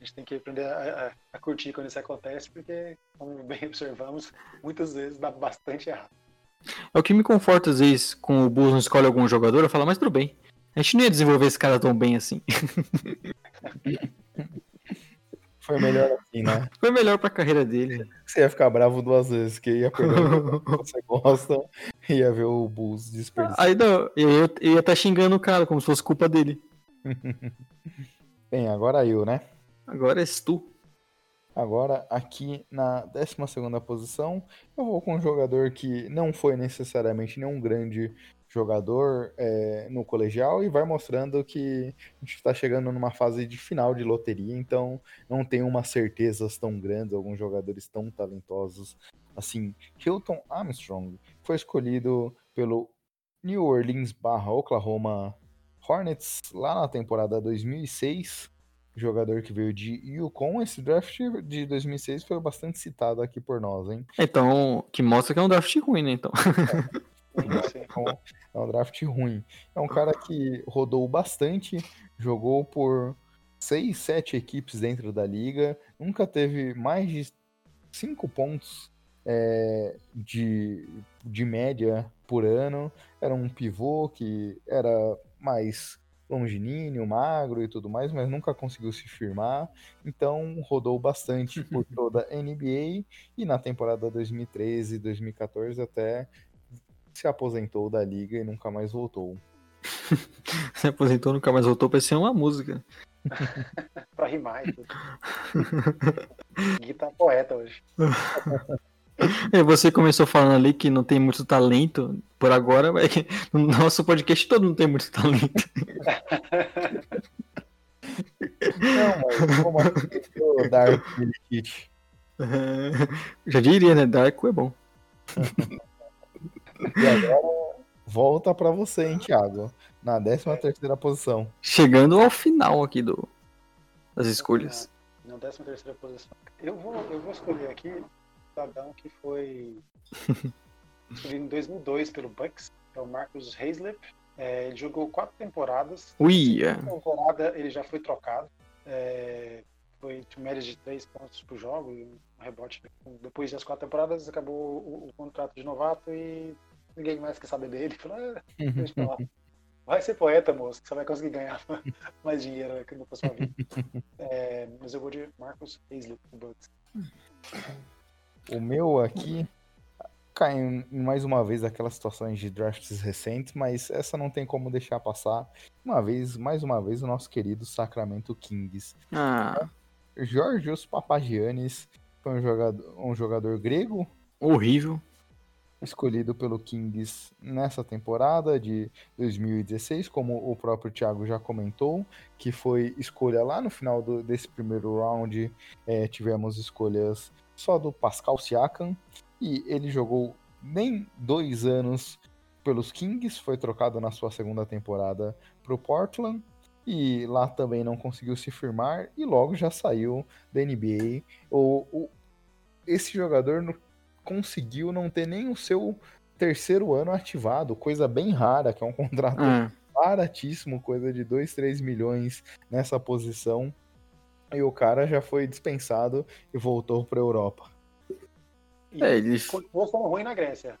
a gente tem que aprender a, a, a, curtir quando isso acontece, porque, como bem observamos, muitas vezes dá bastante errado. É o que me conforta às vezes com o Bulls não escolhe algum jogador, eu falo, mas tudo bem. A gente não ia desenvolver esse cara tão bem assim. Foi melhor assim, né? Foi melhor pra carreira dele. Você ia ficar bravo duas vezes, que ia perder o que você gosta e ia ver o Bulls desperdiçar. Aí não, eu ia estar tá xingando o cara como se fosse culpa dele. Bem, agora eu, né? Agora és tu. Agora, aqui na 12 posição, eu vou com um jogador que não foi necessariamente nenhum grande jogador é, no colegial e vai mostrando que a gente está chegando numa fase de final de loteria, então não tem umas certezas tão grandes, alguns jogadores tão talentosos assim. Hilton Armstrong foi escolhido pelo New Orleans barra Oklahoma Hornets lá na temporada 2006, jogador que veio de Yukon. Esse draft de 2006 foi bastante citado aqui por nós, hein? Então, que mostra que é um draft ruim, né? Então. É, é um draft ruim. É um cara que rodou bastante, jogou por seis, sete equipes dentro da liga, nunca teve mais de cinco pontos é, de, de média por ano. Era um pivô que era mais longilíneo, magro e tudo mais, mas nunca conseguiu se firmar. Então rodou bastante por toda a NBA e na temporada 2013 2014 até se aposentou da liga e nunca mais voltou. se aposentou, nunca mais voltou, parecia uma música. pra rimar. Gui tá poeta hoje. É, você começou falando ali que não tem muito talento por agora, mas no nosso podcast todo mundo tem muito talento. Não, mas como assim o Dark Kit? Já diria, né? Dark é bom. E agora volta pra você, hein, Thiago? Na 13 terceira posição. Chegando ao final aqui do, das escolhas. Na, na 13 terceira posição. Eu vou, eu vou escolher aqui cidadão que foi escolhido em 2002 pelo Bucks, é o Marcus Haislip. É, ele jogou quatro temporadas. Ui! temporada ele já foi trocado. É, foi de média de três pontos por jogo e um rebote. Depois das quatro temporadas acabou o, o contrato de novato e ninguém mais quer saber dele. Falou, ah, deixa eu falar. Vai ser poeta, moço, que você vai conseguir ganhar mais dinheiro na sua vida. É, mas eu vou de Marcus Haislip do Bucks. O meu aqui cai mais uma vez aquelas situações de drafts recentes, mas essa não tem como deixar passar. Uma vez, mais uma vez, o nosso querido Sacramento Kings. Ah. Georgios Papagiannis foi um jogador, um jogador grego. Horrível. Escolhido pelo Kings nessa temporada de 2016, como o próprio Thiago já comentou, que foi escolha lá no final do, desse primeiro round. É, tivemos escolhas só do Pascal Siakam, e ele jogou nem dois anos pelos Kings, foi trocado na sua segunda temporada para o Portland, e lá também não conseguiu se firmar, e logo já saiu da NBA. O, o esse jogador, no, conseguiu não ter nem o seu terceiro ano ativado, coisa bem rara, que é um contrato É. baratíssimo, coisa de 2, 3 milhões nessa posição. E o cara já foi dispensado e voltou para Europa. E É, ele... continuou sendo ruim na Grécia.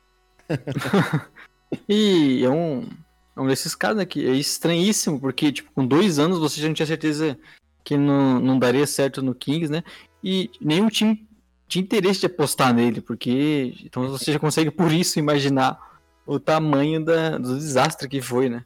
E é um, é um desses casos né, que é estranhíssimo, porque tipo, com dois anos você já não tinha certeza que não, não daria certo no Kings, né? E nenhum time tinha interesse de apostar nele, porque então você já consegue por isso imaginar o tamanho da, do desastre que foi, né?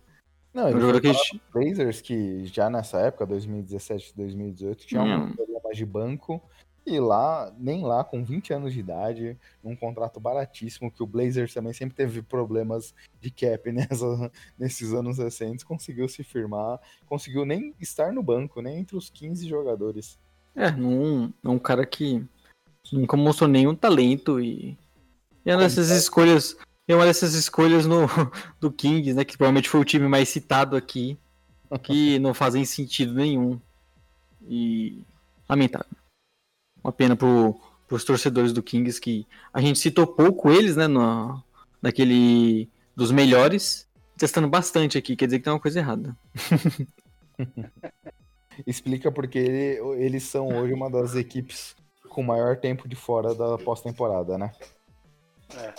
Não, Um ele jogador foi que Blazers que já nessa época, 2017, 2018, tinha Hum. alguns problemas de banco. E lá, nem lá, com 20 anos de idade, num contrato baratíssimo, que o Blazers também sempre teve problemas de cap nessa, nesses anos recentes, conseguiu se firmar, conseguiu nem estar no banco, nem entre os 15 jogadores. É, não, é um cara que nunca mostrou nenhum talento e, e é uma dessas escolhas, é uma dessas escolhas no, do Kings, né, que provavelmente foi o time mais citado aqui, que não fazem sentido nenhum. E lamentável. Uma pena pro, pros torcedores do Kings que a gente citou pouco eles, né, no, naquele dos melhores, testando bastante aqui, quer dizer que tem uma coisa errada. Explica porque ele- eles são hoje uma das equipes com maior tempo de fora da pós-temporada, né? É,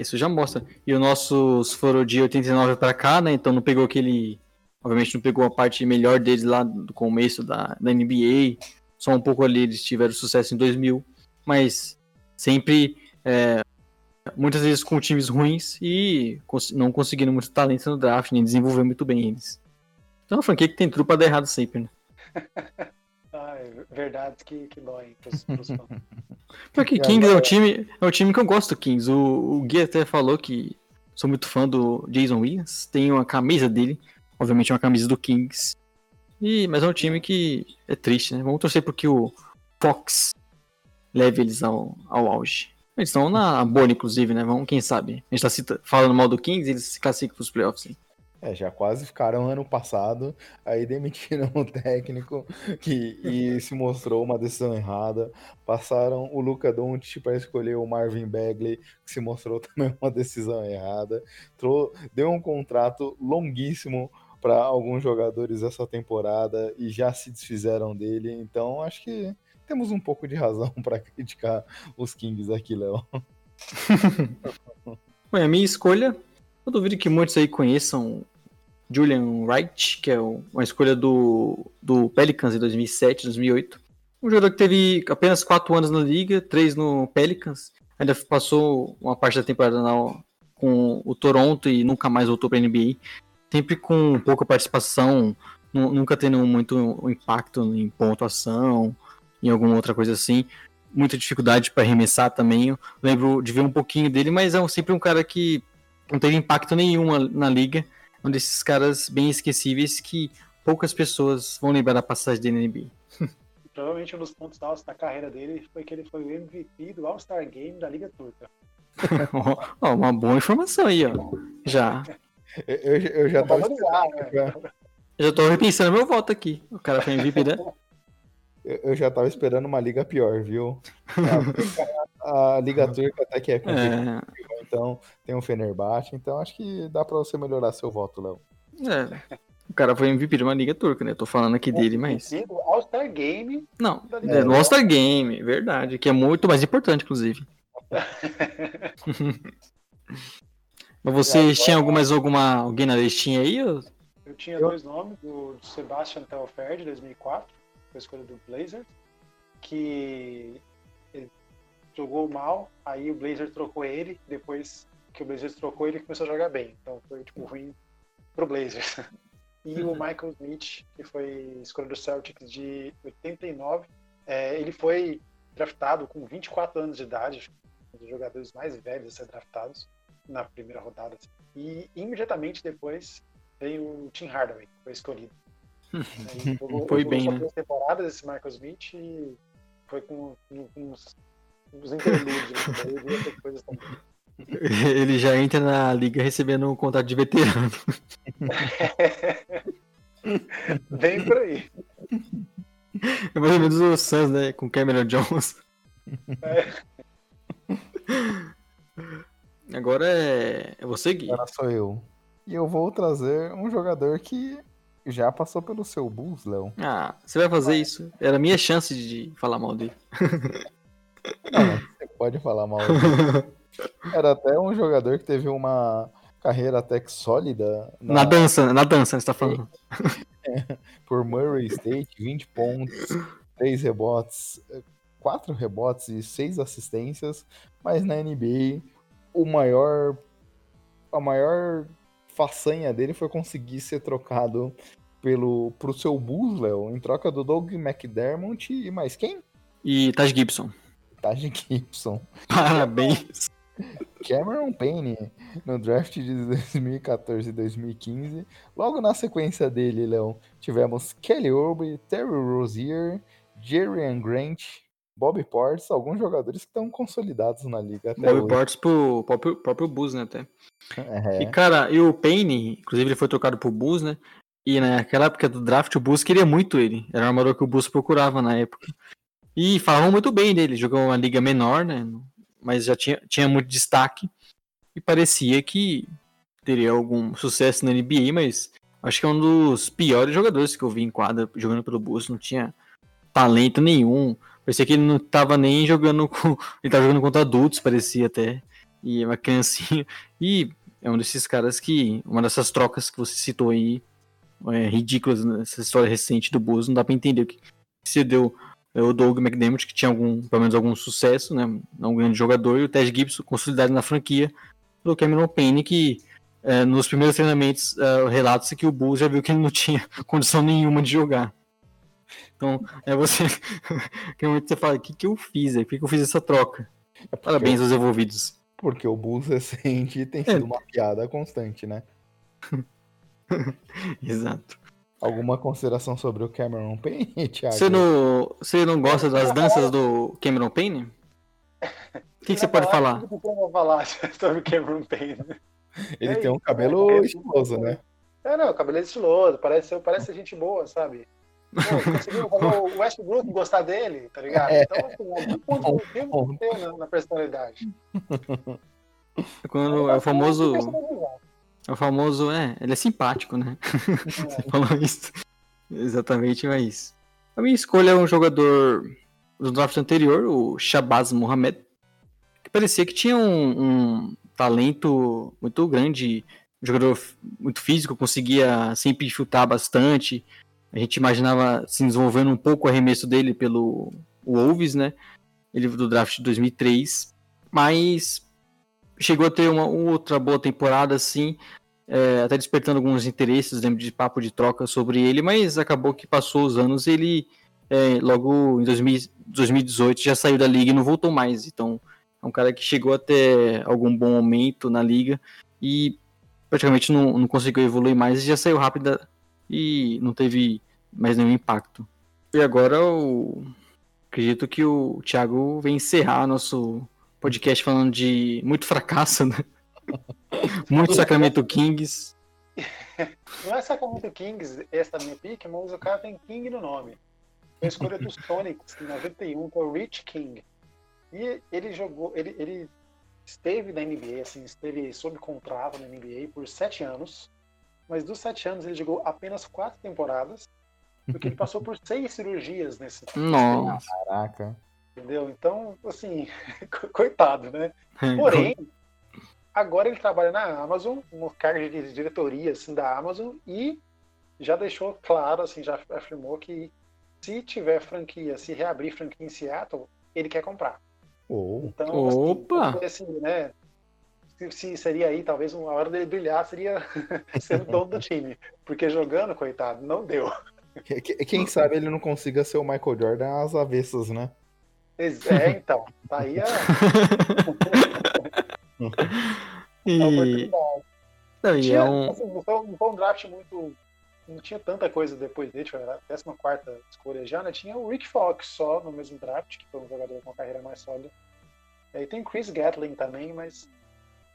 isso já mostra. E os nossos foram de 89 pra cá, né? Então não pegou aquele. Obviamente não pegou a parte melhor deles lá do começo da, da NBA. Só um pouco ali eles tiveram sucesso em 2000. Mas sempre. é, muitas vezes com times ruins e não conseguindo muito talento no draft, nem desenvolver muito bem eles. Então é uma franquia que tem tudo pra dar errado sempre, né? Ai, verdades que, que doem pros, pros fãs. Porque Kings é um time, é um time que eu gosto, Kings. O, o Gui até falou que sou muito fã do Jason Williams. Tenho uma camisa dele, obviamente uma camisa do Kings. E, mas é um time que é triste, né? Vamos torcer porque o Fox leve eles ao, ao auge. Eles estão na bolha, inclusive, né? Vamos, quem sabe. A gente tá cita- falando mal do Kings, eles se classificam pros playoffs. hein? É, já quase ficaram ano passado, aí demitiram o técnico que, e se mostrou uma decisão errada. Passaram o Luca Doncic para escolher o Marvin Bagley, que se mostrou também uma decisão errada. Trou- deu um contrato longuíssimo para alguns jogadores essa temporada e já se desfizeram dele. Então acho que temos um pouco de razão para criticar os Kings aqui, Léo. E a minha escolha, eu duvido que muitos aí conheçam Julian Wright, que é uma escolha do, do Pelicans em 2007, 2008. Um jogador que teve apenas 4 anos na liga, 3 no Pelicans, ainda passou uma parte da temporada na- com o Toronto e nunca mais voltou para NBA. Sempre com pouca participação, nu- nunca tendo muito impacto em pontuação, em alguma outra coisa assim. Muita dificuldade para arremessar também. Eu lembro de ver um pouquinho dele, mas é sempre um cara que não teve impacto nenhum na liga. Um desses caras bem esquecíveis que poucas pessoas vão lembrar da passagem dele na NBA. Provavelmente um dos pontos altos da carreira dele foi que ele foi o MVP do All-Star Game da Liga Turca. Ó, uma boa informação aí, ó. Já. Eu, eu- eu já tava Valorizar, né? Já tô repensando meu voto aqui. O cara foi MVP, né? Eu eu já tava esperando uma liga pior, viu? A, a Liga Turca até que é É, então tem o Fenerbahçe, então acho que dá pra você melhorar seu voto, Léo. é. O cara foi MVP de uma liga turca, né? Eu tô falando aqui dele, mas. All-Star Game Não, é no All-Star Game, verdade. Que é muito mais importante, inclusive. Mas vocês tinham alguma, mais alguma, alguém na listinha aí? ou- Eu tinha Eu- dois nomes, o Sebastian Telfair, de 2004, foi a escolha do Blazers, que jogou mal, aí o Blazers trocou ele, depois que o Blazers trocou ele começou a jogar bem, então foi tipo ruim pro Blazers. E o Michael Smith, que foi escolha do Celtics de 89, é, ele foi draftado com 24 anos de idade, um dos jogadores mais velhos a ser draftados na primeira rodada. E imediatamente depois veio o Tim Hardaway, que foi escolhido. Aí jogou- Foi jogou bem, né? temporadas esse Michael Smith e foi com, com, com uns, interlúdios. né? Outras coisas também. Ele já entra na liga recebendo um contrato de veterano. Vem por aí. É mais ou menos o Suns, né? Com Cameron Jones. É. Agora é, é você, Gui. Agora sou eu. E eu vou trazer um jogador que já passou pelo seu Bulls, Léo. Ah, você vai fazer isso? Era a minha chance de falar mal dele. Não, você pode falar mal. Era até um jogador que teve uma carreira até que sólida Na dança, na dança, você tá falando. por Murray State, 20 pontos, 3 rebotes, 4 rebotes e 6 assistências, mas na NBA o maior a maior façanha dele foi conseguir ser trocado pelo pro seu Bulls, Léo, em troca do Doug McDermott e mais quem? E Taj Gibson. Taj Gibson. Parabéns. Cameron Payne no draft de 2014 e 2015. Logo na sequência dele, Léo, tivemos Kelly Oubre, Terry Rozier, Jerry Grant, Bobby Portis, alguns jogadores que estão consolidados na liga até Bobby hoje. Portis pro próprio, próprio Bulls, né, até. É. E, cara, e o Payne, inclusive ele foi trocado pro Bulls, né? E naquela época do draft, o Bulls queria muito ele. Era o armador que o Bulls procurava na época. E falavam muito bem dele. Jogou uma liga menor, né? Mas já tinha, tinha muito destaque. E parecia que teria algum sucesso na NBA, mas acho que é um dos piores jogadores que eu vi em quadra jogando pelo Bulls. Não tinha talento nenhum. Parecia que ele não tava nem jogando com. Ele tava jogando contra adultos, parecia até. E é uma criancinha. E é um desses caras que. Uma dessas trocas que você citou aí. É, ridículas nessa história recente do Bulls. Não dá pra entender o que se deu. É, o Doug McDermott, que tinha algum, pelo menos algum sucesso, né? Um grande jogador, e o Ted Gibson, consolidado na franquia, do Cameron Payne, que é, nos primeiros treinamentos é, relata-se que o Bulls já viu que ele não tinha condição nenhuma de jogar. Então, é você. que momento você fala, o que, que eu fiz? aí? Por que, eu fiz essa troca? É Parabéns aos envolvidos. porque o Bulls recente tem É. sido uma piada constante, né? Exato. Alguma consideração sobre o Cameron Payne, Thiago? Você não, você não gosta das danças do Cameron Payne? O que, que você pode falar? O que eu vou falar sobre Cameron Payne? Ele É tem um isso, cabelo né? estiloso, né? É, não, o cabelo é estiloso, parece, parece gente boa, sabe? Pô, conseguiu fazer o Westbrook gostar dele, tá ligado? É. Então, assim, algum ponto positivo que tem na, na personalidade. Quando é o famoso. É o famoso. É, ele é simpático, né? Você falou isso. Exatamente, mas. A minha escolha é um jogador do draft anterior, o Shabazz Mohamed, que parecia que tinha um, um talento muito grande, um jogador muito físico, conseguia sempre chutar bastante. A gente imaginava se desenvolvendo um pouco o arremesso dele pelo Wolves, né? Ele do draft de 2003, mas chegou a ter uma outra boa temporada, assim, é, até despertando alguns interesses, lembro de papo de troca sobre ele, mas acabou que passou os anos e ele é, logo em 2000 2018 já saiu da liga e não voltou mais. Então é um cara que chegou até algum bom momento na liga e praticamente não, não conseguiu evoluir mais e já saiu rápido e não teve mais nenhum impacto. E agora eu acredito que o Thiago vem encerrar nosso podcast falando de muito fracasso, né? Muito Sacramento Kings. Não é Sacramento Kings essa minha pick, mas o cara tem King no nome. Foi a escolha dos Sonics em 91, que é o Rich King. E ele jogou, ele, ele esteve na NBA, assim, esteve sob contrato na NBA por sete anos. Mas dos sete anos ele jogou apenas quatro temporadas, porque ele passou por seis cirurgias nesse Nossa. Caraca. Entendeu? Então, assim, co- coitado, né? Porém, agora ele trabalha na Amazon, no cargo de diretoria assim, da Amazon, e já deixou claro, assim, já afirmou que se tiver franquia, se reabrir franquia em Seattle, ele quer comprar. Ou Então, Opa! assim, assim, né? Se, se seria aí, talvez uma hora dele brilhar seria sendo dono do time. Porque jogando, coitado, não deu. que- que- quem sabe ele não consiga ser o Michael Jordan às avessas, né? É, então. Tá aí a, E, oportunidade. não, e Tinha, é um. assim, não, foi, não foi um draft muito. Não tinha tanta coisa depois dele, foi a 14 escolha já, né? Tinha o Rick Fox só no mesmo draft, que foi um jogador com uma carreira mais sólida. E aí tem o Chris Gatling também, mas.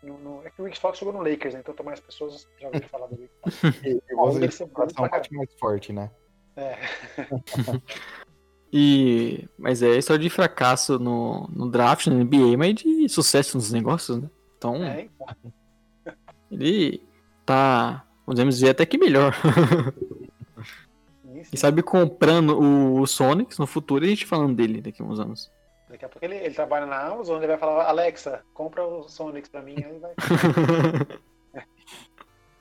No, no- é que o Rick Fox jogou no Lakers, né? então mais pessoas já ouviram falar do Rick Fox. E, e Ó, coração pra bate mais forte, né? É. E, mas é história de fracasso no, no draft, na NBA, mas de sucesso nos negócios, né? Então, É, ele tá, podemos dizer, até que melhor. Sim, sim. E sabe, comprando o, o Sonic no futuro e a gente falando dele daqui a uns anos. Daqui a pouco ele, ele trabalha na Amazon, ele vai falar, Alexa, compra o Sonic pra mim, aí vai.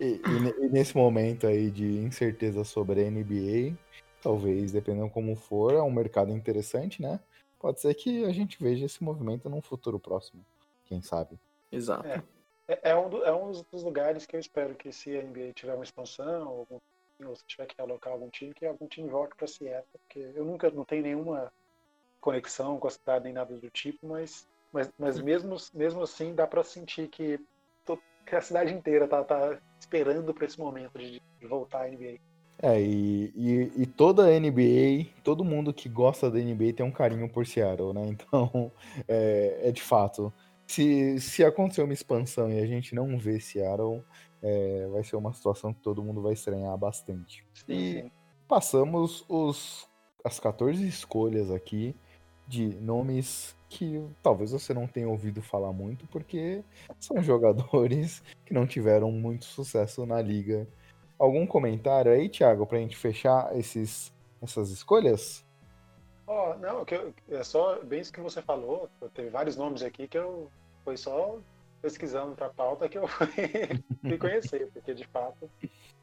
E, e e nesse momento aí de incerteza sobre a NBA, talvez, dependendo como for, é um mercado interessante, né? Pode ser que a gente veja esse movimento num futuro próximo. Quem sabe? Exato. É. É, é um, do- é um dos lugares que eu espero que se a NBA tiver uma expansão, ou, ou se tiver que alocar algum time, que algum time volte para Seattle, porque eu nunca não tenho nenhuma conexão com a cidade nem nada do tipo, mas, mas, mas mesmo, mesmo assim dá para sentir que, to- que a cidade inteira tá, tá esperando para esse momento de, de voltar à NBA. É, e, e, e toda a NBA, todo mundo que gosta da NBA tem um carinho por Seattle, né? Então, é, é de fato. Se, se acontecer uma expansão e a gente não vê Seattle, é, vai ser uma situação que todo mundo vai estranhar bastante. E passamos os, as 14 escolhas aqui de nomes que talvez você não tenha ouvido falar muito, porque são jogadores que não tiveram muito sucesso na liga. Algum comentário aí, Thiago, pra gente fechar esses, essas escolhas? Ó, não, que eu- é só bem isso que você falou. Teve vários nomes aqui que eu foi só pesquisando para pauta que eu fui, fui conhecer, porque de fato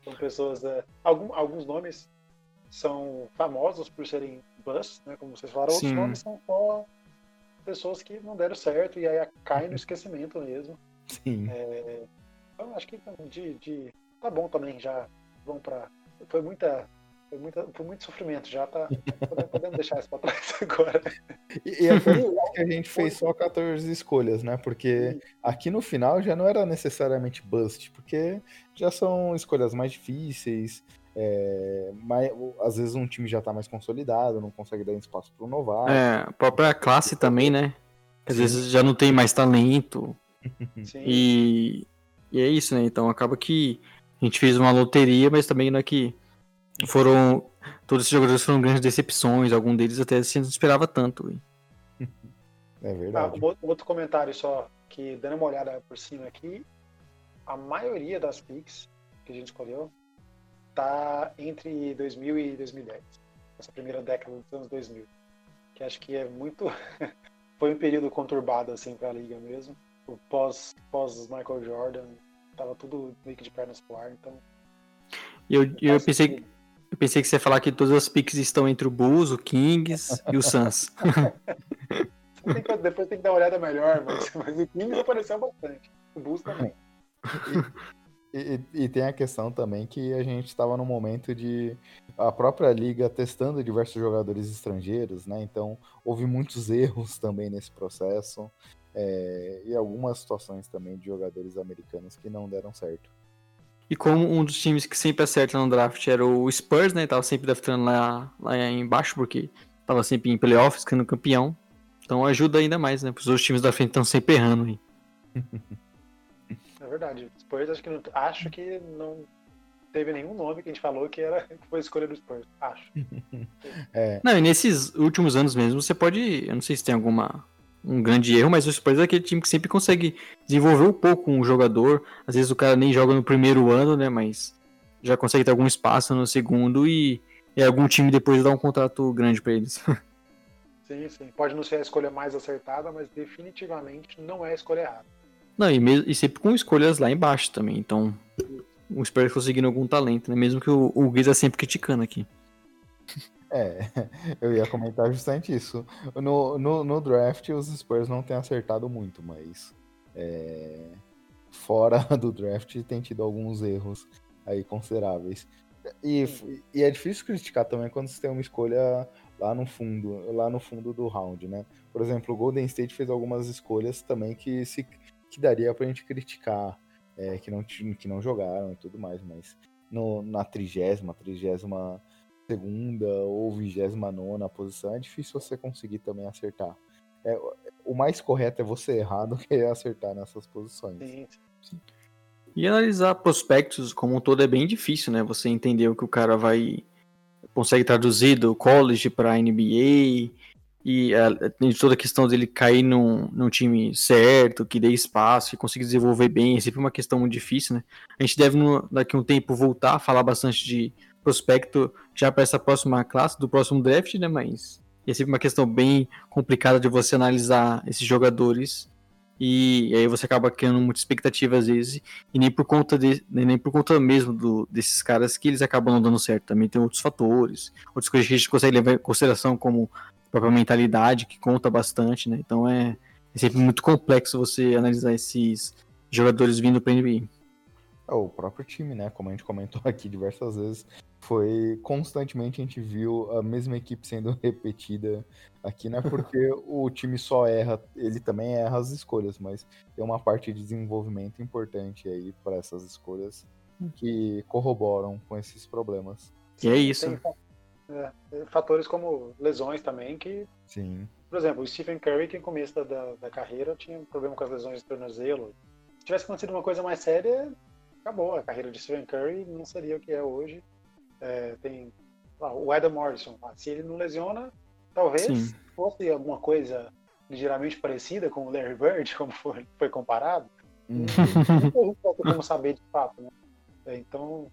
são pessoas. é, algum- alguns nomes são famosos por serem bust, né, como vocês falaram, outros Sim. nomes são só pessoas que não deram certo e aí caem no esquecimento mesmo. Sim. Então, acho que de, de- tá bom também, já vão para foi muita foi, muita, foi muito sofrimento, já tá podemos, deixar isso para trás agora. E, e é por isso que a gente fez só 14 escolhas, né? Porque aqui no final já não era necessariamente bust, porque já são escolhas mais difíceis. é, mais, às vezes um time já tá mais consolidado, não consegue dar espaço pro novato. É, a própria classe também, né? Às Sim. vezes já não tem mais talento. Sim. E, e é isso, né? Então acaba que a gente fez uma loteria, mas também não é que foram. Todos esses jogadores foram grandes decepções, algum deles até se não esperava tanto. É Ah, verdade. um outro- comentário só, que dando uma olhada por cima aqui, a maioria das picks que a gente escolheu tá entre 2000 e 2010. Essa primeira década dos anos 2000. Que acho que é muito... Foi um período conturbado, assim, pra liga mesmo. O pós, pós Michael Jordan, tava tudo meio que de pernas pro ar, então... E eu, eu, faz pensei, sentido. eu pensei que você ia falar que todas as picks estão entre o Bulls, o Kings e o Suns. Tem que- depois tem que dar uma olhada melhor, mas, mas o Kings apareceu bastante. O Bulls também. E, e- e tem a questão também que a gente estava num momento de a própria liga testando diversos jogadores estrangeiros, né? Então houve muitos erros também nesse processo é, e algumas situações também de jogadores americanos que não deram certo. E como um dos times que sempre acerta no draft era o Spurs, né? Tava sempre draftando lá, lá embaixo, porque tava sempre em playoffs, sendo campeão. Então ajuda ainda mais, né? Os outros times da frente estão sempre errando aí. É verdade. Spurs acho que não, acho que não teve nenhum nome que a gente falou que era que foi escolha do Spurs. Acho. É, Não, e nesses últimos anos mesmo, você pode. Eu não sei se tem alguma. Um grande erro, mas o Spurs é aquele time que sempre consegue desenvolver um pouco um jogador. Às vezes o cara nem joga no primeiro ano, né? Mas já consegue ter algum espaço no segundo e, e algum time depois dá um contrato grande pra eles. Sim, sim. Pode não ser a escolha mais acertada, mas definitivamente não é a escolha errada. Não, e, mesmo, e sempre com escolhas lá embaixo também. Então, o Spurs conseguindo algum talento, né? Mesmo que o, o Gui tá sempre criticando aqui. É, eu ia comentar justamente isso. No, no, no draft os Spurs não têm acertado muito, mas é, fora do draft tem tido alguns erros aí consideráveis. E, e é difícil criticar também quando você tem uma escolha lá no fundo, lá no fundo do round, né? Por exemplo, o Golden State fez algumas escolhas também que se que daria pra gente criticar, é, que não que não jogaram e tudo mais, mas no, na trigésima, trigésima segunda ou vigésima nona posição é difícil você conseguir também acertar. É, o mais correto é você errar do que acertar nessas posições. Sim, E analisar prospectos como um todo é bem difícil, né? Você entender o que o cara vai. consegue traduzir do college pra NBA. e a, tem toda a questão dele cair num, num time certo, que dê espaço, que consiga desenvolver bem, é sempre uma questão muito difícil, né? A gente deve, no, daqui a um tempo, voltar a falar bastante de prospecto já para essa próxima classe, do próximo draft, né? Mas é sempre uma questão bem complicada de você analisar esses jogadores e, aí você acaba criando muita expectativa às vezes e nem por conta de, nem por conta mesmo do, desses caras que eles acabam não dando certo. Também tem outros fatores, outras coisas que a gente consegue levar em consideração como própria mentalidade, que conta bastante, né? Então é, é sempre muito complexo você analisar esses jogadores vindo para NBA. É, o próprio time, né? Como a gente comentou aqui diversas vezes, foi constantemente a gente viu a mesma equipe sendo repetida aqui, né? Porque o time só erra, ele também erra as escolhas, mas tem uma parte de desenvolvimento importante aí para essas escolhas que corroboram com esses problemas. E é isso. Tem, é, fatores como lesões também, que. Sim. Por exemplo, o Stephen Curry, que no começo da, da, da carreira tinha um problema com as lesões de tornozelo. Se tivesse acontecido uma coisa mais séria, acabou. A carreira de Stephen Curry não seria o que é hoje. É, tem ah, o Adam Morrison. Ah, se ele não lesiona, talvez Sim. fosse alguma coisa ligeiramente parecida com o Larry Bird, como foi, foi comparado. Hum. Não tem como saber de fato, né? Então,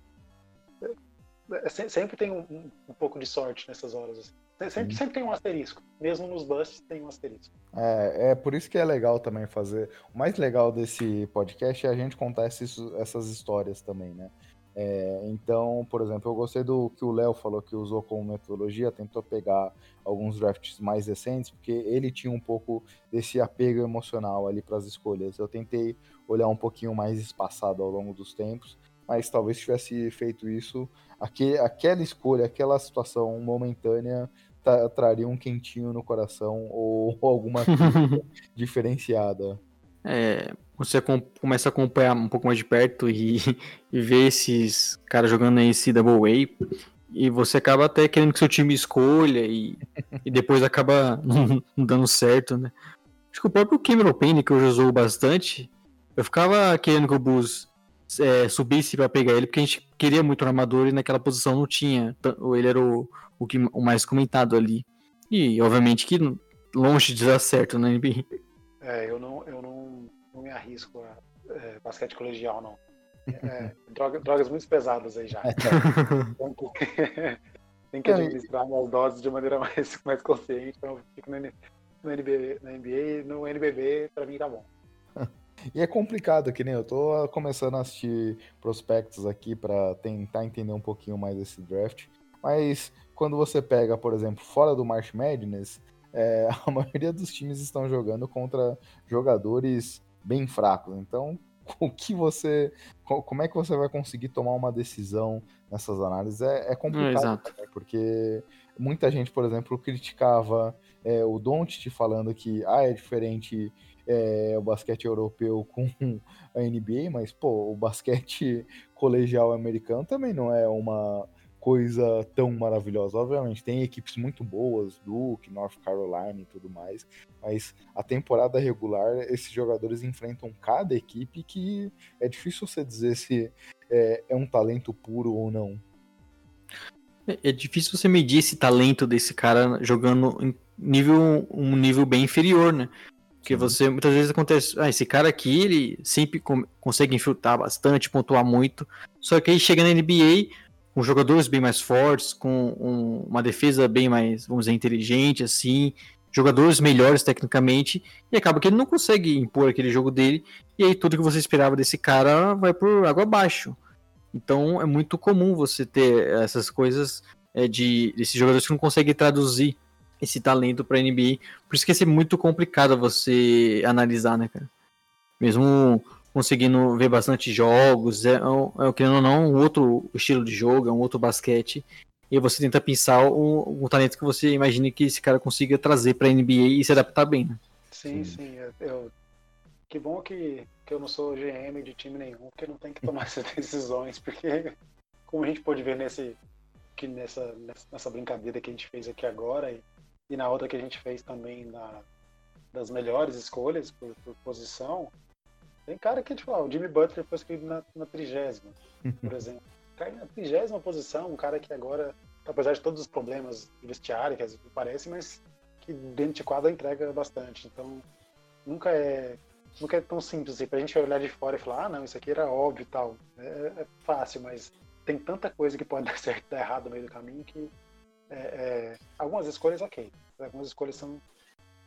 é, sempre tem um, um, pouco de sorte nessas horas. Assim. Sempre, sempre tem um asterisco. Mesmo nos busts tem um asterisco. É, é por isso que é legal também fazer. O mais legal desse podcast é a gente contar esses, essas histórias também, né? É, então, por exemplo, eu gostei do que o Léo falou que usou como metodologia, tentou pegar alguns drafts mais recentes, porque ele tinha um pouco desse apego emocional ali para as escolhas. Eu tentei olhar um pouquinho mais espaçado ao longo dos tempos, mas talvez tivesse feito isso, aquele, aquela escolha, aquela situação momentânea tra traria um quentinho no coração ou, alguma diferenciada. É, você começa a acompanhar um pouco mais de perto e, e ver esses caras jogando esse Double A e você acaba até querendo que seu time escolha e, e depois acaba não, não, dando certo, né? Acho que o próprio Cameron Payne, que eu usou bastante, eu ficava querendo que o Bulls é, subisse para pegar ele, porque a gente queria muito o armador e naquela posição não tinha. Ele era o, o, que, o mais comentado ali. E obviamente que longe de dar certo na NBA. É, eu não, eu não, não me arrisco a é, basquete colegial, não. É, droga, drogas muito pesadas aí já. Então, tem que administrar minhas doses de maneira mais, mais consciente, então eu fico no, no, NBA, no NBA, no NBB, pra mim tá bom. E é complicado, que nem eu tô começando a assistir prospectos aqui para tentar entender um pouquinho mais esse draft. Mas quando você pega, por exemplo, fora do March Madness, é, a maioria dos times estão jogando contra jogadores bem fracos. Então, o que você. Como é que você vai conseguir tomar uma decisão nessas análises? É, é complicado, é, porque muita gente, por exemplo, criticava é, o Doncic falando que ah, é diferente é, o basquete europeu com a NBA, mas pô, o basquete colegial americano também não é uma coisa tão maravilhosa. Obviamente, tem equipes muito boas, Duke, North Carolina e tudo mais, mas a temporada regular, esses jogadores enfrentam cada equipe que é difícil você dizer se é, é um talento puro ou não. É, é difícil você medir esse talento desse cara jogando em nível, um nível bem inferior, né? Porque você, muitas vezes acontece, ah, esse cara aqui, ele sempre com, consegue infiltrar bastante, pontuar muito, só que aí chega na NBA com jogadores bem mais fortes, com um, uma defesa bem mais, vamos dizer, inteligente, assim, jogadores melhores tecnicamente, e acaba que ele não consegue impor aquele jogo dele, e aí tudo que você esperava desse cara vai por água abaixo. Então é muito comum você ter essas coisas é, de esses jogadores que não conseguem traduzir esse talento para NBA. Por isso que é ser muito complicado você analisar, né, cara? Mesmo conseguindo ver bastante jogos, é, é, é querendo ou não, um outro estilo de jogo, é um outro basquete. E você tenta pensar o, o talento que você imagina que esse cara consiga trazer para NBA e se adaptar bem, né? Sim, sim. sim. Eu, que bom que, que eu não sou GM de time nenhum, porque não tem que tomar essas decisões, porque como a gente pode ver nesse, que nessa, nessa brincadeira que a gente fez aqui agora, e e na outra que a gente fez também na, das melhores escolhas por, por posição, tem cara que, tipo, ó, o Jimmy Butler foi escolhido na, na trigésima, por exemplo. Cai na trigésima posição, um cara que agora, apesar de todos os problemas de vestiário, que às vezes parece, mas que dentro de quadra entrega bastante. Então, nunca é, nunca é tão simples assim, pra gente olhar de fora e falar, ah, não, isso aqui era óbvio e tal. É, é fácil, mas tem tanta coisa que pode dar certo e dar errado no meio do caminho que é, é, algumas escolhas, ok. Algumas escolhas são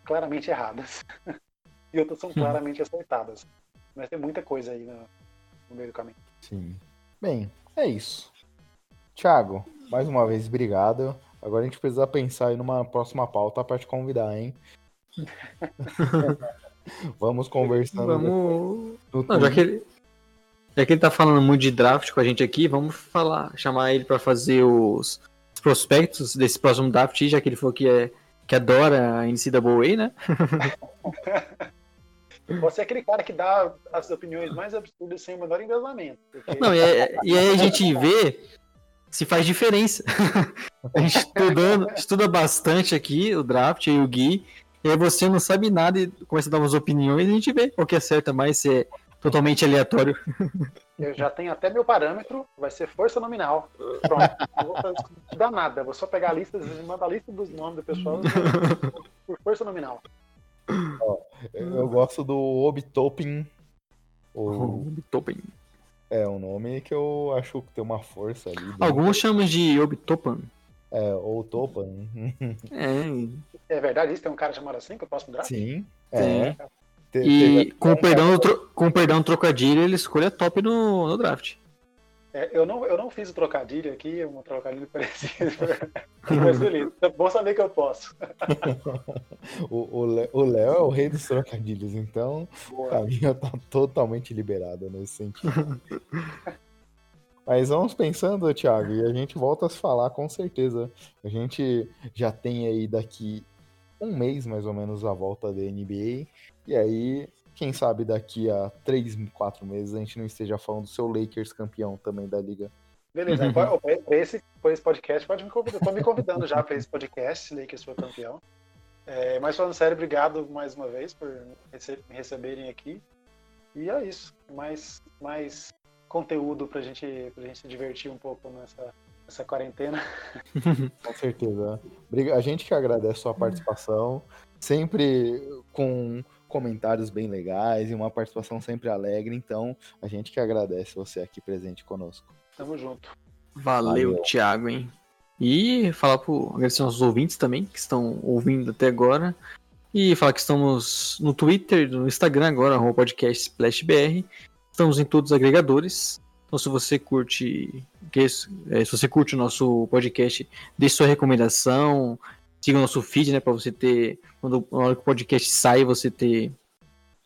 claramente erradas. e outras são claramente acertadas. Mas tem muita coisa aí no, no meio do caminho. Sim. Bem, é isso. Thiago, mais uma vez, obrigado. Agora a gente precisa pensar aí numa próxima pauta para te convidar, hein? Vamos conversando. Vamos. Não, já, que ele, já que ele tá falando muito de draft com a gente aqui, vamos falar, chamar ele para fazer os prospectos desse próximo draft, já que ele falou que, é, que adora a NCAA, né? Você é aquele cara que dá as opiniões mais absurdas sem o menor embasamento. Porque... Não, e, é, e aí a gente vê se faz diferença. a gente estudando, estuda bastante aqui o draft e o Gui, e aí você não sabe nada e começa a dar umas opiniões e a gente vê o que acerta mais, se é totalmente aleatório. Eu já tenho até meu parâmetro, vai ser força nominal. Pronto, não vou estudar nada, vou só pegar a lista, mandar a lista dos nomes do pessoal por força nominal. Ó, eu gosto do Obitopin. O... Obitopin. É um nome que eu acho que tem uma força ali. Alguns chamam de Obitopan. É, ou Topan. é. É verdade isso? Tem um cara chamado assim que eu posso mudar? Sim. É. e com o perdão, tro... com perdão trocadilho, ele escolhe a top no, no draft. É, eu, não, eu não fiz o trocadilho aqui, um trocadilho parecido. Mas beleza, é bom saber que eu posso. o Léo é o rei dos trocadilhos, então Boa. a minha tá totalmente liberada nesse sentido. Mas vamos pensando, Thiago, e a gente volta a se falar com certeza. A gente já tem aí daqui um mês mais ou menos a volta da NBA. E aí quem sabe daqui a três, quatro meses a gente não esteja falando do seu Lakers campeão também da liga. Beleza, para esse, esse podcast, pode me convidar. Estou me convidando já para esse podcast, Lakers foi campeão. É, mas falando sério, obrigado mais uma vez por me receberem aqui. E é isso. Mais, mais conteúdo para gente, a gente se divertir um pouco nessa, nessa quarentena. Com certeza. A gente que agradece a sua participação. Sempre com comentários bem legais e uma participação sempre alegre. Então, a gente que agradece você aqui presente conosco. Tamo junto. Valeu, Valeu. Thiago, hein? E falar pro agradecer aos ouvintes também que estão ouvindo até agora. E falar que estamos no Twitter, no Instagram agora, o podcast SplashBR. Estamos em todos os agregadores. Então, se você curte, é, se você curte o nosso podcast, deixe sua recomendação, siga o nosso feed, né, para você ter, quando na hora que o podcast sai, você ter,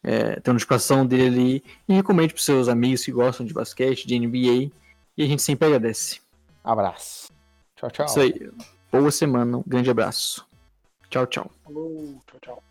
é, ter a notificação dele ali e recomende para seus amigos que gostam de basquete, de NBA, e a gente sempre agradece. Abraço. Tchau, tchau. Isso aí. Boa semana, um grande abraço. Tchau, tchau. Falou, tchau, tchau.